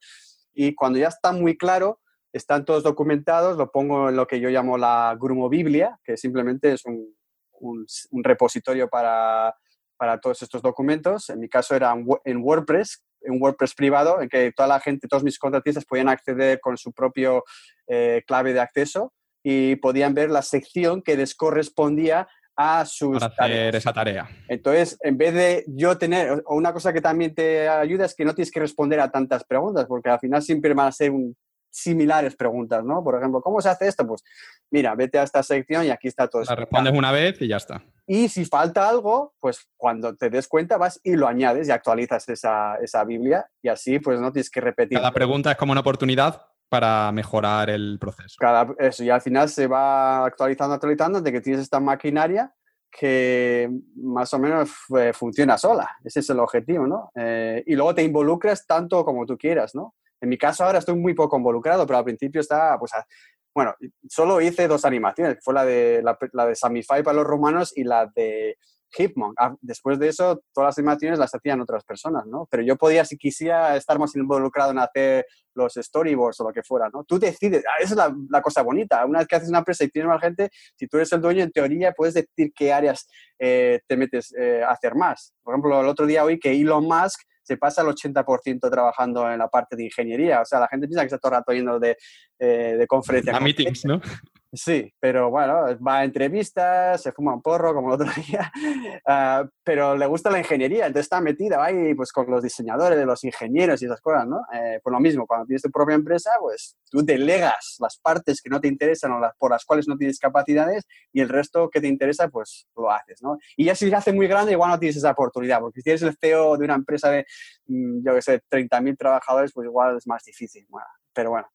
Y cuando ya está muy claro, están todos documentados, lo pongo en lo que yo llamo la Grumo Biblia, que simplemente es un, un, repositorio para, para, todos estos documentos. En mi caso era en WordPress, en WordPress privado, en que toda la gente, todos mis contratistas podían acceder con su propio eh, clave de acceso y podían ver la sección que les correspondía a sus Para hacer esa tarea. Entonces, en vez de yo tener, o una cosa que también te ayuda es que no tienes que responder a tantas preguntas, porque al final siempre van a ser un, similares preguntas, ¿no? Por ejemplo, ¿cómo se hace esto? Pues mira, vete a esta sección y aquí está todo. La respondes una vez y ya está. Y si falta algo, pues cuando te des cuenta vas y lo añades y actualizas esa, esa Biblia y así pues no tienes que repetir. Cada pregunta es como una oportunidad para mejorar el proceso. Cada, eso, y al final se va actualizando, actualizando, de que tienes esta maquinaria que más o menos eh, funciona sola. Ese es el objetivo, ¿no? Eh, y luego te involucras tanto como tú quieras, ¿no? En mi caso ahora estoy muy poco involucrado, pero al principio estaba, pues, bueno, solo hice dos animaciones, fue la de, la, la de Samify para los romanos y la de Hipmon. Ah, después de eso, todas las animaciones las hacían otras personas, ¿no? Pero yo podía, si quisiera, estar más involucrado en hacer los storyboards o lo que fuera, ¿no? Tú decides, ah, esa es la, la, cosa bonita. Una vez que haces una empresa y tienes más gente, si tú eres el dueño, en teoría puedes decir qué áreas eh, te metes eh, a hacer más. Por ejemplo, el otro día oí que Elon Musk se pasa el 80% trabajando en la parte de ingeniería. O sea, la gente piensa que está todo el rato yendo de, eh, de conferencia. A meetings, ¿no? Sí, pero bueno, va a entrevistas, se fuma un porro como el otro día, uh, pero le gusta la ingeniería, entonces está metida ahí pues, con los diseñadores, los ingenieros y esas cosas, ¿no? Eh, pues lo mismo, cuando tienes tu propia empresa, pues tú delegas las partes que no te interesan o las, por las cuales no tienes capacidades y el resto que te interesa, pues lo haces, ¿no? Y ya si se hace muy grande, igual no tienes esa oportunidad, porque si tienes el CEO de una empresa de, mm, yo qué sé, 30.000 trabajadores, pues igual es más difícil, bueno, pero bueno.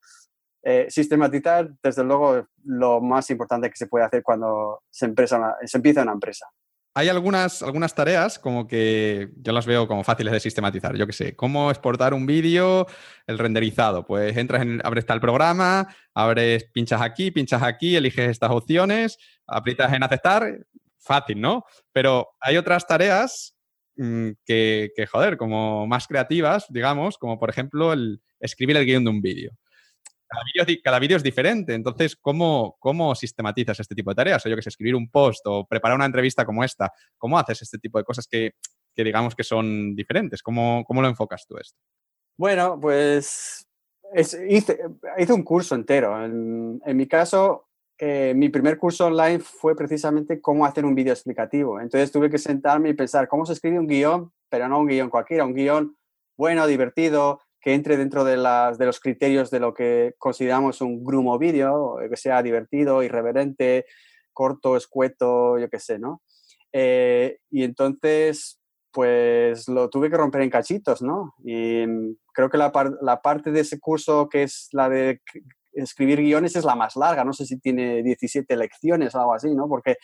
Eh, sistematizar, desde luego, lo más importante que se puede hacer cuando se, empresa se empieza una empresa. Hay algunas, algunas tareas como que yo las veo como fáciles de sistematizar. Yo qué sé, cómo exportar un vídeo, el renderizado. Pues entras en, abres tal programa, abres, pinchas aquí, pinchas aquí, eliges estas opciones, aprietas en aceptar, fácil, ¿no? Pero hay otras tareas mm, que, que, joder, como más creativas, digamos, como por ejemplo el escribir el guion de un vídeo cada vídeo es diferente. Entonces, ¿cómo, ¿cómo sistematizas este tipo de tareas? O yo que sé, escribir un post o preparar una entrevista como esta. ¿Cómo haces este tipo de cosas que, que digamos que son diferentes? ¿Cómo, ¿Cómo, lo enfocas tú esto? Bueno, pues hice, hice, un curso entero. En, en mi caso, eh, mi primer curso online fue precisamente cómo hacer un vídeo explicativo. Entonces tuve que sentarme y pensar cómo se escribe un guion, pero no un guion cualquiera, un guion bueno, divertido, que entre dentro de, las, de los criterios de lo que consideramos un grumo vídeo, que sea divertido, irreverente, corto, escueto, yo qué sé, ¿no? Eh, y entonces, pues lo tuve que romper en cachitos, ¿no? Y creo que la, la, parte de ese curso que es la de escribir guiones es la más larga, no sé si tiene 17 lecciones o algo así, ¿no? Porque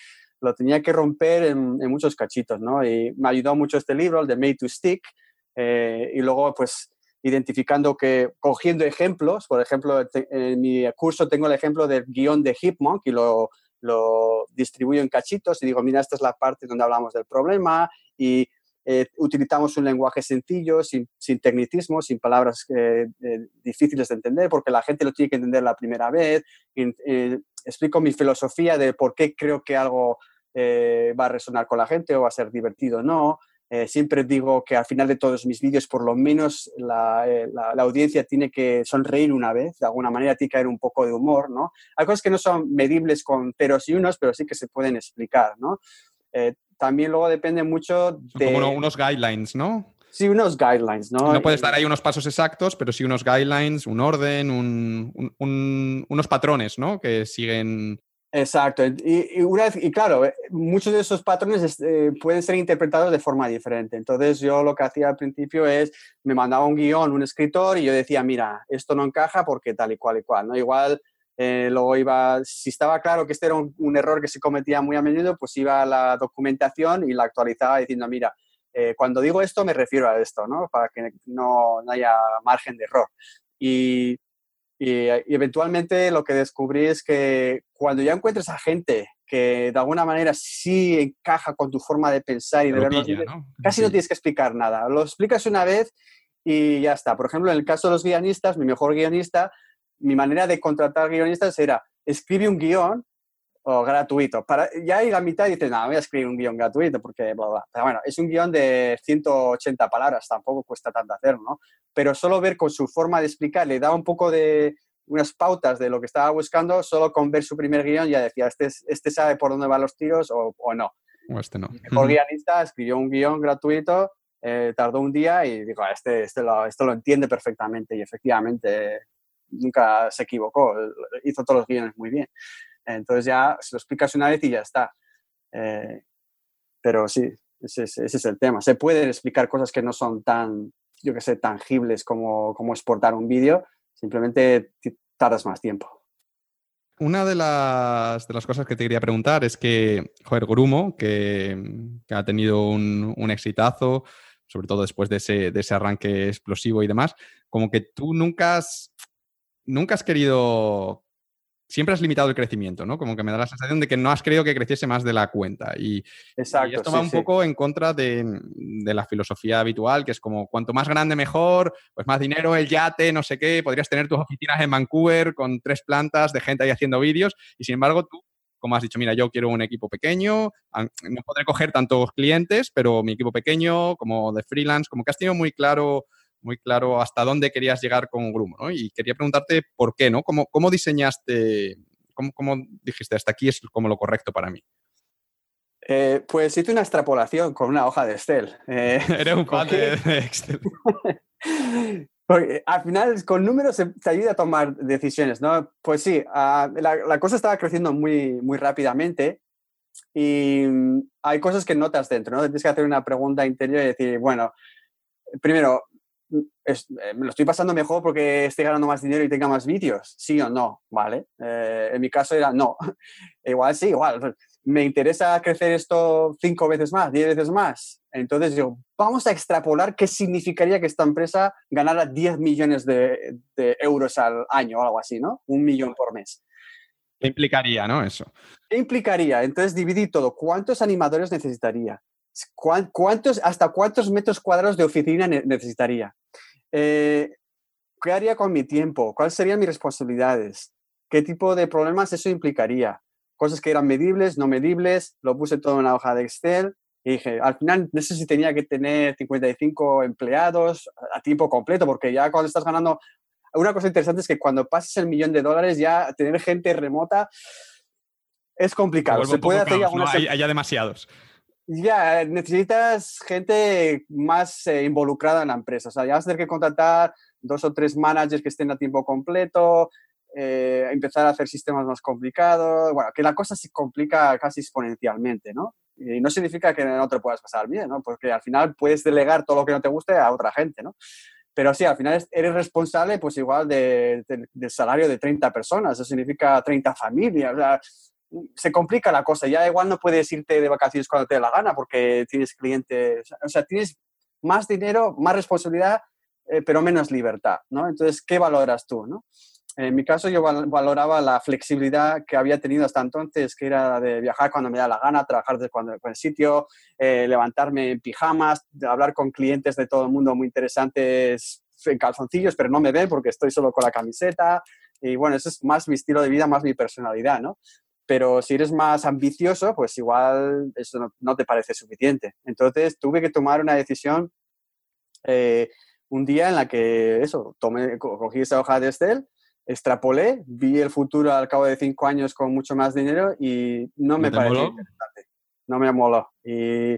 lo tenía que romper en, en muchos cachitos, ¿no? Y me ayudó mucho este libro, el de Made to Stick, eh, y luego, pues, identificando que, cogiendo ejemplos, por ejemplo, en mi curso tengo el ejemplo del guion de Hipmonk y lo, lo distribuyo en cachitos y digo, mira, esta es la parte donde hablamos del problema y eh, utilizamos un lenguaje sencillo, sin, sin tecnicismos, sin palabras eh, eh, difíciles de entender, porque la gente lo tiene que entender la primera vez. Y, explico mi filosofía de por qué creo que algo va a resonar con la gente o va a ser divertido o no. Eh, siempre digo que al final de todos mis vídeos, por lo menos la, eh, la, la, audiencia tiene que sonreír una vez, de alguna manera tiene que haber un poco de humor, ¿no? Hay cosas que no son medibles con ceros y unos, pero sí que se pueden explicar, ¿no? Eh, también luego depende mucho de... Como unos guidelines, ¿no? Sí, unos guidelines, ¿no? No puede estar ahí unos pasos exactos, pero sí unos guidelines, un orden, un, un, unos patrones, ¿no? Que siguen Exacto. Y, y claro, eh, muchos de esos patrones eh, pueden ser interpretados de forma diferente. Entonces yo lo que hacía al principio es, me mandaba un guion, un escritor, y yo decía, mira, esto no encaja porque tal y cual y cual. ¿no? Igual eh, luego iba, si estaba claro que este era un, error que se cometía muy a menudo, pues iba a la documentación y la actualizaba diciendo, mira, cuando digo esto me refiero a esto, ¿no? Para que no, no haya margen de error. Y y, eventualmente lo que descubrí es que cuando ya encuentres a gente que de alguna manera sí encaja con tu forma de pensar y de verlo, casi no tienes que explicar nada. Lo explicas una vez y ya está. Por ejemplo, en el caso de los guionistas, mi mejor guionista, mi manera de contratar guionistas era escribe un guion o gratuito. Para, ya hay la mitad y dices, no, voy a escribir un guion gratuito porque bla, bla. Pero bueno, es un guion de 180 palabras, tampoco cuesta tanto hacerlo, ¿no? Pero solo ver con su forma de explicar, le da un poco de unas pautas de lo que estaba buscando, solo con ver su primer guion ya decía, este, este sabe por dónde van los tiros o, o no. O este no. El guionista escribió un guion gratuito, eh, tardó un día y dijo, ah, este, este lo, esto lo entiende perfectamente y efectivamente nunca se equivocó, hizo todos los guiones muy bien. Entonces ya se lo explicas una vez y ya está. Eh, pero sí, ese, es el tema. Se pueden explicar cosas que no son tan, yo que sé, tangibles como, como exportar un vídeo, simplemente tardas más tiempo. Una de las, de las, cosas que te quería preguntar es que, joder, Grumo, que, ha tenido un, un, exitazo, sobre todo después de ese, de ese arranque explosivo y demás, como que tú nunca has, nunca has querido siempre has limitado el crecimiento, ¿no? Como que me da la sensación de que no has querido que creciese más de la cuenta. Y, Exacto, esto va un poco en contra de, la filosofía habitual, que es como cuanto más grande mejor, pues más dinero, el yate, no sé qué, podrías tener tus oficinas en Vancouver con tres plantas de gente ahí haciendo vídeos y sin embargo tú... Como has dicho, mira, yo quiero un equipo pequeño, no podré coger tantos clientes, pero mi equipo pequeño, como de freelance, como que has tenido muy claro muy claro hasta dónde querías llegar con Grumo, ¿no? Y quería preguntarte por qué, ¿no? ¿Cómo, cómo diseñaste, cómo, cómo, dijiste, hasta aquí es como lo correcto para mí? Eh, pues hice una extrapolación con una hoja de Excel. Eh, Eres un fan de Excel. Porque al final con números te ayuda a tomar decisiones, ¿no? Pues sí, ah, la, la, cosa estaba creciendo muy, muy rápidamente y mm, hay cosas que notas dentro, ¿no? Tienes que hacer una pregunta interior y decir, bueno, primero, eh, me lo estoy pasando mejor porque estoy ganando más dinero y tenga más vídeos, sí o no, ¿vale? Eh, en mi caso era no. igual sí, igual. Me interesa crecer esto cinco veces más, diez veces más. Entonces digo, vamos a extrapolar qué significaría que esta empresa ganara 10 millones de, de euros al año o algo así, ¿no? Un millón por mes. ¿Qué implicaría, no? Eso. ¿Qué implicaría? Entonces dividí todo. ¿Cuántos animadores necesitaría? ¿Cuántos, ¿Hasta cuántos metros cuadrados de oficina necesitaría? Eh, ¿Qué haría con mi tiempo? ¿Cuáles serían mis responsabilidades? ¿Qué tipo de problemas eso implicaría? Cosas que eran medibles, no medibles, lo puse todo en una hoja de Excel y dije, al final no sé si tenía que tener 55 empleados a tiempo completo, porque ya cuando estás ganando, una cosa interesante es que cuando pases el millón de dólares ya tener gente remota es complicado. Se puede hacer ¿no? hay, hay, demasiados. Ya, necesitas gente más eh, involucrada en la empresa. O sea, ya vas a tener que contratar dos o tres managers que estén a tiempo completo, eh, empezar a hacer sistemas más complicados. Bueno, que la cosa se complica casi exponencialmente, ¿no? Y no significa que no te puedas pasar bien, ¿no? Porque al final puedes delegar todo lo que no te guste a otra gente, ¿no? Pero sí, al final eres responsable, pues igual, de, del salario de 30 personas. Eso significa 30 familias. O se complica la cosa. Ya igual no puedes irte de vacaciones cuando te dé la gana porque tienes clientes, o sea, tienes más dinero, más responsabilidad, eh, pero menos libertad, ¿no? Entonces, ¿qué valoras tú, no? En mi caso, yo valoraba la flexibilidad que había tenido hasta entonces, que era de viajar cuando me da la gana, trabajar desde cuando, el sitio, eh, levantarme en pijamas, hablar con clientes de todo el mundo muy interesantes en calzoncillos, pero no me ven porque estoy solo con la camiseta. Y bueno, eso es más mi estilo de vida, más mi personalidad, ¿no? Pero si eres más ambicioso, pues igual eso no, te parece suficiente. Entonces tuve que tomar una decisión eh, un día en la que eso, tomé, cogí esa hoja de Excel, extrapolé, vi el futuro al cabo de cinco años con mucho más dinero y no me pareció interesante. No me moló. Y,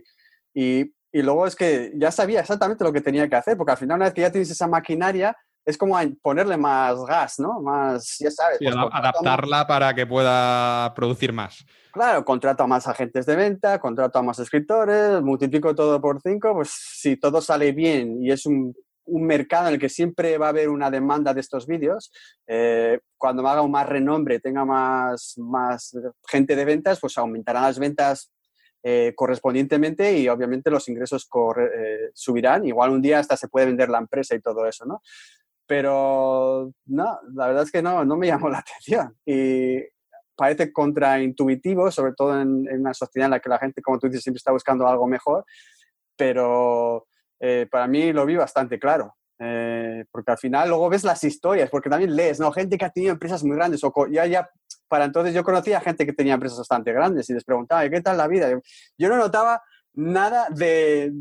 y, y luego es que ya sabía exactamente lo que tenía que hacer, porque al final una vez que ya tienes esa maquinaria, es como ponerle más gas, ¿no? Más, ya sabes. Pues, adaptarla para que pueda producir más. Claro, contrato a más agentes de venta, contrato a más escritores, multiplico todo por cinco, pues si todo sale bien y es un, mercado en el que siempre va a haber una demanda de estos vídeos, eh, cuando me haga un más renombre, tenga más, más gente de ventas, pues aumentarán las ventas eh, correspondientemente y obviamente los ingresos eh, subirán. Igual un día hasta se puede vender la empresa y todo eso, pero no, la verdad es que no, no me llamó la atención. Y parece contraintuitivo, sobre todo en, una sociedad en la que la gente, como tú dices, siempre está buscando algo mejor, pero eh, para mí lo vi bastante claro. Eh, porque al final luego ves las historias, porque también lees, ¿no? Gente que ha tenido empresas muy grandes, o ya, ya, para entonces yo conocía gente que tenía empresas bastante grandes y les preguntaba, ¿qué tal la vida? Yo no notaba nada de,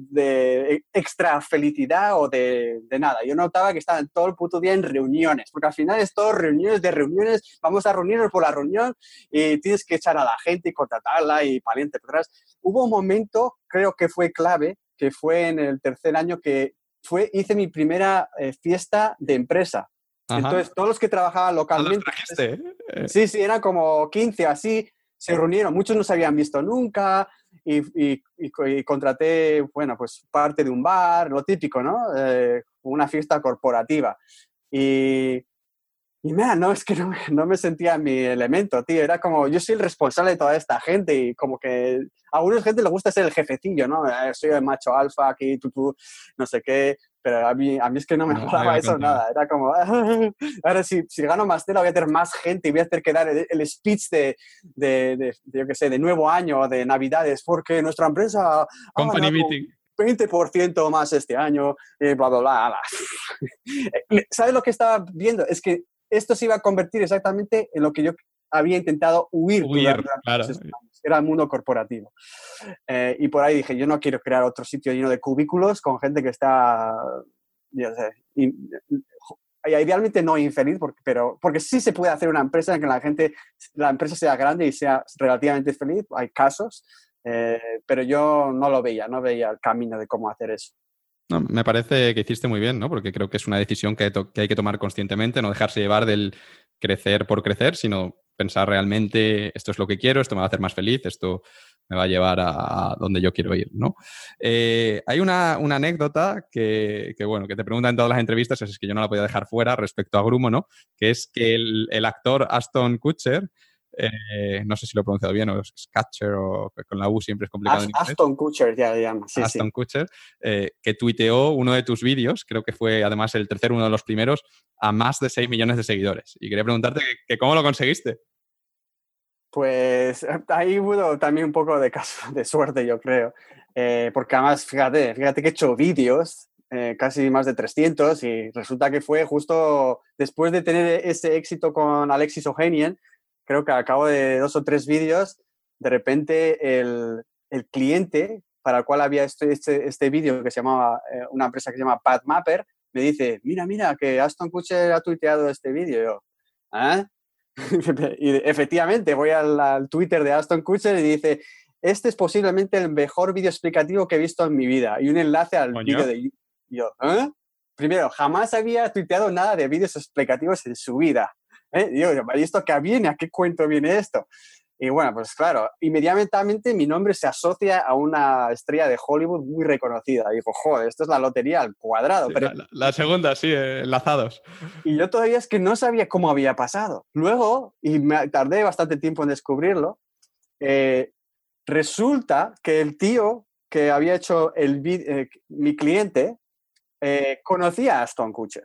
extra felicidad o de, nada. Yo notaba que estaban todo el puto día en reuniones, porque al final es todo reuniones de reuniones, vamos a reunirnos por la reunión y tienes que echar a la gente y contratarla y paliente atrás. Hubo un momento, creo que fue clave, que fue en el tercer año que fue, hice mi primera eh, fiesta de empresa. Entonces, todos los que trabajaban localmente... Eh. Sí, sí, eran como 15 así, se reunieron, muchos no se habían visto nunca, y, contraté, bueno, pues parte de un bar, lo típico, ¿no? Eh, una fiesta corporativa. Y, y mira, no, es que no, no, me sentía en mi elemento, tío. Era como, yo soy el responsable de toda esta gente y como que a alguna gente le gusta ser el jefecillo, ¿no? Eh, soy el macho alfa aquí, tú, tú, no sé qué. Pero a mí, a mí es que no me no, eso nada. Era como, ahora si, si gano más tela voy a tener más gente y voy a tener que dar el, speech de, de, de, yo qué sé, de nuevo año, de navidades, porque nuestra empresa... Company meeting. 20% más este año, y bla, bla, bla. ¿Sabes lo que estaba viendo? Es que esto se iba a convertir exactamente en lo que yo había intentado huir. huir claro. Era el mundo corporativo. Eh, y por ahí dije, yo no quiero crear otro sitio lleno de cubículos con gente que está, yo sé, idealmente no infeliz, porque, pero, porque sí se puede hacer una empresa en que la gente, la empresa sea grande y sea relativamente feliz, hay casos, eh, pero yo no lo veía, no veía el camino de cómo hacer eso. No, me parece que hiciste muy bien, ¿no? Porque creo que es una decisión que, hay que tomar conscientemente, no dejarse llevar del crecer por crecer, sino pensar realmente esto es lo que quiero, esto me va a hacer más feliz, esto me va a llevar a, donde yo quiero ir, ¿no? Eh, hay una, anécdota que, bueno, que te preguntan en todas las entrevistas, es que yo no la podía dejar fuera respecto a Grumo, ¿no? Que es que el, el actor Aston Kutcher eh, no sé si lo he pronunciado bien, o es Catcher o con la U siempre es complicado. Aston Kutcher ya le llama. Aston Kutcher, eh, que tuiteó uno de tus vídeos, creo que fue además el tercer, uno de los primeros, a más de 6 millones de seguidores. Y quería preguntarte que, cómo lo conseguiste. Pues ahí hubo también un poco de caso de suerte, yo creo. Eh, porque además, fíjate, fíjate que he hecho vídeos, casi más de 300, y resulta que fue justo después de tener ese éxito con Alexis Ohanian, creo que al cabo de dos o tres vídeos, de repente el, el, cliente para el cual había este, este, este vídeo que se llamaba, eh, una empresa que se llama PadMapper, me dice, mira, mira, que Aston Kutcher ha tuiteado este vídeo. Yo, ¿ah? y efectivamente, voy al, Twitter de Aston Kutcher y dice, este es posiblemente el mejor vídeo explicativo que he visto en mi vida. Y un enlace al vídeo de yo. ¿eh? Primero, jamás había tuiteado nada de vídeos explicativos en su vida. ¿Eh? Digo, ¿y esto qué viene? ¿A qué cuento viene esto? Y bueno, pues claro, inmediatamente mi nombre se asocia a una estrella de Hollywood muy reconocida. Digo, joder, esto es la lotería al cuadrado. pero... La, segunda, sí, eh, enlazados. Y yo todavía es que no sabía cómo había pasado. Luego, y me tardé bastante tiempo en descubrirlo, eh, resulta que el tío que había hecho el mi cliente conocía a Aston Kutcher.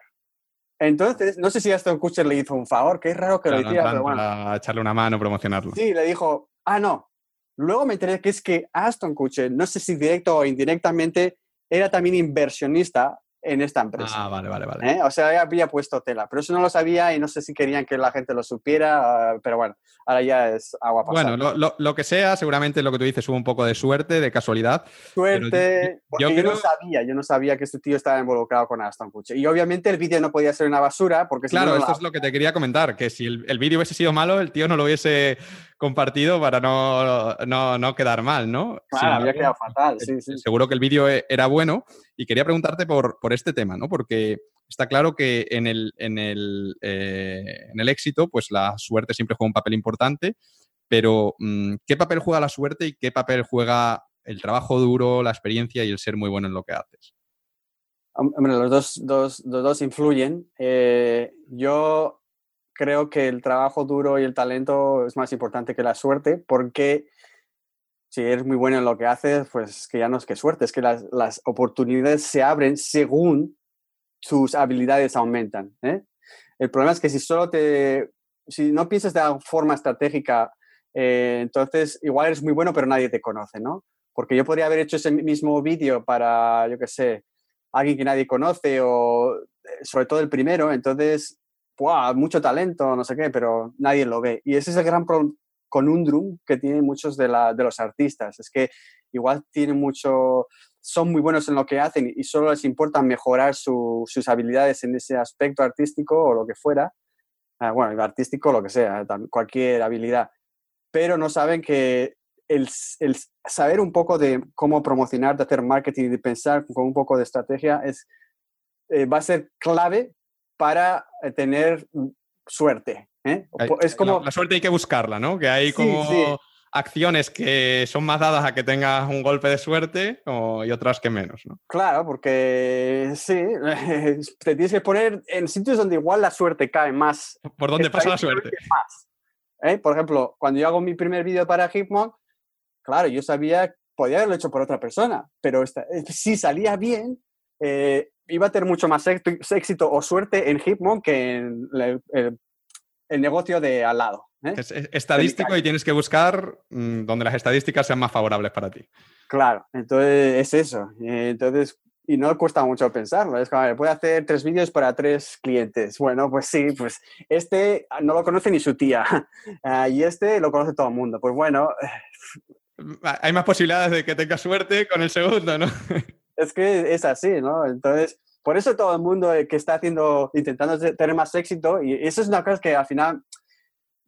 Entonces, no sé si Aston Kutcher le hizo un favor, que es raro que lo hiciera, pero bueno. Para echarle una mano, promocionarlo. Sí, le dijo, ah, no. Luego me enteré que es que Aston Kutcher, no sé si directo o indirectamente, era también inversionista en esta empresa. Ah, vale, vale, vale. ¿Eh? O sea, había puesto tela, pero eso no lo sabía y no sé si querían que la gente lo supiera, ah, pero bueno, ahora ya es agua pasada. Bueno, lo, que sea, seguramente lo que tú dices hubo un poco de suerte, de casualidad. Suerte, yo, porque yo, no sabía, yo no sabía que este tío estaba involucrado con Aston Kutcher. Y obviamente el vídeo no podía ser una basura porque... Claro, esto es lo que te quería comentar, que si el, el vídeo hubiese sido malo, el tío no lo hubiese compartido para no, no, no quedar mal, ¿no? Claro, había quedado fatal, sí, sí. Seguro que el vídeo e, era bueno y quería preguntarte por, por este tema, ¿no? Porque está claro que en el, en el, eh, en el éxito, pues la suerte siempre juega un papel importante, pero mm, ¿qué papel juega la suerte y qué papel juega el trabajo duro, la experiencia y el ser muy bueno en lo que haces? Hombre, los dos, dos, dos influyen. Eh, yo creo que el trabajo duro y el talento es más importante que la suerte, porque si eres muy bueno en lo que haces, pues que ya no es que suerte, es que las, las oportunidades se abren según tus habilidades aumentan. ¿eh? El problema es que si solo te si no piensas de forma estratégica, eh, entonces igual eres muy bueno, pero nadie te conoce, ¿no? Porque yo podría haber hecho ese mismo vídeo para, yo qué sé, alguien que nadie conoce o eh, sobre todo el primero, entonces, ¡buah! mucho talento, no sé qué, pero nadie lo ve. Y ese es el gran conundrum que tienen muchos de, los artistas, es que igual tienen mucho, son muy buenos en lo que hacen y solo les importa mejorar sus habilidades en ese aspecto artístico o lo que fuera, ah, bueno, artístico, lo que sea, cualquier habilidad, pero no saben que el, saber un poco de cómo promocionar, de hacer marketing, de pensar con un poco de estrategia, es, eh, va a ser clave para eh, tener suerte. ¿eh? Es como... La, suerte hay que buscarla, ¿no? Que hay como acciones que son más dadas a que tengas un golpe de suerte y otras que menos, ¿no? Claro, porque sí, te tienes que poner en sitios donde igual la suerte cae más. ¿Por dónde pasa la suerte? ¿eh? Por ejemplo, cuando yo hago mi primer vídeo para Hitmon, claro, yo sabía, podía haberlo hecho por otra persona, pero eh, si salía bien, eh, iba a tener mucho más éxito o suerte en Hitmon que en el negocio de al lado. ¿eh? Es, estadístico y tienes que buscar mm, donde las estadísticas sean más favorables para ti. Claro, entonces es eso. Entonces, y no cuesta mucho pensarlo. Es como, puede hacer tres vídeos para tres clientes. Bueno, pues sí, pues este no lo conoce ni su tía ah, y este lo conoce todo el mundo. Pues bueno. Hay más posibilidades de que tenga suerte con el segundo, ¿no? Es que es así, ¿no? Entonces, por eso todo el mundo que está haciendo, intentando tener más éxito, y eso es una cosa que al final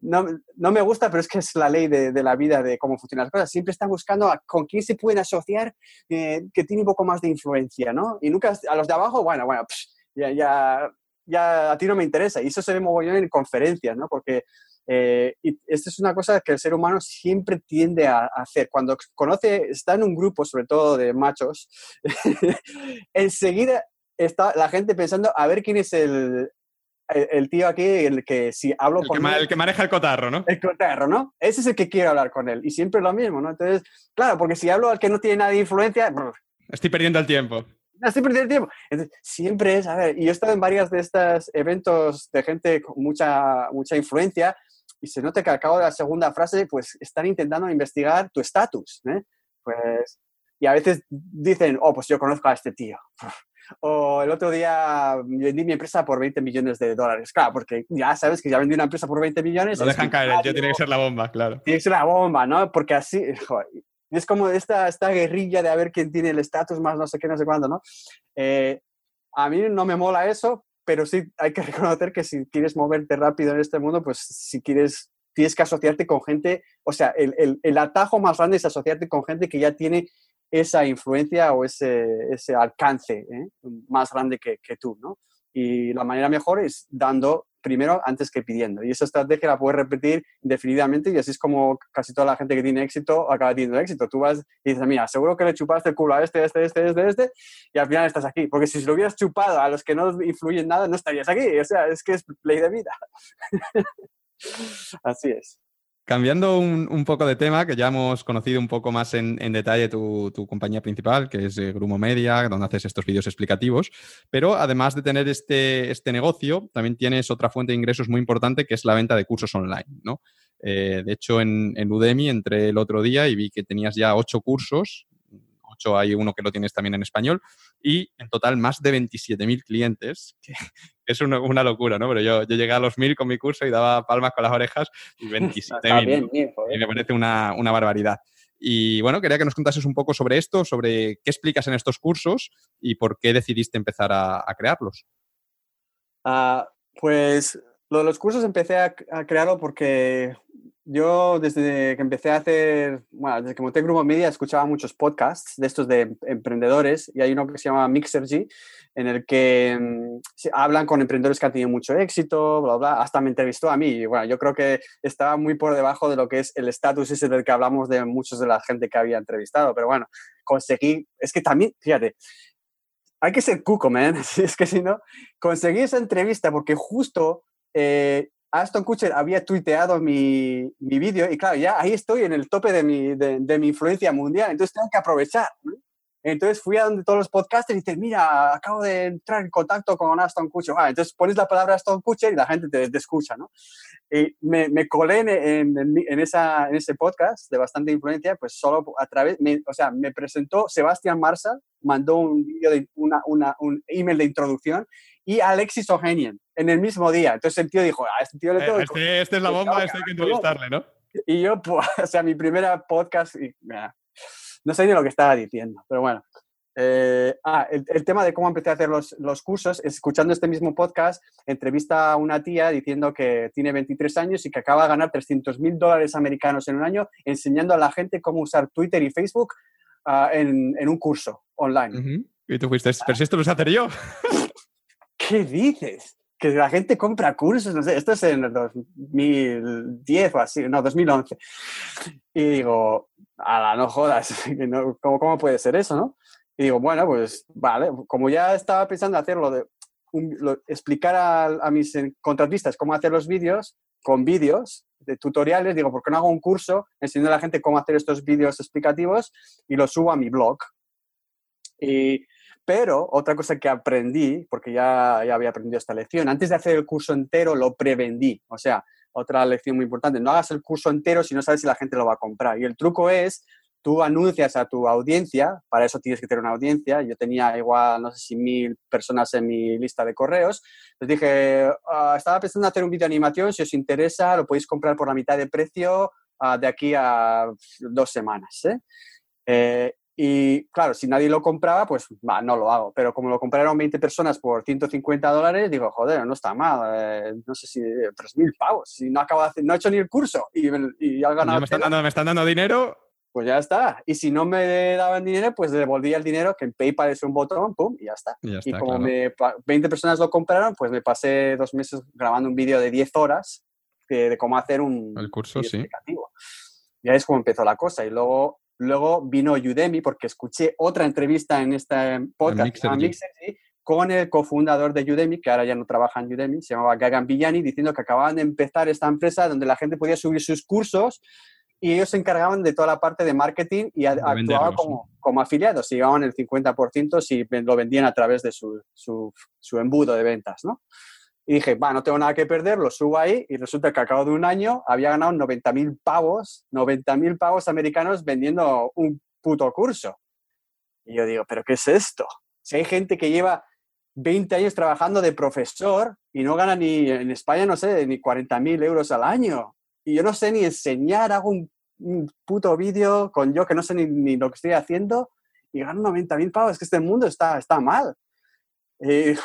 no, no, me gusta, pero es que es la ley de, la vida, de cómo funcionan las cosas. Siempre están buscando con quién se pueden asociar eh, que tiene un poco más de influencia, ¿no? Y nunca a los de abajo, bueno, bueno, ya, ya, ya a ti no me interesa. Y eso se ve mogollón en conferencias, ¿no? Porque eh, y esto es una cosa que el ser humano siempre tiende a, hacer. Cuando conoce, está en un grupo, sobre todo de machos, enseguida está la gente pensando a ver quién es el, el, tío aquí, el que si hablo el con que, El que maneja el cotarro, ¿no? El cotarro, ¿no? Ese es el que quiero hablar con él. Y siempre lo mismo, ¿no? Entonces, claro, porque si hablo al que no tiene nada de influencia... Estoy perdiendo el tiempo. Estoy perdiendo el tiempo. Entonces, siempre es, a ver, y yo he estado en varios de estos eventos de gente con mucha, mucha influencia y se nota que al cabo de la segunda frase, pues están intentando investigar tu estatus, ¿eh? Pues, y a veces dicen, oh, pues yo conozco a este tío. O el otro día vendí mi empresa por 20 millones de dólares. Claro, porque ya sabes que ya vendí una empresa por 20 millones. Lo dejan caer, ya tiene que ser la bomba, claro. Tiene que ser la bomba, ¿no? Porque así, es como esta, esta guerrilla de a ver quién tiene el estatus más no sé qué, no sé cuándo, ¿no? Eh, a mí no me mola eso, pero sí hay que reconocer que si quieres moverte rápido en este mundo, pues si quieres, tienes que asociarte con gente, o sea, el, el, el atajo más grande es asociarte con gente que ya tiene esa influencia o ese, ese alcance ¿eh? más grande que, que, tú, ¿no? Y la manera mejor es dando primero antes que pidiendo. Y esa estrategia la puedes repetir indefinidamente y así es como casi toda la gente que tiene éxito acaba teniendo éxito. Tú vas y dices, mira, seguro que le chupaste el culo a este, este, este, este, este, y al final estás aquí. Porque si se lo hubieras chupado a los que no influyen nada, no estarías aquí. O sea, es que es ley de vida. así es. Cambiando un, poco de tema, que ya hemos conocido un poco más en, detalle tu, compañía principal, que es eh, Grumo Media, donde haces estos vídeos explicativos, pero además de tener este, este negocio, también tienes otra fuente de ingresos muy importante, que es la venta de cursos online, ¿no? Eh, de hecho, en, Udemy entré el otro día y vi que tenías ya ocho cursos hay uno que lo tienes también en español, y en total más de 27.000 clientes, que es una, locura, ¿no? Pero yo, yo, llegué a los 1.000 con mi curso y daba palmas con las orejas y 27.000. y me parece una, una barbaridad. Y bueno, quería que nos contases un poco sobre esto, sobre qué explicas en estos cursos y por qué decidiste empezar a, crearlos. Ah, pues lo de los cursos empecé a, a, crearlo porque yo desde que empecé a hacer, bueno, desde que monté Grupo Media escuchaba muchos podcasts de estos de emprendedores y hay uno que se llama Mixergy en el que mm, hablan con emprendedores que han tenido mucho éxito, bla, bla, hasta me entrevistó a mí y bueno, yo creo que estaba muy por debajo de lo que es el estatus ese del que hablamos de muchos de la gente que había entrevistado, pero bueno, conseguí, es que también, fíjate, hay que ser cuco, man, es que si no, conseguí esa entrevista porque justo... Eh, Aston Kutcher había tuiteado mi, mi vídeo y claro, ya ahí estoy en el tope de mi, de, mi influencia mundial, entonces tengo que aprovechar. Entonces fui a donde todos los podcasters y dices, mira, acabo de entrar en contacto con Aston Kutcher. Ah, entonces pones la palabra Aston Kutcher y la gente te, escucha, ¿no? Y me, me colé en, en, esa, en ese podcast de bastante influencia, pues solo a través, o sea, me presentó Sebastián Marsa, mandó un una, una, un email de introducción y Alexis Ohanian en el mismo día. Entonces el tío dijo, a este tío le tengo este, este es la bomba, este hay que entrevistarle, ¿no? Y yo, pues, o sea, mi primera podcast, y, no sé ni lo que estaba diciendo, pero bueno. Eh, ah, el, tema de cómo empecé a hacer los, los, cursos, escuchando este mismo podcast, entrevista a una tía diciendo que tiene 23 años y que acaba de ganar 300 mil dólares americanos en un año enseñando a la gente cómo usar Twitter y Facebook uh, en, en, un curso online. Y tú fuiste, pero si esto lo sé hacer yo. ¿Qué dices? Que la gente compra cursos, no sé, esto es en el 2010 o así, no, 2011. Y digo, ala, no jodas, ¿cómo, ¿cómo puede ser eso, no? Y digo, bueno, pues vale, como ya estaba pensando hacerlo, de explicar a, a, mis contratistas cómo hacer los vídeos con vídeos de tutoriales, digo, ¿por qué no hago un curso enseñando a la gente cómo hacer estos vídeos explicativos y los subo a mi blog? Y, pero otra cosa que aprendí, porque ya, ya había aprendido esta lección, antes de hacer el curso entero lo prevendí. O sea, otra lección muy importante, no hagas el curso entero si no sabes si la gente lo va a comprar. Y el truco es tú anuncias a tu audiencia, para eso tienes que tener una audiencia, yo tenía igual, no sé si mil personas en mi lista de correos, les dije, ah, estaba pensando en hacer un vídeo de animación, si os interesa lo podéis comprar por la mitad de precio ah, de aquí a dos semanas. ¿eh? Eh, y claro, si nadie lo compraba, pues no lo hago. Pero como lo compraron 20 personas por 150 dólares, digo, joder, no está mal. Eh, no sé si 3.000 pavos. Si no acabo de hacer, no he hecho ni el curso y, y, ganado. Me están, dando, me están dando dinero pues ya está. Y si no me daban dinero, pues devolvía el dinero, que en PayPal es un botón, pum, y ya está. Y, como me, 20 personas lo compraron, pues me pasé dos meses grabando un vídeo de 10 horas de, cómo hacer un el curso, sí. Y ahí es como empezó la cosa. Y luego, luego vino Udemy, porque escuché otra entrevista en este podcast con el cofundador de Udemy, que ahora ya no trabaja en Udemy, se llamaba Gagan Villani, diciendo que acababan de empezar esta empresa donde la gente podía subir sus cursos y ellos se encargaban de toda la parte de marketing y actuaban como, como afiliados, y llevaban el 50% si lo vendían a través de su, su, su, embudo de ventas, ¿no? Y dije, va, no tengo nada que perder, lo subo ahí y resulta que a cabo de un año había ganado 90 mil pavos, 90 mil pavos americanos vendiendo un puto curso. Y yo digo, ¿pero qué es esto? Si hay gente que lleva 20 años trabajando de profesor y no gana ni en España, no sé, ni 40 mil euros al año. Y yo no sé ni enseñar, hago un un puto vídeo con yo que no sé ni, lo que estoy haciendo y gano 90 mil pavos. Es que este mundo está, está mal.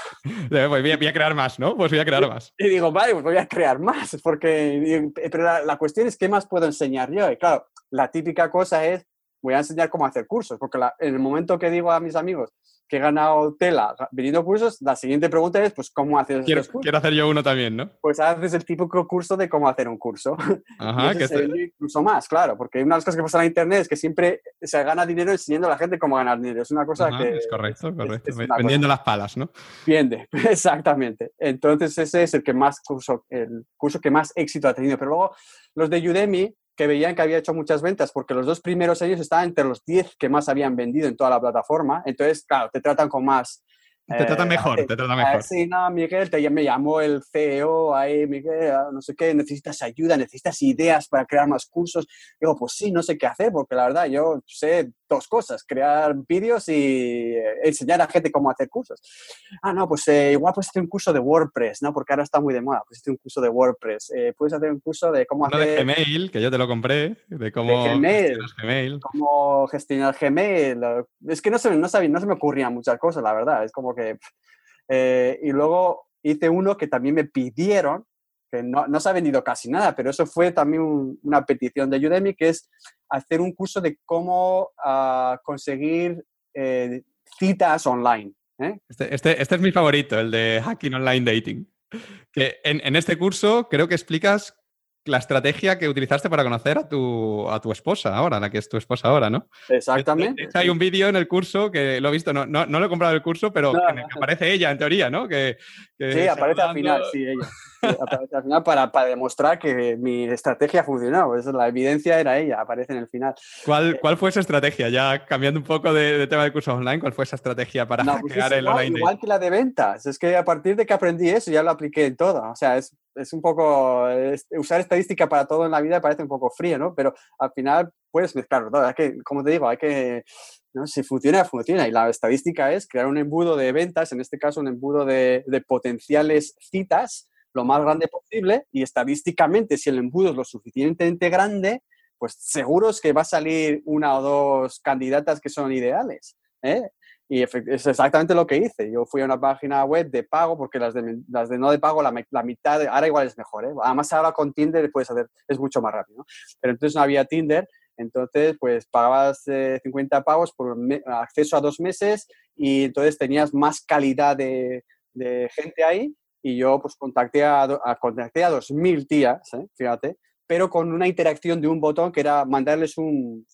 Eh, voy, a, crear más, ¿no? Pues voy a crear más. Y digo, vale, pues voy a crear más, porque, pero la, la, cuestión es qué más puedo enseñar yo. Y claro, la típica cosa es, voy a enseñar cómo hacer cursos, porque en el momento que digo a mis amigos, que he ganado tela vendiendo cursos, la siguiente pregunta es, pues, ¿cómo haces quiero, cursos? Quiero hacer yo uno también, ¿no? Pues haces el típico curso de cómo hacer un curso. Ajá, que se incluso más, claro, porque una de las cosas que pasa en Internet es que siempre se gana dinero enseñando a la gente cómo ganar dinero. Es una cosa que... Es correcto, correcto. Vendiendo las palas, ¿no? Vende, exactamente. Entonces ese es el que más curso, el curso que más éxito ha tenido. Pero luego los de Udemy que veían que había hecho muchas ventas, porque los dos primeros años estaban entre los 10 que más habían vendido en toda la plataforma. Entonces, claro, te tratan con más te trata mejor, te trata mejor. Sí, no, Miguel, te, me llamó el CEO ahí, Miguel, ah, no sé qué, necesitas ayuda, necesitas ideas para crear más cursos. Digo, pues sí, no sé qué hacer, porque la verdad yo sé dos cosas, crear vídeos y eh, enseñar a gente cómo hacer cursos. Ah, no, pues eh, igual puedes hacer un curso de WordPress, ¿no? Porque ahora está muy de moda, puedes hacer un curso de WordPress. Eh, puedes hacer un curso de cómo hacer... de Gmail, que yo te lo compré, de cómo Gmail, Gmail. Cómo gestionar Gmail. Es que no se, no, sabía, no se me ocurrían muchas cosas, la verdad. Es como que... Eh, y luego hice uno que también me pidieron, que no, no se ha vendido casi nada, pero eso fue también una petición de Udemy, que es hacer un curso de cómo uh, conseguir eh, citas online. ¿eh? Este, este, este, es mi favorito, el de Hacking Online Dating. Que en, en, este curso creo que explicas la estrategia que utilizaste para conocer a tu, a tu esposa ahora, la que es tu esposa ahora, ¿no? Exactamente. hay un vídeo en el curso que lo he visto, no, no, no lo he comprado el curso, pero aparece ella en teoría, ¿no? Que, sí, aparece al final, sí, ella. Al final para, para, demostrar que mi estrategia ha funcionado. Eso, la evidencia era ella, aparece en el final. ¿Cuál, cuál fue esa estrategia? Ya cambiando un poco de, tema de curso online, ¿cuál fue esa estrategia para no, pues el igual, online? Igual que la de ventas. Es que a partir de que aprendí eso ya lo apliqué en todo. O sea, es es un poco, usar estadística para todo en la vida parece un poco frío, ¿no? Pero al final puedes mezclarlo todo. Es que, como te digo, hay que, ¿no? si funciona, funciona. Y la estadística es crear un embudo de ventas, en este caso un embudo de, de potenciales citas, lo más grande posible. Y estadísticamente, si el embudo es lo suficientemente grande, pues seguro es que va a salir una o dos candidatas que son ideales. ¿eh? Y es exactamente lo que hice. Yo fui a una página web de pago, porque las de, de no de pago, la, mitad, ahora igual es mejor. ¿eh? Además, ahora con Tinder puedes hacer, es mucho más rápido. Pero entonces no había Tinder, entonces pues pagabas 50 eh, pagos por acceso a dos meses y entonces tenías más calidad de, de gente ahí. Y yo pues contacté a, a contacté a 2.000 tías, ¿eh? fíjate, pero con una interacción de un botón que era mandarles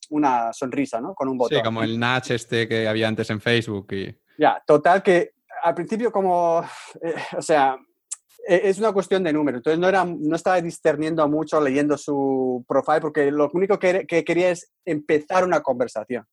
una sonrisa, ¿no? Con un botón. Sí, como el Natch este que había antes en Facebook. Y... Ya, total que al principio como, eh, o sea, e, es una cuestión de número. Entonces no, era, no estaba discerniendo mucho leyendo su profile porque lo único que, quería es empezar una conversación.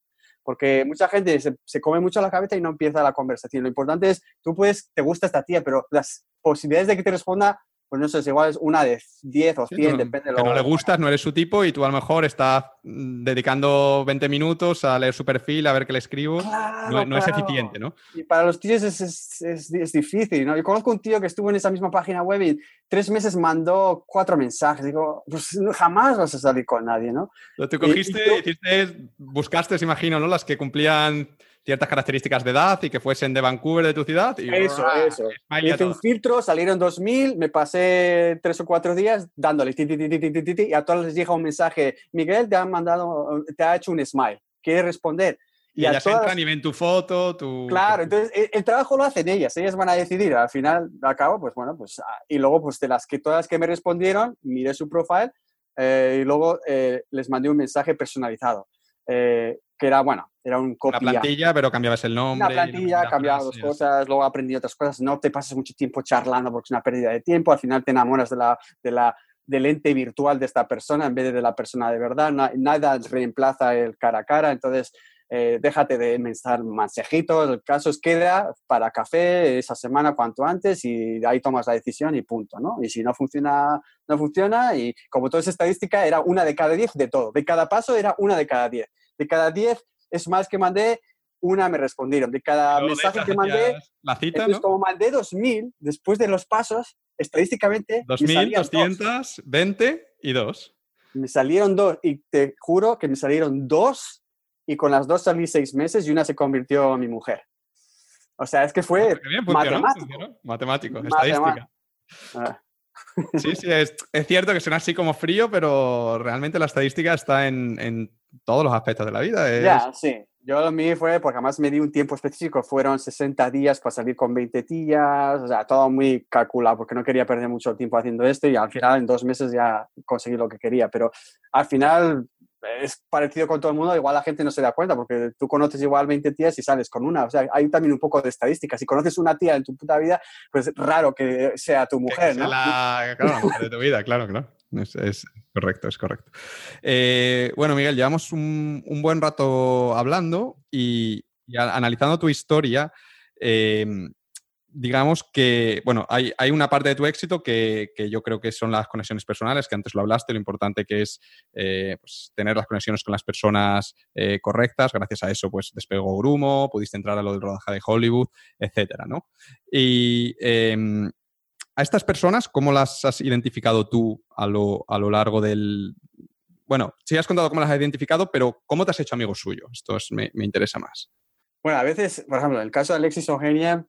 Porque mucha gente se, se, come mucho la cabeza y no empieza la conversación. Lo importante es, tú puedes, te gusta esta tía, pero las posibilidades de que te responda pues no sé, es igual es una de 10 o 100, depende de lo que no le gustas, no eres su tipo y tú a lo mejor estás dedicando 20 minutos a leer su perfil, a ver qué le escribo. no, es eficiente, ¿no? Y para los tíos es, es, es, difícil, ¿no? Yo conozco un tío que estuvo en esa misma página web y tres meses mandó cuatro mensajes. Digo, pues jamás vas a salir con nadie, ¿no? Lo tú cogiste, hiciste, buscaste, imagino, ¿no? Las que cumplían ciertas características de edad y que fuesen de Vancouver, de tu ciudad. Y, eso, eso. Hice un filtro, salieron 2.000, me pasé tres o cuatro días dándole y a todos les llega un mensaje, Miguel te ha mandado, te ha hecho un smile, quiere responder? Y, ellas entran y ven tu foto, tu... Claro, entonces el, trabajo lo hacen ellas, ellas van a decidir, al final, al cabo, pues bueno, pues... Ah, y luego, pues de las que todas las que me respondieron, miré su profile eh, y luego eh, les mandé un mensaje personalizado. Eh, que era, bueno, era un copia. Una plantilla, pero cambiabas el nombre. Una plantilla, cambiabas dos cosas, luego aprendí otras cosas. No te pases mucho tiempo charlando porque es una pérdida de tiempo. Al final te enamoras de la, de la, del ente virtual de esta persona en vez de, la persona de verdad. nada reemplaza el cara a cara. Entonces, eh, déjate de mensajar mensajitos. El caso es queda para café esa semana cuanto antes y ahí tomas la decisión y punto, ¿no? Y si no funciona, no funciona. Y como toda esa estadística, era una de cada diez de todo. De cada paso era una de cada diez de cada 10 es más que mandé, una me respondieron. De cada mensaje que mandé, la cita, ¿no? como mandé 2.000, después de los pasos, estadísticamente... 2.220 y dos. Me salieron dos, y te juro que me salieron dos, y con las dos salí seis meses y una se convirtió en mi mujer. O sea, es que fue matemático. Matemático, estadística. Ah. Sí, sí, es, cierto que suena así como frío, pero realmente la estadística está en, todos los aspectos de la vida. Ya, sí. Yo lo mío fue, porque además me di un tiempo específico, fueron 60 días para salir con 20 tías, o sea, todo muy calculado, porque no quería perder mucho tiempo haciendo esto y al final en dos meses ya conseguí lo que quería, pero al final es parecido con todo el mundo, igual la gente no se da cuenta, porque tú conoces igual 20 tías y sales con una. O sea, hay también un poco de estadística. Si conoces una tía en tu puta vida, pues es raro que sea tu mujer, ¿no? La, claro, la mujer de tu vida, claro, claro. Es, correcto, es correcto. Eh, bueno, Miguel, llevamos un, buen rato hablando y, analizando tu historia. Eh, digamos que, bueno, hay, una parte de tu éxito que, yo creo que son las conexiones personales, que antes lo hablaste, lo importante que es eh, pues, tener las conexiones con las personas eh, correctas. Gracias a eso, pues despegó Grumo, pudiste entrar a lo del rodaje de Hollywood, etcétera, ¿no? Y em, a estas personas, ¿cómo las has identificado tú a lo, a lo largo del... Bueno, sí has contado cómo las has identificado, pero ¿cómo te has hecho amigo suyo? Esto me, me interesa más. Bueno, a veces, por ejemplo, en el caso de Alexis Eugenia,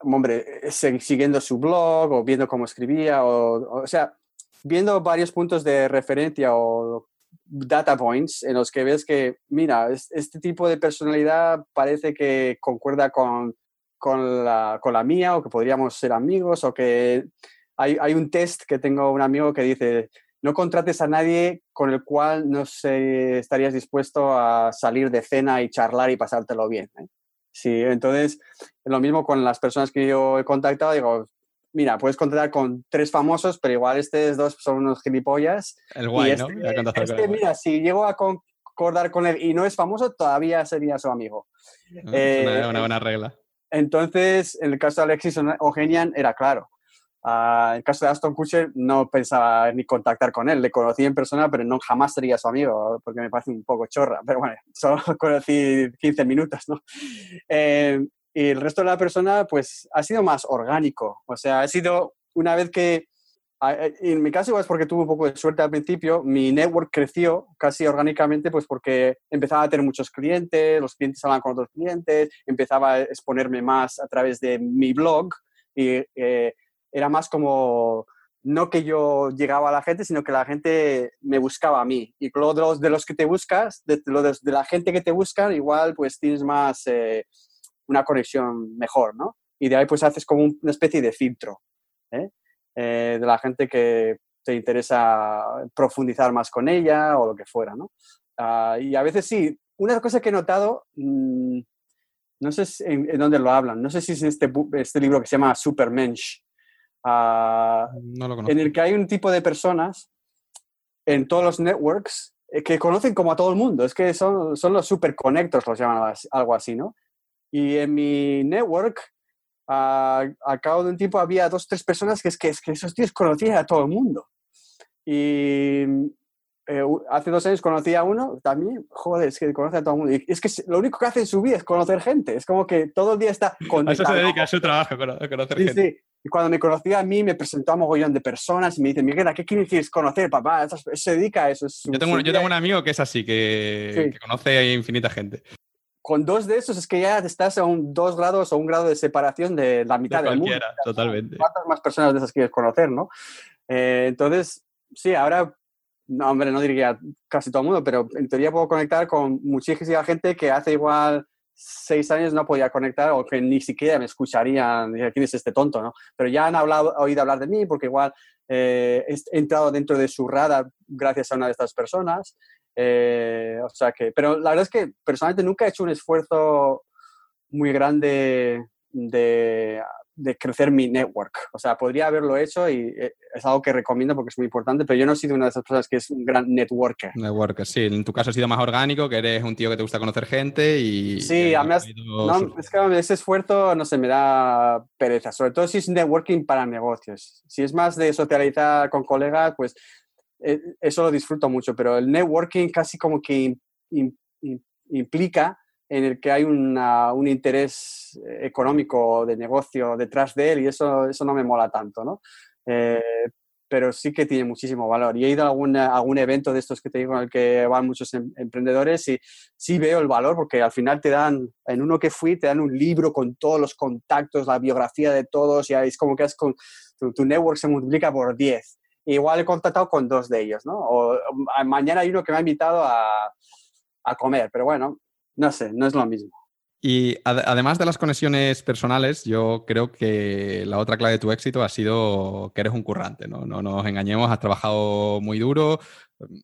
hombre, eh, siguiendo su blog o viendo cómo escribía, o, o, sea, viendo varios puntos de referencia o data points en los que ves que, mira, este tipo de personalidad parece que concuerda con, con, la, con la mía o que podríamos ser amigos o que hay, hay, un test que tengo un amigo que dice, no contrates a nadie con el cual no sé, estarías dispuesto a salir de cena y charlar y pasártelo bien. ¿eh? Sí, entonces, lo mismo con las personas que yo he contactado, digo, mira, puedes contratar con tres famosos, pero igual estos dos son unos gilipollas. El guay, ¿no? Este, este mira, si llego a concordar con él y no es famoso, todavía sería su amigo. Ah, es una, eh, buena regla. Entonces, en el caso de Alexis o Genian, era claro. Uh, en el caso de Aston Kutcher no pensaba ni contactar con él, le conocí en persona, pero no jamás sería su amigo, porque me parece un poco chorra, pero bueno, solo conocí 15 minutos, ¿no? Eh, y el resto de la persona, pues, ha sido más orgánico, o sea, ha sido una vez que, en mi caso es porque tuve un poco de suerte al principio, mi network creció casi orgánicamente, pues porque empezaba a tener muchos clientes, los clientes hablaban con otros clientes, empezaba a exponerme más a través de mi blog y... Eh, era más como no que yo llegaba a la gente, sino que la gente me buscaba a mí. Y luego de los, de los que te buscas, de, de, la gente que te buscan, igual pues tienes más eh, una conexión mejor, ¿no? Y de ahí pues haces como una especie de filtro ¿eh? Eh, de la gente que te interesa profundizar más con ella o lo que fuera, ¿no? Ah, y a veces sí, una cosa que he notado, mm, no sé en, en, dónde lo hablan, no sé si es este, este libro que se llama Supermensch, en el que hay un tipo de personas en todos los networks eh, que conocen como a todo el mundo. Es que son, son los superconectos, los llaman algo así, ¿no? Y en mi network, a cabo de un tiempo, había dos, tres personas que es que, es que esos tíos conocían a todo el mundo. Y eh, hace dos años conocí a uno también, joder, es que conoce a todo el mundo. Y es que lo único que hace en su vida es conocer gente. Es como que todo el día está conectado. A eso se dedica, a su trabajo, conocer gente. Sí. Y cuando me conocía a mí, me presentó a mogollón de personas y me dice, Miguel, ¿a qué quieres conocer, papá? se dedica a eso. yo, tengo, yo tengo un amigo que es así, que, conoce a infinita gente. Con dos de esos es que ya estás a un dos grados o un grado de separación de la mitad de del mundo. totalmente. ¿Cuántas más personas de esas quieres conocer, no? Eh, entonces, sí, ahora no, hombre, no diría casi todo el mundo, pero en teoría puedo conectar con muchísima gente que hace igual seis años no podía conectar o que ni siquiera me escucharían, quién es este tonto, ¿no? Pero ya han hablado, oído hablar de mí porque igual eh, he entrado dentro de su radar gracias a una de estas personas. Eh, o sea que, pero la verdad es que personalmente nunca he hecho un esfuerzo muy grande de de crecer mi network. O sea, podría haberlo hecho y eh, es algo que recomiendo porque es muy importante, pero yo no he sido una de esas personas que es un gran networker. Networker, sí. En tu caso ha sido más orgánico, que eres un tío que te gusta conocer gente y... Sí, a mí no, es que ese esfuerzo, no se me da pereza, sobre todo si es networking para negocios. Si es más de socializar con colegas, pues eso lo disfruto mucho, pero el networking casi como que implica en el que hay un interés económico de negocio detrás de él y eso, eso no me mola tanto, ¿no? Eh, pero sí que tiene muchísimo valor. Y he ido a algún, algún evento de estos que te digo en el que van muchos em, emprendedores y sí veo el valor porque al final te dan, en uno que fui, te dan un libro con todos los contactos, la biografía de todos y es como que es con, tu, network se multiplica por 10. Igual he contactado con dos de ellos, ¿no? O, mañana hay uno que me ha invitado a, a comer, pero bueno, no sé, no es lo mismo. Y además de las conexiones personales, yo creo que la otra clave de tu éxito ha sido que eres un currante, ¿no? No nos engañemos, has trabajado muy duro,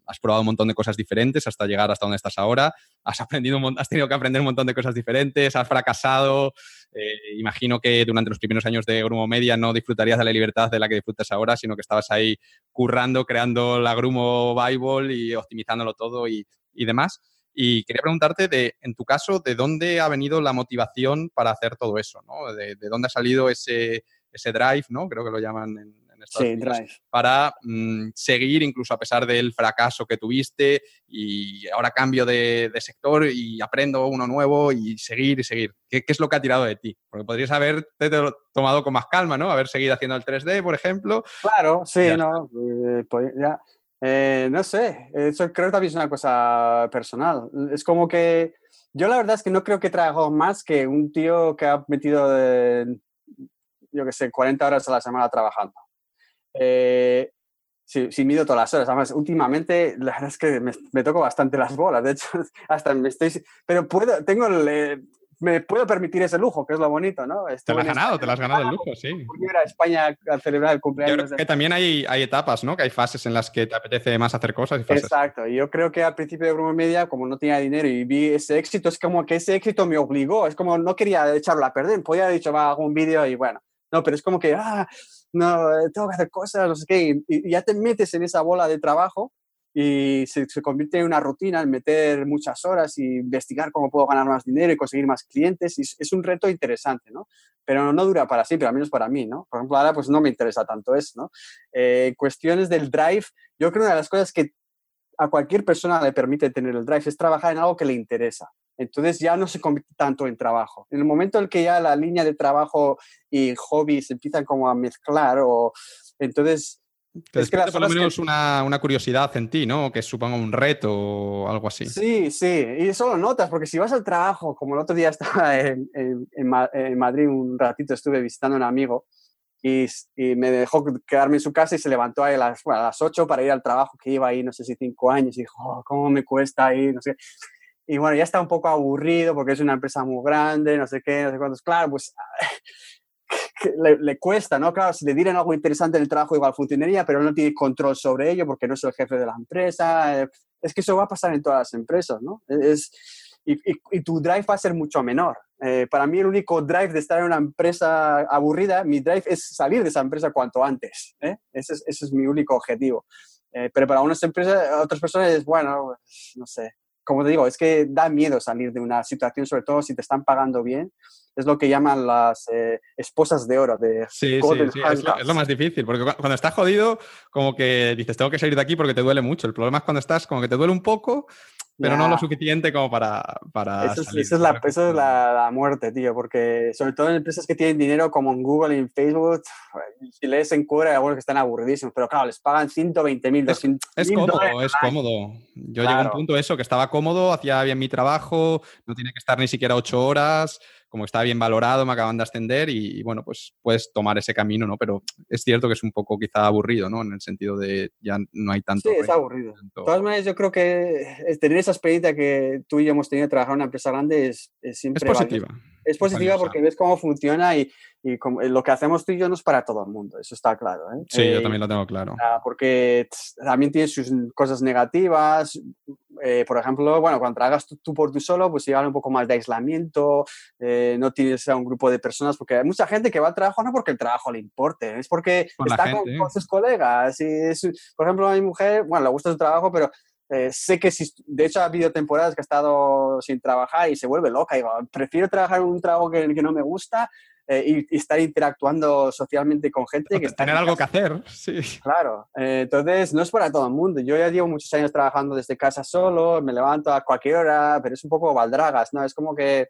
has probado un montón de cosas diferentes hasta llegar hasta donde estás ahora, has aprendido, has tenido que aprender un montón de cosas diferentes, has fracasado. Eh, imagino que durante los primeros años de Grumo Media no disfrutarías de la libertad de la que disfrutas ahora, sino que estabas ahí currando, creando la Grumo Bible y optimizándolo todo y demás. Y quería preguntarte, de, en tu caso, ¿de dónde ha venido la motivación para hacer todo eso? ¿no? ¿De, dónde ha salido ese, ese drive, ¿no? creo que lo llaman en, en Estados sí, drive. para mm, seguir incluso a pesar del fracaso que tuviste y ahora cambio de, de, sector y aprendo uno nuevo y seguir y seguir? ¿Qué, ¿Qué, es lo que ha tirado de ti? Porque podrías haberte tomado con más calma, ¿no? Haber seguido haciendo el 3D, por ejemplo. Claro, sí, no, eh, pues ya eh, no sé, eso creo que también es una cosa personal. Es como que yo la verdad es que no creo que trabajo más que un tío que ha metido, de, yo qué sé, 40 horas a la semana trabajando. Eh, sí, sí, mido todas las horas. Además, últimamente, la verdad es que me, me, toco bastante las bolas. De hecho, hasta me estoy... Pero puedo, tengo el, me puedo permitir ese lujo, que es lo bonito, ¿no? te lo has ganado, te lo has ganado el lujo, sí. Ir a España a celebrar el cumpleaños. Yo creo que también hay, hay etapas, ¿no? Que hay fases en las que te apetece más hacer cosas y fases. Exacto. Yo creo que al principio de Grupo Media, como no tenía dinero y vi ese éxito, es como que ese éxito me obligó. Es como no quería echarlo a perder. Podía haber dicho, va, hago un vídeo y bueno. No, pero es como que, ah, no, tengo que hacer cosas, no sé qué. y ya te metes en esa bola de trabajo y se, se, convierte en una rutina en meter muchas horas y investigar cómo puedo ganar más dinero y conseguir más clientes. Y es, un reto interesante, ¿no? Pero no dura para siempre, al menos para mí, ¿no? Por ejemplo, ahora pues no me interesa tanto eso, ¿no? Eh, cuestiones del drive, yo creo que una de las cosas que a cualquier persona le permite tener el drive es trabajar en algo que le interesa. Entonces ya no se convierte tanto en trabajo. En el momento en que ya la línea de trabajo y hobby se empiezan como a mezclar o entonces es que por lo menos una, una, curiosidad en ti, ¿no? Que suponga un reto o algo así. Sí, sí, y eso lo notas, porque si vas al trabajo, como el otro día estaba en, en, en Madrid un ratito, estuve visitando a un amigo y, y, me dejó quedarme en su casa y se levantó a las, a las 8 para ir al trabajo, que iba ahí, no sé si cinco años, y dijo, oh, ¿cómo me cuesta ir? No sé. Y bueno, ya está un poco aburrido porque es una empresa muy grande, no sé qué, no sé cuántos. Claro, pues le, cuesta, ¿no? Claro, si le dieran algo interesante en el trabajo igual funcionaría, pero no tiene control sobre ello porque no es el jefe de la empresa. Eh, es que eso va a pasar en todas las empresas, ¿no? Es, y, y, tu drive va a ser mucho menor. Eh, para mí el único drive de estar en una empresa aburrida, mi drive es salir de esa empresa cuanto antes. ¿eh? Ese, es, ese, es, mi único objetivo. pero para unas empresas, otras personas es, bueno, pues, no sé. Como te digo, es que da miedo salir de una situación, sobre todo si te están pagando bien es lo que llaman las eh, esposas de oro. De sí, sí, sí. Es, lo, más difícil, porque cuando estás jodido, como que dices, tengo que salir de aquí porque te duele mucho. El problema es cuando estás como que te duele un poco, pero no lo suficiente como para... para eso, es, la, eso es la, muerte, tío, porque sobre todo en empresas que tienen dinero como en Google y en Facebook, si lees en cura hay algunos que están aburridísimos, pero claro, les pagan 120 mil, Es, es cómodo, es cómodo. Yo llegué a un punto eso, que estaba cómodo, hacía bien mi trabajo, no tenía que estar ni siquiera ocho horas, como estaba bien valorado, me acaban de ascender y, bueno, pues puedes tomar ese camino, ¿no? Pero es cierto que es un poco quizá aburrido, ¿no? En el sentido de ya no hay tanto... Sí, es aburrido. De todas maneras, yo creo que tener esa experiencia que tú y yo hemos tenido de trabajar en una empresa grande es, siempre... Es positiva. Es positiva porque ves cómo funciona y, y lo que hacemos tú y yo no es para todo el mundo, eso está claro. ¿eh? Sí, yo eh, también lo tengo claro. Porque también tiene sus cosas negativas. Eh, por ejemplo, bueno, cuando trabajas tú, por tú solo, pues lleva un poco más de aislamiento, no tienes a un grupo de personas, porque hay mucha gente que va al trabajo no porque el trabajo le importe, es porque está con, sus colegas. Y por ejemplo, a mi mujer, bueno, le gusta su trabajo, pero eh, sé que si, de hecho ha habido temporadas que ha estado sin trabajar y se vuelve loca. Digo, prefiero trabajar en un trabajo que, que no me gusta eh, y, estar interactuando socialmente con gente. Que tener algo que hacer, sí. Claro, eh, entonces no es para todo el mundo. Yo ya llevo muchos años trabajando desde casa solo, me levanto a cualquier hora, pero es un poco baldragas, ¿no? Es como que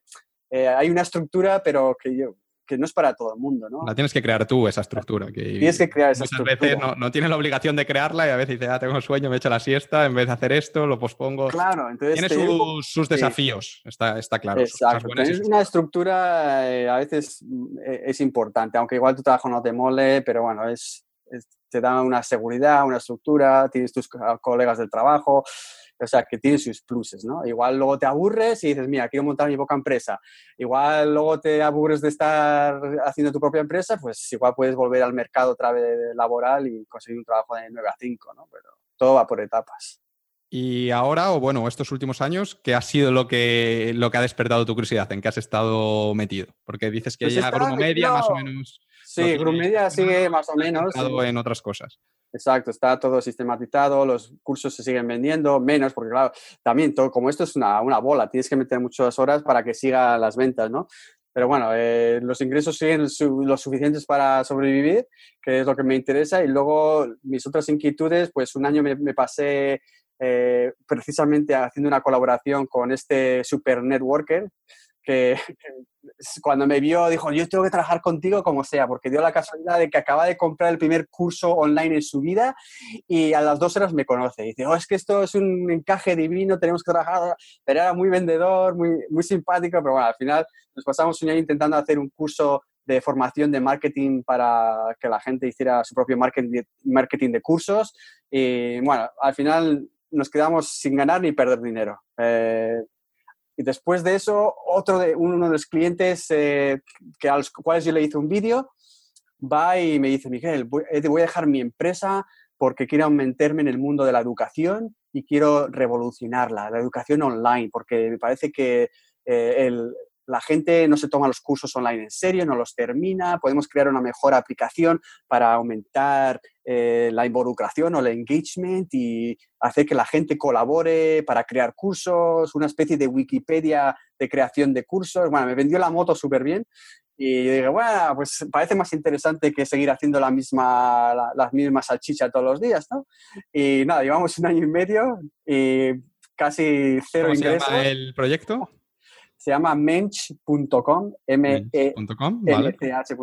hay una estructura, pero que yo, que no es para todo el mundo, ¿no? La tienes que crear tú, esa estructura. Que tienes que crear esa muchas estructura. veces no, no, tienes la obligación de crearla y a veces dices, ah, tengo sueño, me echo la siesta, en vez de hacer esto, lo pospongo. Claro, entonces... Tiene sus, sus, desafíos, está, está claro. Exacto, tener una estructura eh, a veces mm, e, es importante, aunque igual tu trabajo no te mole, pero bueno, es, es te da una seguridad, una estructura, tienes tus colegas del trabajo, o sea, que tiene sus pluses, ¿no? Igual luego te aburres y dices, mira, quiero montar mi poca empresa. Igual luego te aburres de estar haciendo tu propia empresa, pues igual puedes volver al mercado otra vez laboral y conseguir un trabajo de 9 a 5, ¿no? Pero todo va por etapas. Y ahora, o bueno, estos últimos años, ¿qué ha sido lo que, lo que ha despertado tu curiosidad? ¿En qué has estado metido? Porque dices que pues ya Grupo Media más o menos... Sí, Grupo Media sigue más o menos. En otras cosas. Exacto, está todo sistematizado, los cursos se siguen vendiendo, menos, porque claro, también todo, como esto es una, una bola, tienes que meter muchas horas para que siga las ventas, ¿no? Pero bueno, eh, los ingresos siguen lo suficientes para sobrevivir, que es lo que me interesa, y luego mis otras inquietudes, pues un año me, me pasé eh, precisamente haciendo una colaboración con este super networker, que, cuando me vio dijo, yo tengo que trabajar contigo como sea, porque dio la casualidad de que acaba de comprar el primer curso online en su vida y a las dos horas me conoce. Y dice, oh, es que esto es un encaje divino, tenemos que trabajar. Pero era muy vendedor, muy, muy simpático, pero bueno, al final nos pasamos un año intentando hacer un curso de formación de marketing para que la gente hiciera su propio marketing, de cursos. Y bueno, al final nos quedamos sin ganar ni perder dinero. Eh, Y después de eso, otro de, uno de los clientes eh, que a los cuales yo le hice un vídeo, va y me dice, Miguel, voy, eh, voy a dejar mi empresa porque quiero meterme en el mundo de la educación y quiero revolucionarla, la educación online, porque me parece que eh, el, la gente no se toma los cursos online en serio, no los termina, podemos crear una mejor aplicación para aumentar eh, la involucración o el engagement y hacer que la gente colabore para crear cursos, una especie de Wikipedia de creación de cursos. Bueno, me vendió la moto súper bien y yo dije, bueno, pues parece más interesante que seguir haciendo la misma, las mismas salchichas todos los días, ¿no? Y nada, llevamos un año y medio y casi cero ¿Cómo ingresos. se llama el proyecto? Se llama mench.com, m e h.com.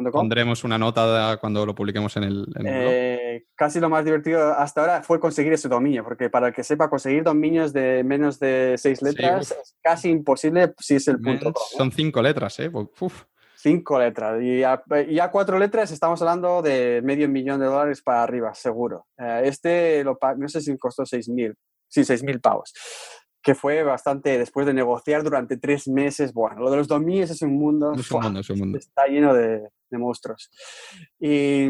Pondremos una nota cuando lo publiquemos en el, en el blog. Eh, casi lo más divertido hasta ahora fue conseguir ese dominio, porque para el que sepa, conseguir dominios de menos de seis letras es casi imposible si es el punto Mench com, ¿no? Son cinco letras, ¿eh? Uf. Cinco letras. Y a, y a cuatro letras estamos hablando de medio millón de dólares para arriba, seguro. Eh, este, lo, no sé si costó seis mil, sí, seis mil pavos, que fue bastante, después de negociar durante tres meses, bueno, lo de los dominios es un mundo, Es un mundo, es un mundo. está lleno de, de monstruos. Y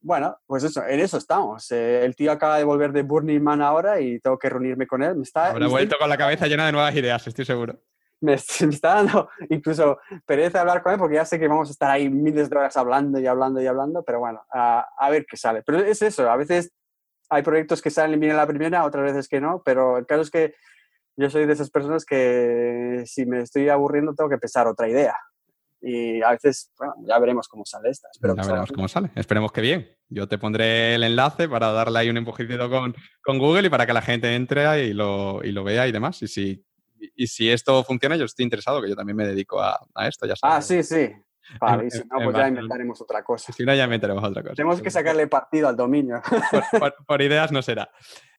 bueno, pues eso, en eso estamos. Eh, el tío acaba de volver de Burning Man ahora y tengo que reunirme con él. Me está, Habrá me estoy- vuelto con la cabeza llena de nuevas ideas, estoy seguro. me, me está dando incluso pereza hablar con él porque ya sé que vamos a estar ahí miles de horas hablando y hablando y hablando, pero bueno, a, a ver qué sale. Pero es eso, a veces hay proyectos que salen bien en la primera, otras veces que no, pero el caso es que yo soy de esas personas que si me estoy aburriendo tengo que pensar otra idea. Y a veces, bueno, ya veremos cómo sale esta. Espero ya veremos cómo sale. Esperemos que bien. Yo te pondré el enlace para darle ahí un empujicito con, con Google y para que la gente entre y lo, y lo vea y demás. Y si, y si esto funciona, yo estoy interesado, que yo también me dedico a, a esto, ya Ah, sabes. sí, sí. Vale, y si no, pues ya inventaremos otra cosa. Si no, ya meteremos otra cosa. Tenemos que sacarle partido al dominio. por, por- por ideas no será.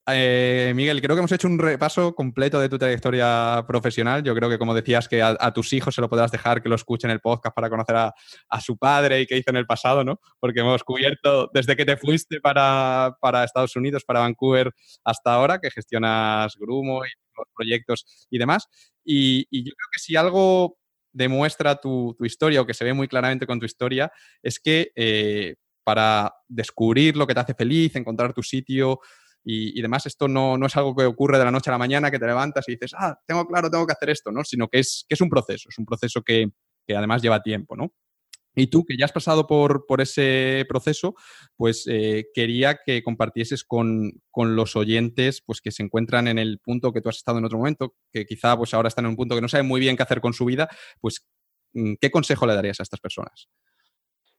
Eh, Miguel, creo que hemos hecho un repaso completo de tu trayectoria profesional. Yo creo que, como decías, que a, a tus hijos se lo podrás dejar que lo escuchen el podcast para conocer a, a su padre y qué hizo en el pasado, ¿no? Porque hemos cubierto desde que te fuiste para, para Estados Unidos, para Vancouver, hasta ahora, que gestionas Grumo y los proyectos y demás. Y, y yo creo que si algo demuestra tu, historia o que se ve muy claramente con tu historia, es que eh, para descubrir lo que te hace feliz, encontrar tu sitio y, y demás, esto no, no es algo que ocurre de la noche a la mañana, que te levantas y dices, ah, tengo claro, tengo que hacer esto, ¿no? Sino que es, que es un proceso, es un proceso que, que además lleva tiempo, ¿no? Y tú, que ya has pasado por, por ese proceso, pues eh, quería que compartieses con, con los oyentes pues, que se encuentran en el punto que tú has estado en otro momento, que quizá pues, ahora están en un punto que no saben muy bien qué hacer con su vida, pues mm, ¿qué consejo le darías a estas personas?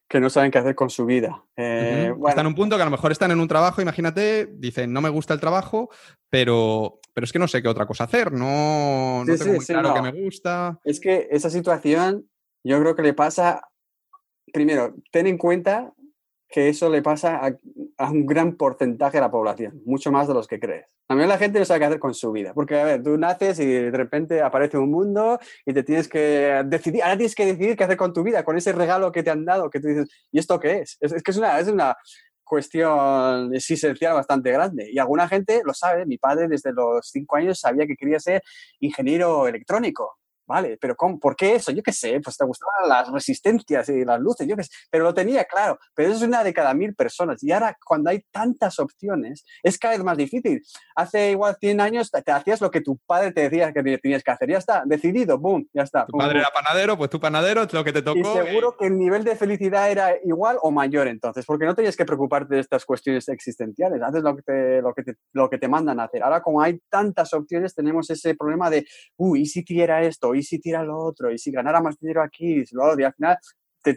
que no saben qué hacer con su vida. Eh, bueno, Están en un punto que a lo mejor están en un trabajo, imagínate, dicen, no me gusta el trabajo, pero, pero es que no sé qué otra cosa hacer, no, tengo sí, muy sí, claro no. qué me gusta. Es que esa situación yo creo que le pasa, primero, ten en cuenta que eso le pasa a, un gran porcentaje de la población, mucho más de los que crees. Mí la gente no sabe qué hacer con su vida, porque a ver, tú naces y de repente aparece un mundo y te tienes que decidir, ahora tienes que decidir qué hacer con tu vida, con ese regalo que te han dado, que tú dices, ¿y esto qué es? Es, es que es una, es una cuestión existencial bastante grande. Y alguna gente lo sabe, mi padre desde los cinco años sabía que quería ser ingeniero electrónico. Vale, pero ¿cómo? ¿por qué eso? Yo qué sé, pues te gustaban las resistencias y las luces, yo qué sé, pero lo tenía claro. Pero eso es una de cada mil personas. Y ahora, cuando hay tantas opciones, es cada vez más difícil. Hace igual 100 años te, te hacías lo que tu padre te decía que tenías que hacer. Ya está, decidido, boom, ya está. Tu pum, padre pum. era panadero, pues tu panadero es lo que te tocó. Y seguro que el nivel de felicidad era igual o mayor entonces, porque no tenías que preocuparte de estas cuestiones existenciales, haces lo que te, lo que te, lo que te mandan a hacer. Ahora, como hay tantas opciones, tenemos ese problema de, uy, ¿y si tira esto? ¿Y si tira lo otro? ¿Y si ganara más dinero aquí? Y si lo al final te,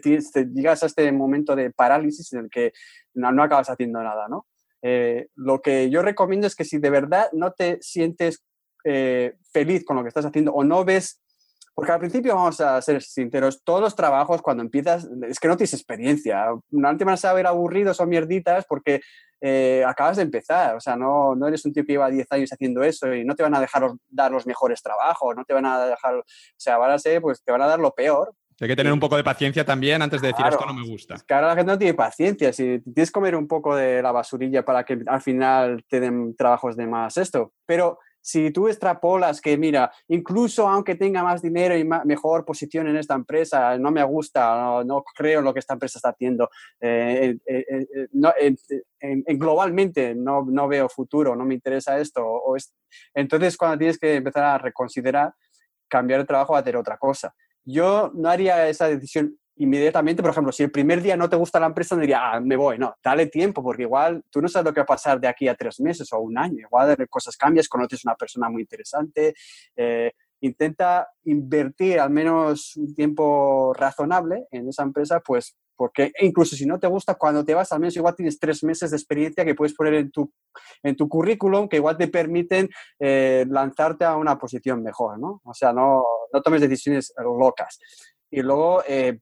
llegas a este momento de parálisis en el que no, no acabas haciendo nada, ¿no? Eh, lo que yo recomiendo es que si de verdad no te sientes eh, feliz con lo que estás haciendo o no ves porque al principio, vamos a ser sinceros, todos los trabajos cuando empiezas, es que no tienes experiencia. No te van a saber aburridos o mierditas porque eh, acabas de empezar. O sea, no, no eres un tío que lleva 10 años haciendo eso y no te van a dejar dar los mejores trabajos, no te van a dejar, o sea, van a ser, pues te van a dar lo peor. Hay que tener un poco de paciencia también antes de decir Claro. esto no me gusta. Es que ahora la gente no tiene paciencia. Si tienes que comer un poco de la basurilla para que al final te den trabajos de más esto. Pero si tú extrapolas que, mira, incluso aunque tenga más dinero y mejor posición en esta empresa, no me gusta, no, creo en lo que esta empresa está haciendo, eh, eh, globalmente no, no, veo futuro, no me interesa esto. O entonces, cuando tienes que empezar a reconsiderar, cambiar el trabajo hacer otra cosa. Yo no haría esa decisión inmediatamente, por ejemplo, si el primer día no te gusta la empresa, no diría, ah, me voy. No, dale tiempo, porque igual tú no sabes lo que va a pasar de aquí a tres meses o un año. Igual cosas cambias, conoces una persona muy interesante. Eh, intenta invertir al menos un tiempo razonable en esa empresa, pues porque incluso si no te gusta, cuando te vas, al menos igual tienes tres meses de experiencia que puedes poner en tu, en tu currículum que igual te permiten eh, lanzarte a una posición mejor, ¿no? O sea, no, no tomes decisiones locas. Y luego, eh,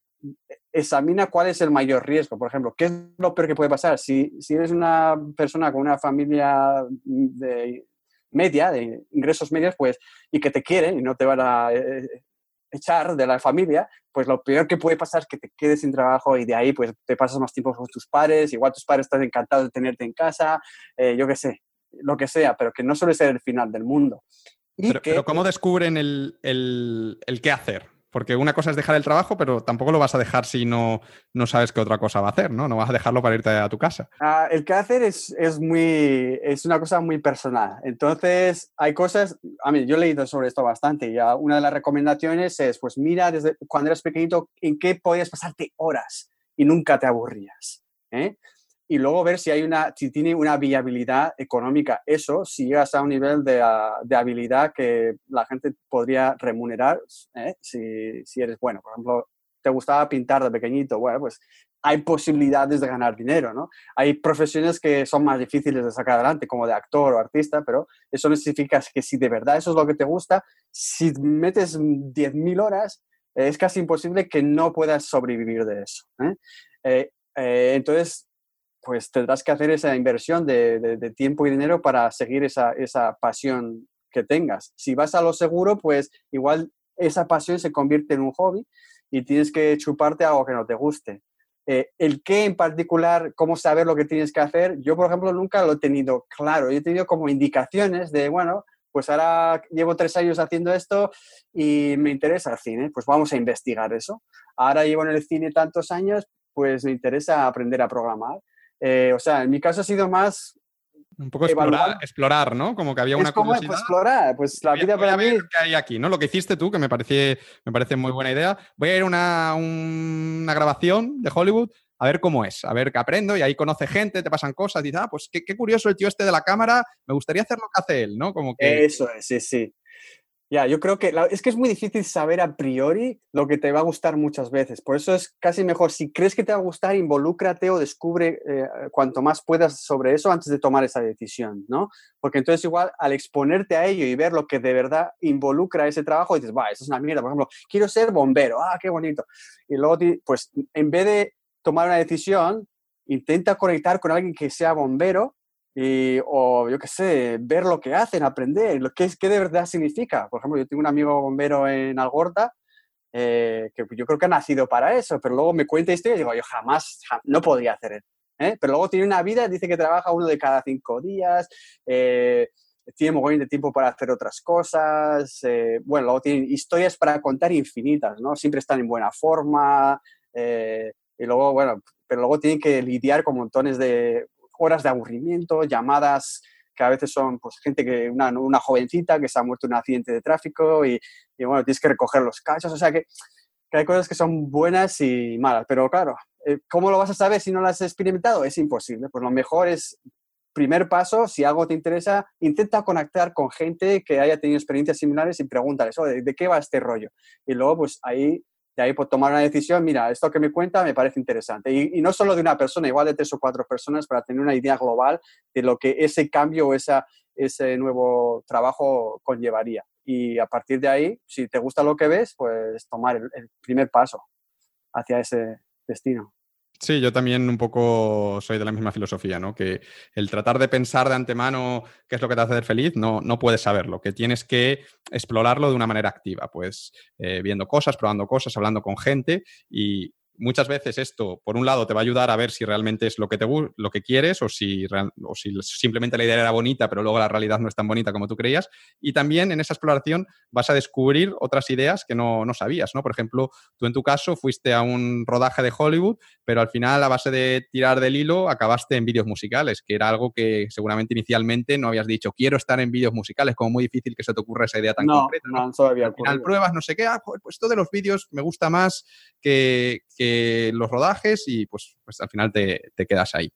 examina cuál es el mayor riesgo. Por ejemplo, ¿qué es lo peor que puede pasar? Si, si eres una persona con una familia de media, de ingresos medios, pues, y que te quieren y no te van a eh, echar de la familia, pues lo peor que puede pasar es que te quedes sin trabajo y de ahí pues te pasas más tiempo con tus padres, igual tus padres están encantados de tenerte en casa, eh, yo qué sé, lo que sea, pero que no suele ser el final del mundo. pero, ¿cómo descubren el, el, el qué hacer? Porque una cosa es dejar el trabajo, pero tampoco lo vas a dejar si no, no sabes qué otra cosa va a hacer, ¿no? No vas a dejarlo para irte a tu casa. Ah, el hacer es, es, muy, es una cosa muy personal. Entonces, hay cosas, a mí, yo he leído sobre esto bastante y una de las recomendaciones es, pues mira, desde cuando eras pequeñito, en qué podías pasarte horas y nunca te aburrías. ¿eh? Y luego ver si, hay una, si tiene una viabilidad económica. Eso, si llegas a un nivel de, ah, de habilidad que la gente podría remunerar, ¿eh? si, si, eres bueno. Por ejemplo, te gustaba pintar de pequeñito, bueno, pues hay posibilidades de ganar dinero, ¿no? Hay profesiones que son más difíciles de sacar adelante, como de actor o artista, pero eso no significa que si de verdad eso es lo que te gusta, si metes 10.000 horas, es casi imposible que no puedas sobrevivir de eso. ¿eh? Eh, eh entonces, pues tendrás que hacer esa inversión de, tiempo y dinero para seguir esa, pasión que tengas. Si vas a lo seguro, pues igual esa pasión se convierte en un hobby y tienes que chuparte algo que no te guste. Eh, el qué en particular, cómo saber lo que tienes que hacer, yo por ejemplo nunca lo he tenido claro. Yo he tenido como indicaciones de, bueno, pues ahora llevo tres años haciendo esto y me interesa el cine, pues vamos a investigar eso. Ahora llevo en el cine tantos años, pues me interesa aprender a programar. Eh, o sea, en mi caso ha sido más... Un poco explorar, explorar, ¿no? Como que había una como curiosidad. explorar, pues la vida para mí... qué hay aquí, ¿no? Lo que hiciste tú, que me parece, me parece muy buena idea. Voy a ir a una, una grabación de Hollywood a ver cómo es, a ver qué aprendo y ahí conoce gente, te pasan cosas, dices, ah, pues qué, qué, curioso el tío este de la cámara, me gustaría hacer lo que hace él, ¿no? Como que... Eso es, sí, sí. Ya, yo creo que es que es muy difícil saber a priori lo que te va a gustar muchas veces. Por eso es casi mejor, si crees que te va a gustar, involúcrate o descubre eh, cuanto más puedas sobre eso antes de tomar esa decisión, ¿no? Porque entonces igual al exponerte a ello y ver lo que de verdad involucra ese trabajo, dices, va, eso es una mierda. Por ejemplo, quiero ser bombero, ah, qué bonito. Y luego, pues en vez de tomar una decisión, intenta conectar con alguien que sea bombero y, o yo qué sé, ver lo que hacen, aprender, lo que es, qué de verdad significa. Por ejemplo, yo tengo un amigo bombero en Algorta eh, que yo creo que ha nacido para eso, pero luego me cuenta esto y digo, yo jamás, no podría hacer eso. ¿eh? Pero luego tiene una vida, dice que trabaja uno de cada cinco días, eh, tiene mogollón de tiempo para hacer otras cosas, bueno, luego tiene historias para contar infinitas, ¿no? Siempre están en buena forma, y luego, bueno, pero luego tienen que lidiar con montones de horas de aburrimiento, llamadas que a veces son pues, gente que, una, una jovencita que se ha muerto en un accidente de tráfico y, bueno, tienes que recoger los cachos, o sea que, que, hay cosas que son buenas y malas, pero claro, eh, ¿cómo lo vas a saber si no las has experimentado? Es imposible, pues lo mejor es, primer paso, si algo te interesa, intenta conectar con gente que haya tenido experiencias similares y pregúntales, ¿de qué va este rollo? Y luego, pues ahí de ahí por tomar una decisión, mira, esto que me cuenta me parece interesante. Y, no solo de una persona, igual de tres o cuatro personas para tener una idea global de lo que ese cambio o esa, ese nuevo trabajo conllevaría. Y a partir de ahí, si te gusta lo que ves, pues tomar el primer paso hacia ese destino. Sí, yo también un poco soy de la misma filosofía, ¿no? Que el tratar de pensar de antemano qué es lo que te hace feliz, no, no puedes saberlo, que tienes que explorarlo de una manera activa, pues eh, viendo cosas, probando cosas, hablando con gente y muchas veces esto, por un lado, te va a ayudar a ver si realmente es lo que, te, lo que quieres o si, o si simplemente la idea era bonita, pero luego la realidad no es tan bonita como tú creías. Y también en esa exploración vas a descubrir otras ideas que no, no sabías, ¿no? Por ejemplo, tú en tu caso fuiste a un rodaje de Hollywood, pero al final, a base de tirar del hilo, acabaste en vídeos musicales, que era algo que seguramente inicialmente no habías dicho, quiero estar en vídeos musicales, como muy difícil que se te ocurra esa idea tan concreta. No, no, todavía al final pruebas, no sé qué, ah, pues esto de los vídeos me gusta más que, los rodajes y pues, pues al final te, quedas ahí.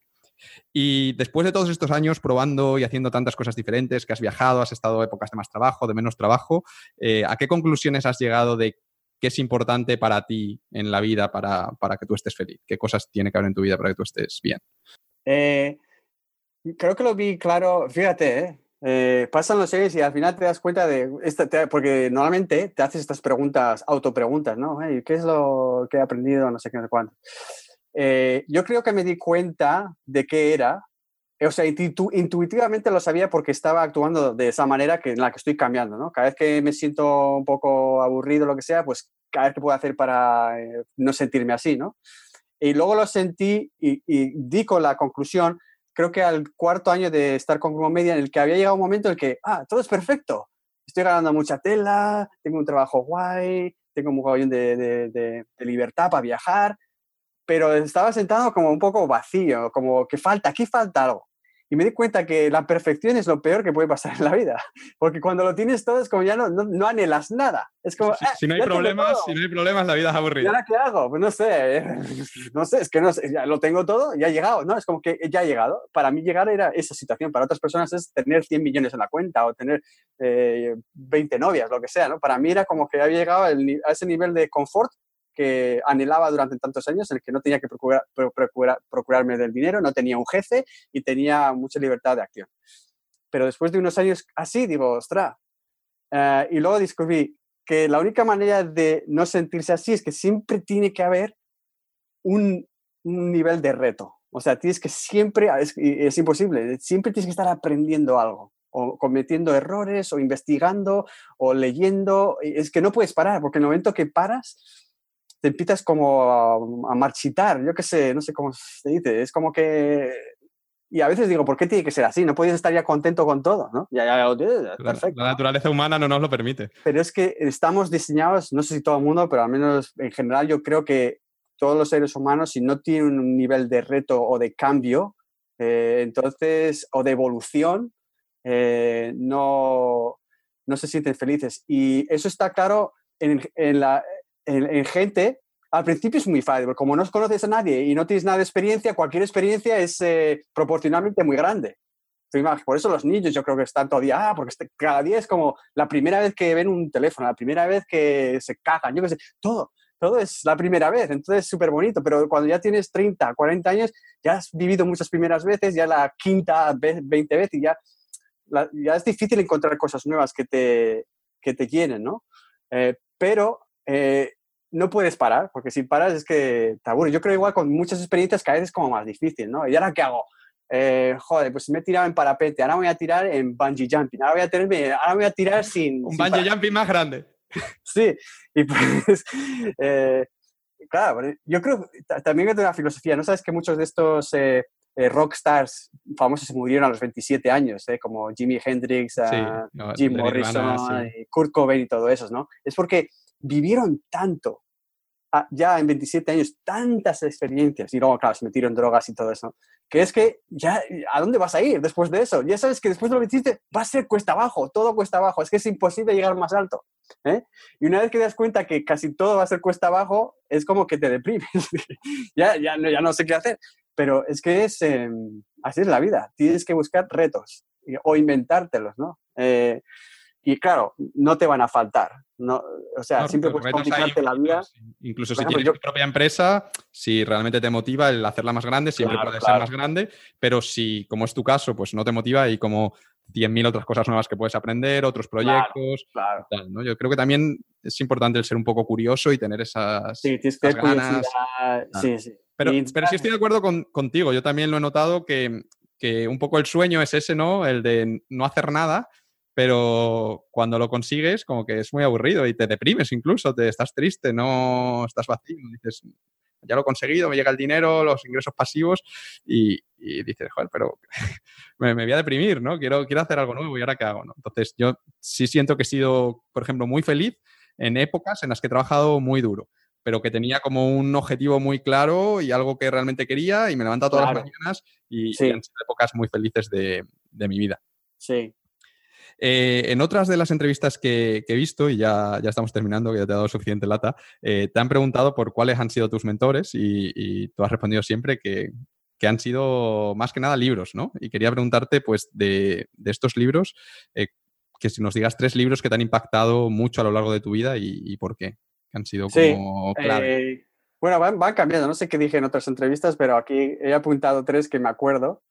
Y después de todos estos años probando y haciendo tantas cosas diferentes, que has viajado, has estado épocas de más trabajo, de menos trabajo, eh, ¿a qué conclusiones has llegado de qué es importante para ti en la vida para, que tú estés feliz? ¿Qué cosas tiene que haber en tu vida para que tú estés bien? Eh, creo que lo vi claro, fíjate, ¿eh? Eh, pasan los años y al final te das cuenta de, porque normalmente te haces estas preguntas, autopreguntas, ¿no? ¿Qué es lo que he aprendido? No sé qué, no sé cuánto. Eh, yo creo que me di cuenta de qué era, o sea, intuitivamente lo sabía porque estaba actuando de esa manera que, en la que estoy cambiando, ¿no? Cada vez que me siento un poco aburrido, lo que sea, pues cada vez que puedo hacer para eh, no sentirme así, ¿no? Y luego lo sentí y, y di con la conclusión creo que al cuarto año de estar con Grupo Media, en el que había llegado un momento en el que, ah, todo es perfecto. Estoy ganando mucha tela, tengo un trabajo guay, tengo un mogollón de, de, de, de libertad para viajar, pero estaba sentado como un poco vacío, como que falta, aquí falta algo. Y me di cuenta que la perfección es lo peor que puede pasar en la vida. Porque cuando lo tienes todo es como ya no, no, anhelas nada. Es como, si, si, no hay problemas, si no hay problemas, la vida es aburrida. ¿Y ahora qué hago? Pues no sé. No sé, es que no sé, ya lo tengo todo, ya ha llegado. No, es como que ya ha llegado. Para mí llegar era esa situación. Para otras personas es tener 100 millones en la cuenta o tener eh, 20 novias, lo que sea. ¿no? Para mí era como que había llegado a ese nivel de confort que anhelaba durante tantos años, en el que no tenía que procurar, procurarme del dinero, no tenía un jefe y tenía mucha libertad de acción. Pero después de unos años así, digo, ostra. Eh, y luego descubrí que la única manera de no sentirse así es que siempre tiene que haber un, nivel de reto. O sea, tienes que siempre, es, es imposible, siempre tienes que estar aprendiendo algo o cometiendo errores o investigando o leyendo. Es que no puedes parar, porque en el momento que paras, te empiezas como a, marchitar, yo qué sé, no sé cómo se dice, es como que... Y a veces digo, ¿por qué tiene que ser así? No puedes estar ya contento con todo, ¿no? Ya, ya, perfecto. La, naturaleza humana no nos lo permite. Pero es que estamos diseñados, no sé si todo el mundo, pero al menos en general yo creo que todos los seres humanos, si no tienen un nivel de reto o de cambio, eh, entonces, o de evolución, eh, no, no se sienten felices. Y eso está claro en, en, la, en, gente, al principio es muy fácil, porque como no conoces a nadie y no tienes nada de experiencia, cualquier experiencia es eh, proporcionalmente muy grande. Por eso los niños yo creo que están todavía, ah, porque este, cada día es como la primera vez que ven un teléfono, la primera vez que se cagan, yo qué sé, todo, todo es la primera vez, entonces es súper bonito, pero cuando ya tienes 30, 40 años, ya has vivido muchas primeras veces, ya la quinta, 20 veces y ya, ya es difícil encontrar cosas nuevas que te, que te quieren, ¿no? Eh, pero eh, no puedes parar, porque si paras es que te aburres. Yo creo igual con muchas experiencias cada vez es como más difícil, ¿no? ¿Y ahora qué hago? Eh, joder, pues me he tirado en parapente, ahora voy a tirar en bungee jumping, ahora voy a, tenerme, ahora voy a tirar sin... Un bungee jumping más grande. sí, y pues... Eh, claro, yo creo también es de una filosofía, ¿no? Sabes que muchos de estos eh, rockstars famosos se murieron a los 27 años, como Jimi Hendrix, Jim Morrison, Kurt Cobain y todo eso, ¿no? Es porque vivieron tanto, ah, ya en 27 años, tantas experiencias, y luego, claro, se metieron drogas y todo eso, que es que ya, ¿a dónde vas a ir después de eso? Ya sabes que después de lo que hiciste va a ser cuesta abajo, todo cuesta abajo, es que es imposible llegar más alto. ¿eh? Y una vez que te das cuenta que casi todo va a ser cuesta abajo, es como que te deprimes. ya, ya, no, ya no sé qué hacer. Pero es que es, em, así es la vida, tienes que buscar retos o inventártelos, ¿no? Eh, y claro, no te van a faltar. No, o sea, siempre puedes complicarte la vida. Incluso si tienes tu propia empresa, si realmente te motiva el hacerla más grande, siempre puede ser más grande, pero si, como es tu caso, pues no te motiva hay como 100.000 otras cosas nuevas que puedes aprender, otros proyectos. Claro, ¿no? Yo creo que también es importante el ser un poco curioso y tener esas, sí, ganas. Sí, sí. Pero, pero sí estoy de acuerdo con, contigo. Yo también lo he notado que, que un poco el sueño es ese, ¿no? El de no hacer nada pero cuando lo consigues como que es muy aburrido y te deprimes incluso, te estás triste, no estás vacío, dices, ya lo he conseguido, me llega el dinero, los ingresos pasivos y, dices, joder, pero me, voy a deprimir, ¿no? Quiero, quiero hacer algo nuevo y ahora qué hago, ¿no? Entonces yo sí siento que he sido, por ejemplo, muy feliz en épocas en las que he trabajado muy duro pero que tenía como un objetivo muy claro y algo que realmente quería y me levantaba todas las mañanas y, sí. han sido épocas muy felices de, de mi vida. Sí, eh, en otras de las entrevistas que, he visto, y ya, ya, estamos terminando, que ya te he dado suficiente lata, eh, te han preguntado por cuáles han sido tus mentores y, tú has respondido siempre que, han sido más que nada libros, ¿no? Y quería preguntarte, pues, de, estos libros, eh, que si nos digas tres libros que te han impactado mucho a lo largo de tu vida y, por qué, que han sido como clave. bueno, van, van cambiando, no sé qué dije en otras entrevistas, pero aquí he apuntado tres que me acuerdo.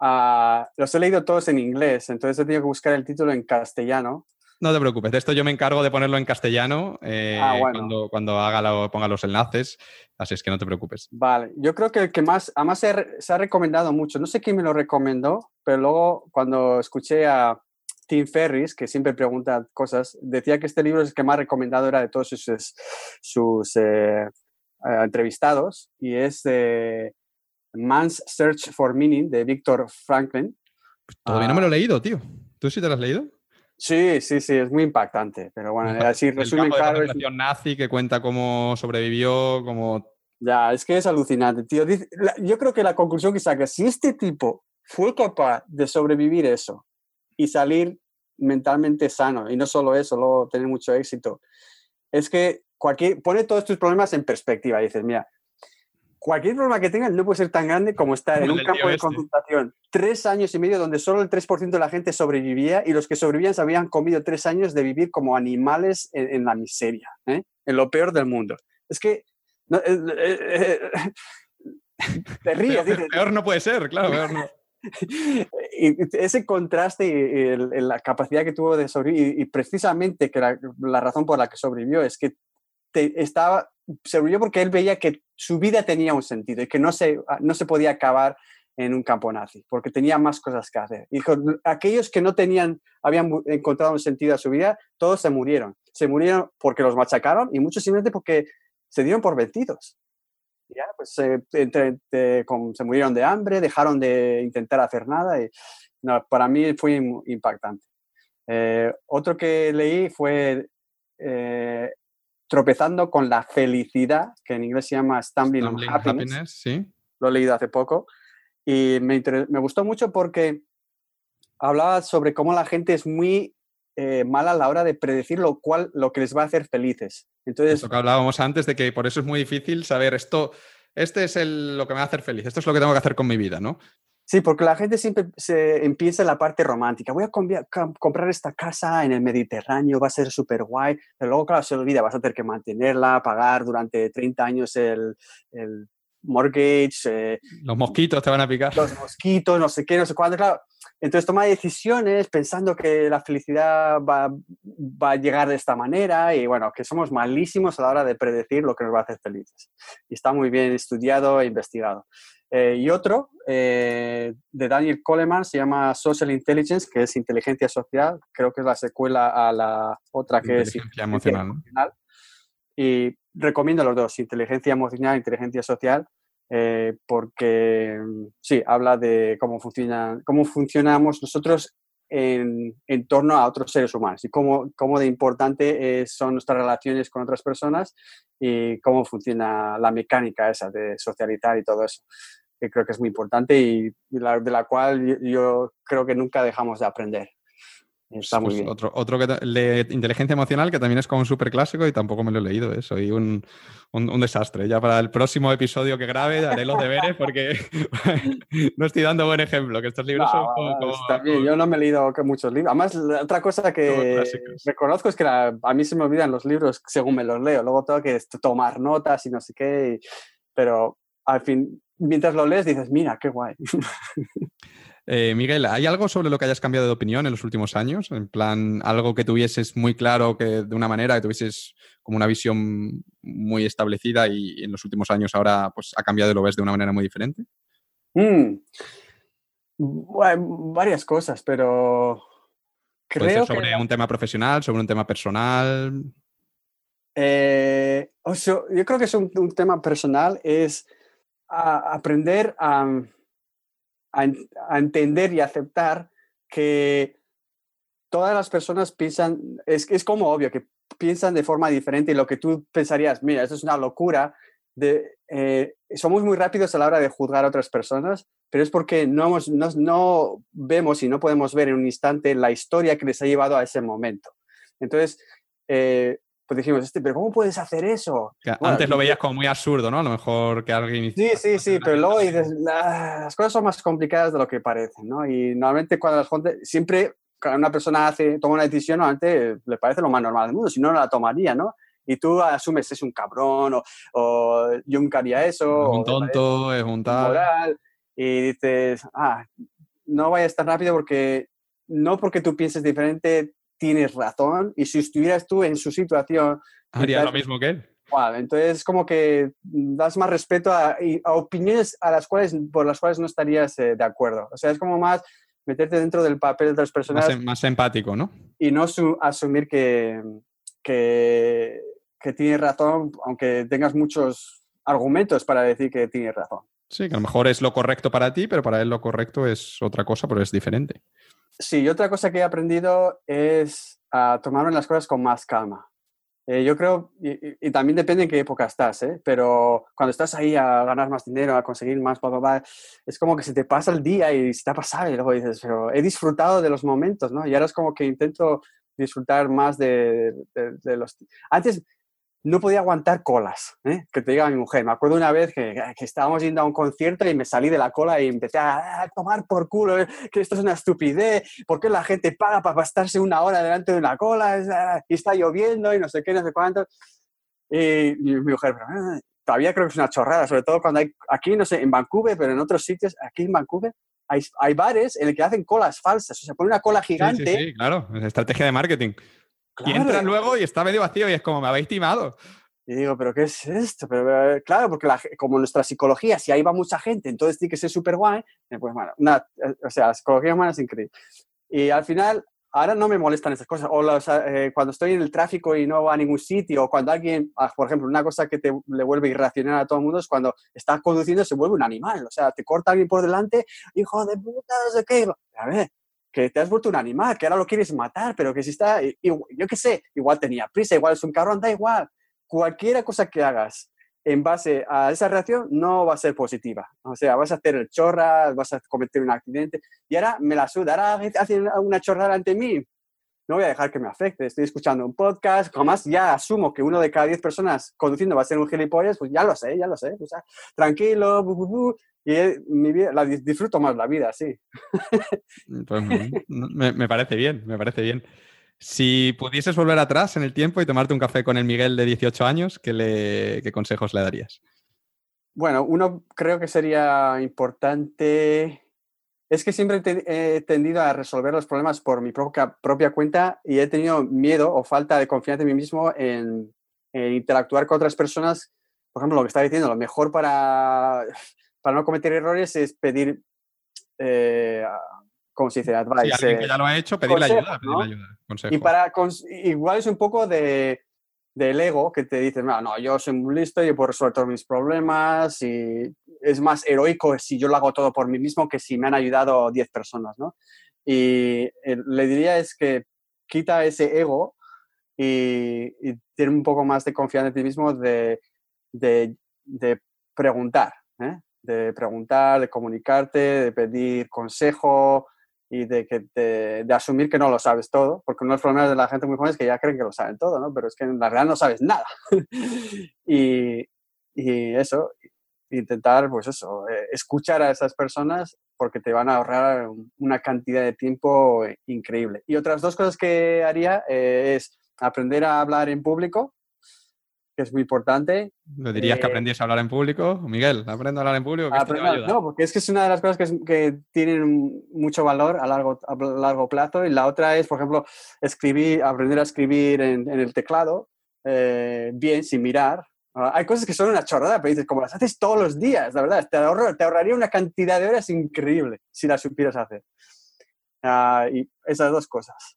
Ah, los he leído todos en inglés, entonces he tenido que buscar el título en castellano. No te preocupes, de esto yo me encargo de ponerlo en castellano eh, ah, cuando, cuando haga ponga los enlaces, así es que no te preocupes. Vale, yo creo que el que más, además se, se ha recomendado mucho, no sé quién me lo recomendó, pero luego cuando escuché a Tim Ferris, que siempre pregunta cosas, decía que este libro es el que más recomendado era de todos sus, sus eh, entrevistados y es de Man's Search for Meaning de Victor Franklin. Pues todavía no me lo he ah. leído, tío. ¿Tú sí te lo has leído? Sí, sí, sí, es muy impactante. Pero bueno, así resumen claro. Es... nazi que cuenta cómo sobrevivió, cómo. Ya, es que es alucinante, tío. Yo creo que la conclusión que saca, si este tipo fue capaz de sobrevivir eso y salir mentalmente sano, y no solo eso, luego tener mucho éxito, es que cualquier, pone todos tus problemas en perspectiva. dices, mira, cualquier problema que tengas no puede ser tan grande como estar en un campo de este. concentración tres años y medio donde solo el 3% de la gente sobrevivía y los que sobrevivían se habían comido tres años de vivir como animales en, la miseria, ¿eh? en lo peor del mundo. Es que... No, eh, eh, te ríes. Peor, no puede ser, claro. y ese contraste y, la capacidad que tuvo de sobrevivir, y, precisamente que la, la, razón por la que sobrevivió es que te, estaba se volvió porque él veía que su vida tenía un sentido y que no se, ah, no se podía acabar en un campo nazi, porque tenía más cosas que hacer. Dijo, aquellos que no tenían, habían encontrado un sentido a su vida, todos se murieron. Se murieron porque los machacaron y muchos simplemente porque se dieron por vencidos. Ya, pues se, se murieron de hambre, dejaron de intentar hacer nada y para mí fue impactante. Eh, otro que leí fue eh, tropezando con la felicidad, que en inglés se llama Stumbling, on Happiness. sí. Lo he leído hace poco. Y me, me, gustó mucho porque hablaba sobre cómo la gente es muy eh, mala a la hora de predecir lo, cual, lo que les va a hacer felices. Entonces, Eso que hablábamos antes de que por eso es muy difícil saber esto, este es el, lo que me va a hacer feliz, esto es lo que tengo que hacer con mi vida, ¿no? Sí, porque la gente siempre se empieza en la parte romántica. Voy a comprar esta casa en el Mediterráneo, va a ser súper guay, pero luego, claro, se olvida, vas a tener que mantenerla, pagar durante 30 años el, el mortgage. Eh, los mosquitos te van a picar. Los mosquitos, no sé qué, no sé cuándo. Claro, entonces toma decisiones pensando que la felicidad va, va, a llegar de esta manera y bueno, que somos malísimos a la hora de predecir lo que nos va a hacer felices. Y está muy bien estudiado e investigado. Eh, y otro eh, de Daniel Coleman se llama Social Intelligence, que es inteligencia social. Creo que es la secuela a la otra que es inteligencia emocional. Y recomiendo los dos, inteligencia emocional e inteligencia social, eh, porque sí, habla de cómo, funciona, cómo funcionamos nosotros en, torno a otros seres humanos y cómo, cómo de importante son nuestras relaciones con otras personas y cómo funciona la mecánica esa de socializar y todo eso, que creo que es muy importante y, de la cual yo creo que nunca dejamos de aprender. Está muy pues bien. Otro, otro que de inteligencia emocional que también es como un súper clásico y tampoco me lo he leído. ¿eh? Soy un, un, desastre. Ya para el próximo episodio que grabe haré los deberes porque no estoy dando buen ejemplo. Que estos libros son como, Está bien. Yo no me he leído muchos libros. Además, otra cosa que reconozco es que a mí se me olvidan los libros según me los leo. Luego tengo que tomar notas y no sé qué. pero al fin, mientras lo lees dices, mira, qué guay. Eh, Miguel, ¿hay algo sobre lo que hayas cambiado de opinión en los últimos años? En plan, algo que tuvieses muy claro, que de una manera, que tuvieses como una visión muy establecida y en los últimos años ahora pues ha cambiado y lo ves de una manera muy diferente? Mm. varias cosas, pero creo sobre un tema profesional, sobre un tema personal. Eh, yo creo que es un, tema personal, es aprender a, a, entender y aceptar que todas las personas piensan, es, es como obvio que piensan de forma diferente y lo que tú pensarías, mira, eso es una locura, eh, somos muy rápidos a la hora de juzgar a otras personas, pero es porque no, no, no, vemos y no podemos ver en un instante la historia que les ha llevado a ese momento. Entonces, eh, pues dijimos, este, pero ¿cómo puedes hacer eso? antes lo veías como muy absurdo, ¿no? A lo mejor que alguien... Sí, sí, sí, pero luego dices, las cosas son más complicadas de lo que parecen, ¿no? Y normalmente cuando la gente, siempre cuando una persona hace, toma una decisión, normalmente le parece lo más normal del mundo, si no, no la tomaría, ¿no? Y tú asumes, es un cabrón, o, o yo nunca haría eso. Es un tonto, es un tal. y dices, ah, no vayas tan rápido porque no porque tú pienses diferente tienes razón y si estuvieras tú en su situación... Haría lo mismo que él. entonces como que das más respeto a, opiniones a las cuales, por las cuales no estarías eh, de acuerdo. O sea, es como más meterte dentro del papel de otras personas. Más, más empático, ¿no? Y no asumir que, que, que tienes razón, aunque tengas muchos argumentos para decir que tienes razón. Sí, que a lo mejor es lo correcto para ti, pero para él lo correcto es otra cosa, pero es diferente. Sí, otra cosa que he aprendido es a tomarme las cosas con más calma. Eh, yo creo, y, también depende en qué época estás, ¿eh? pero cuando estás ahí a ganar más dinero, a conseguir más, es como que se te pasa el día y se te ha pasado y luego dices, pero he disfrutado de los momentos, ¿no? Y ahora es como que intento disfrutar más de, de los... Antes, no podía aguantar colas, ¿eh? que te diga mi mujer. Me acuerdo una vez que, estábamos yendo a un concierto y me salí de la cola y empecé a, tomar por culo, ¿eh? que esto es una estupidez, ¿por qué la gente paga para estarse una hora delante de una cola ah, y está lloviendo y no sé qué, no sé cuánto? Y, mi mujer, ah, todavía creo que es una chorrada, sobre todo cuando hay, aquí, no sé, en Vancouver, pero en otros sitios, aquí en Vancouver, hay, hay bares en el que hacen colas falsas, o sea, pone una cola gigante. Sí, sí, sí claro, es estrategia de marketing. Y entran luego y está medio vacío y es como, me habéis timado. Y digo, ¿pero qué es esto? Pero, eh, claro, porque como nuestra psicología, si ahí va mucha gente, entonces tiene que ser súper guay, eh, pues bueno, eh, o sea, la psicología humana es increíble. Y al final, ahora no me molestan esas cosas. O cuando estoy en el tráfico y no va a ningún sitio, o cuando alguien, ah, por ejemplo, una cosa que te le vuelve irracional a todo el mundo es cuando estás conduciendo se vuelve un animal. O sea, te corta alguien por delante, hijo de puta, no sé qué. A ver, que te has vuelto un animal, que ahora lo quieres matar, pero que si está, yo qué sé, igual tenía prisa, igual es un cabrón, da igual. Cualquier cosa que hagas en base a esa reacción no va a ser positiva. O sea, vas a hacer el chorra, vas a cometer un accidente y ahora me la suda, ahora hacen una chorrada ante mí. No voy a dejar que me afecte. Estoy escuchando un podcast, jamás ya asumo que uno de cada diez personas conduciendo va a ser un gilipollas, pues ya lo sé, ya lo sé. O sea, tranquilo, y mi vida, la disfruto más la vida, sí. Mm, pues me, parece bien, me parece bien. Si pudieses volver atrás en el tiempo y tomarte un café con el Miguel de 18 años, ¿qué, le, qué consejos le darías? Bueno, uno creo que sería importante. Es que siempre he tendido a resolver los problemas por mi propia, propia cuenta y he tenido miedo o falta de confianza en mí mismo en, en interactuar con otras personas. Por ejemplo, lo que estaba diciendo, lo mejor para para no cometer errores es pedir, eh, ¿cómo se dice? Advice. alguien que eh, ya lo ha hecho, pedirle ayuda, ayuda, Y para, igual es un poco de, del ego que te dice, no, no, yo soy muy listo, yo puedo resolver todos mis problemas y es más heroico si yo lo hago todo por mí mismo que si me han ayudado 10 personas, ¿no? Y eh, le diría es que quita ese ego y, y tiene un poco más de confianza en ti mismo de, de, de preguntar, ¿eh? De preguntar, de comunicarte, de pedir consejo y de, que de asumir que no lo sabes todo, porque uno de los problemas de la gente muy joven es que ya creen que lo saben todo, ¿no? Pero es que en la realidad no sabes nada. y, y, eso, intentar, pues eso, eh, escuchar a esas personas porque te van a ahorrar una cantidad de tiempo increíble. Y otras dos cosas que haría eh, es aprender a hablar en público, que es muy importante. ¿Le dirías que eh, aprendiese a hablar en público? Miguel, aprendo a hablar en público. no, porque es que es una de las cosas que, que, tienen mucho valor a largo, a largo plazo. Y la otra es, por ejemplo, escribir, aprender a escribir en, el teclado eh, bien, sin mirar. Ah, hay cosas que son una chorrada, pero dices, como las haces todos los días, la verdad, te, te ahorraría una cantidad de horas increíble si las supieras hacer. Ah, y esas dos cosas.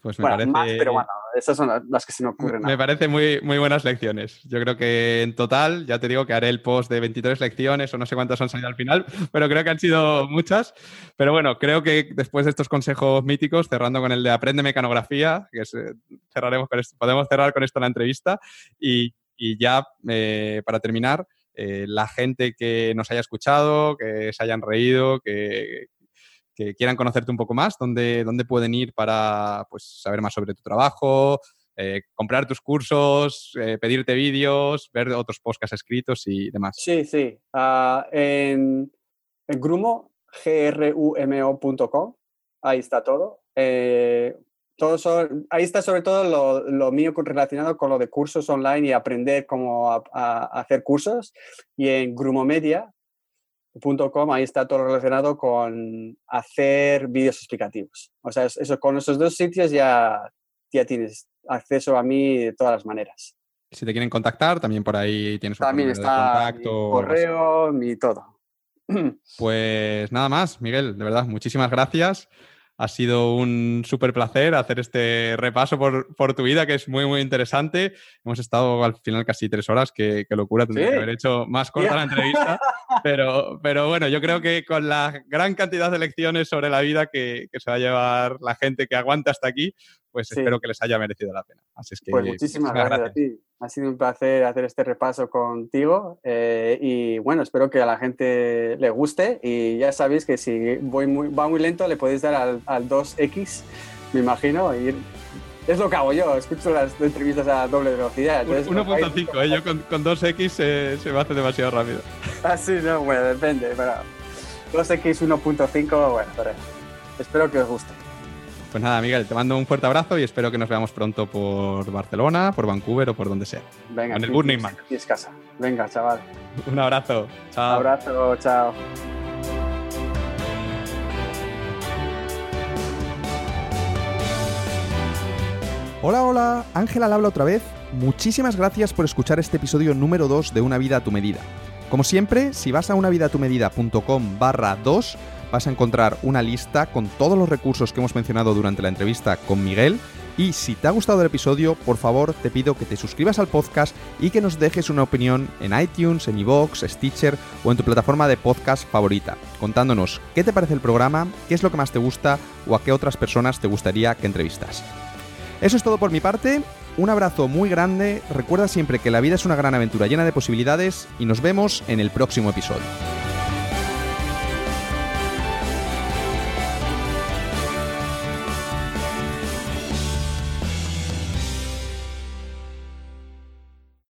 Pues me parece... Más, pero bueno, esas son las que se me ocurren. Me parece muy, muy buenas lecciones. Yo creo que en total, ya te digo que haré el post de 23 lecciones o no sé cuántas han salido al final, pero creo que han sido muchas. Pero bueno, creo que después de estos consejos míticos, cerrando con el de aprende mecanografía, que cerraremos con esto, podemos cerrar con esto la entrevista y, ya eh, para terminar, eh, la gente que nos haya escuchado, que se hayan reído, que, que quieran conocerte un poco más, ¿dónde, dónde pueden ir para pues, saber más sobre tu trabajo, eh, comprar tus cursos, eh, pedirte vídeos, ver otros podcasts escritos y demás? Sí, sí. Uh, en, Grumo, grumo.com, ahí está todo. Eh, todo ahí está sobre todo lo, lo, mío relacionado con lo de cursos online y aprender cómo hacer cursos. Y en Grumo Media, .com, ahí está todo relacionado con hacer vídeos explicativos. O sea, eso, con esos dos sitios ya, ya tienes acceso a mí de todas las maneras. Si te quieren contactar, también por ahí tienes un también está Mi correo, mi todo. Pues nada más, Miguel, de verdad, muchísimas gracias. Ha sido un súper placer hacer este repaso por, por, tu vida, que es muy, muy interesante. Hemos estado al final casi tres horas, que, locura, tendría que haber hecho más corta la entrevista. Pero, pero bueno, yo creo que con la gran cantidad de lecciones sobre la vida que, que se va a llevar la gente que aguanta hasta aquí, pues espero que les haya merecido la pena. Así es que, pues muchísimas gracias, a ti. Ha sido un placer hacer este repaso contigo eh, y bueno, espero que a la gente le guste y ya sabéis que si voy muy, va muy lento le podéis dar al, al 2X, me imagino, y es lo que hago yo, escucho las entrevistas a doble velocidad. 1.5, ¿eh? yo con, con 2X se me hace demasiado rápido. Ah, sí, no, bueno, depende, pero 2X 1.5, bueno, pero espero que os guste. Pues nada, Miguel, te mando un fuerte abrazo y espero que nos veamos pronto por Barcelona, por Vancouver o por donde sea. Venga, en el Burning Man. es casa. Venga, chaval. Un abrazo. Chao. Un abrazo, chao. Hola, hola, Ángela al habla otra vez. Muchísimas gracias por escuchar este episodio número 2 de Una vida a tu medida. Como siempre, si vas a unavidatumedida.com barra 2, vas a encontrar una lista con todos los recursos que hemos mencionado durante la entrevista con Miguel. Y si te ha gustado el episodio, por favor te pido que te suscribas al podcast y que nos dejes una opinión en iTunes, en iVoox, Stitcher o en tu plataforma de podcast favorita, contándonos qué te parece el programa, qué es lo que más te gusta o a qué otras personas te gustaría que entrevistas. Eso es todo por mi parte, un abrazo muy grande, recuerda siempre que la vida es una gran aventura llena de posibilidades y nos vemos en el próximo episodio.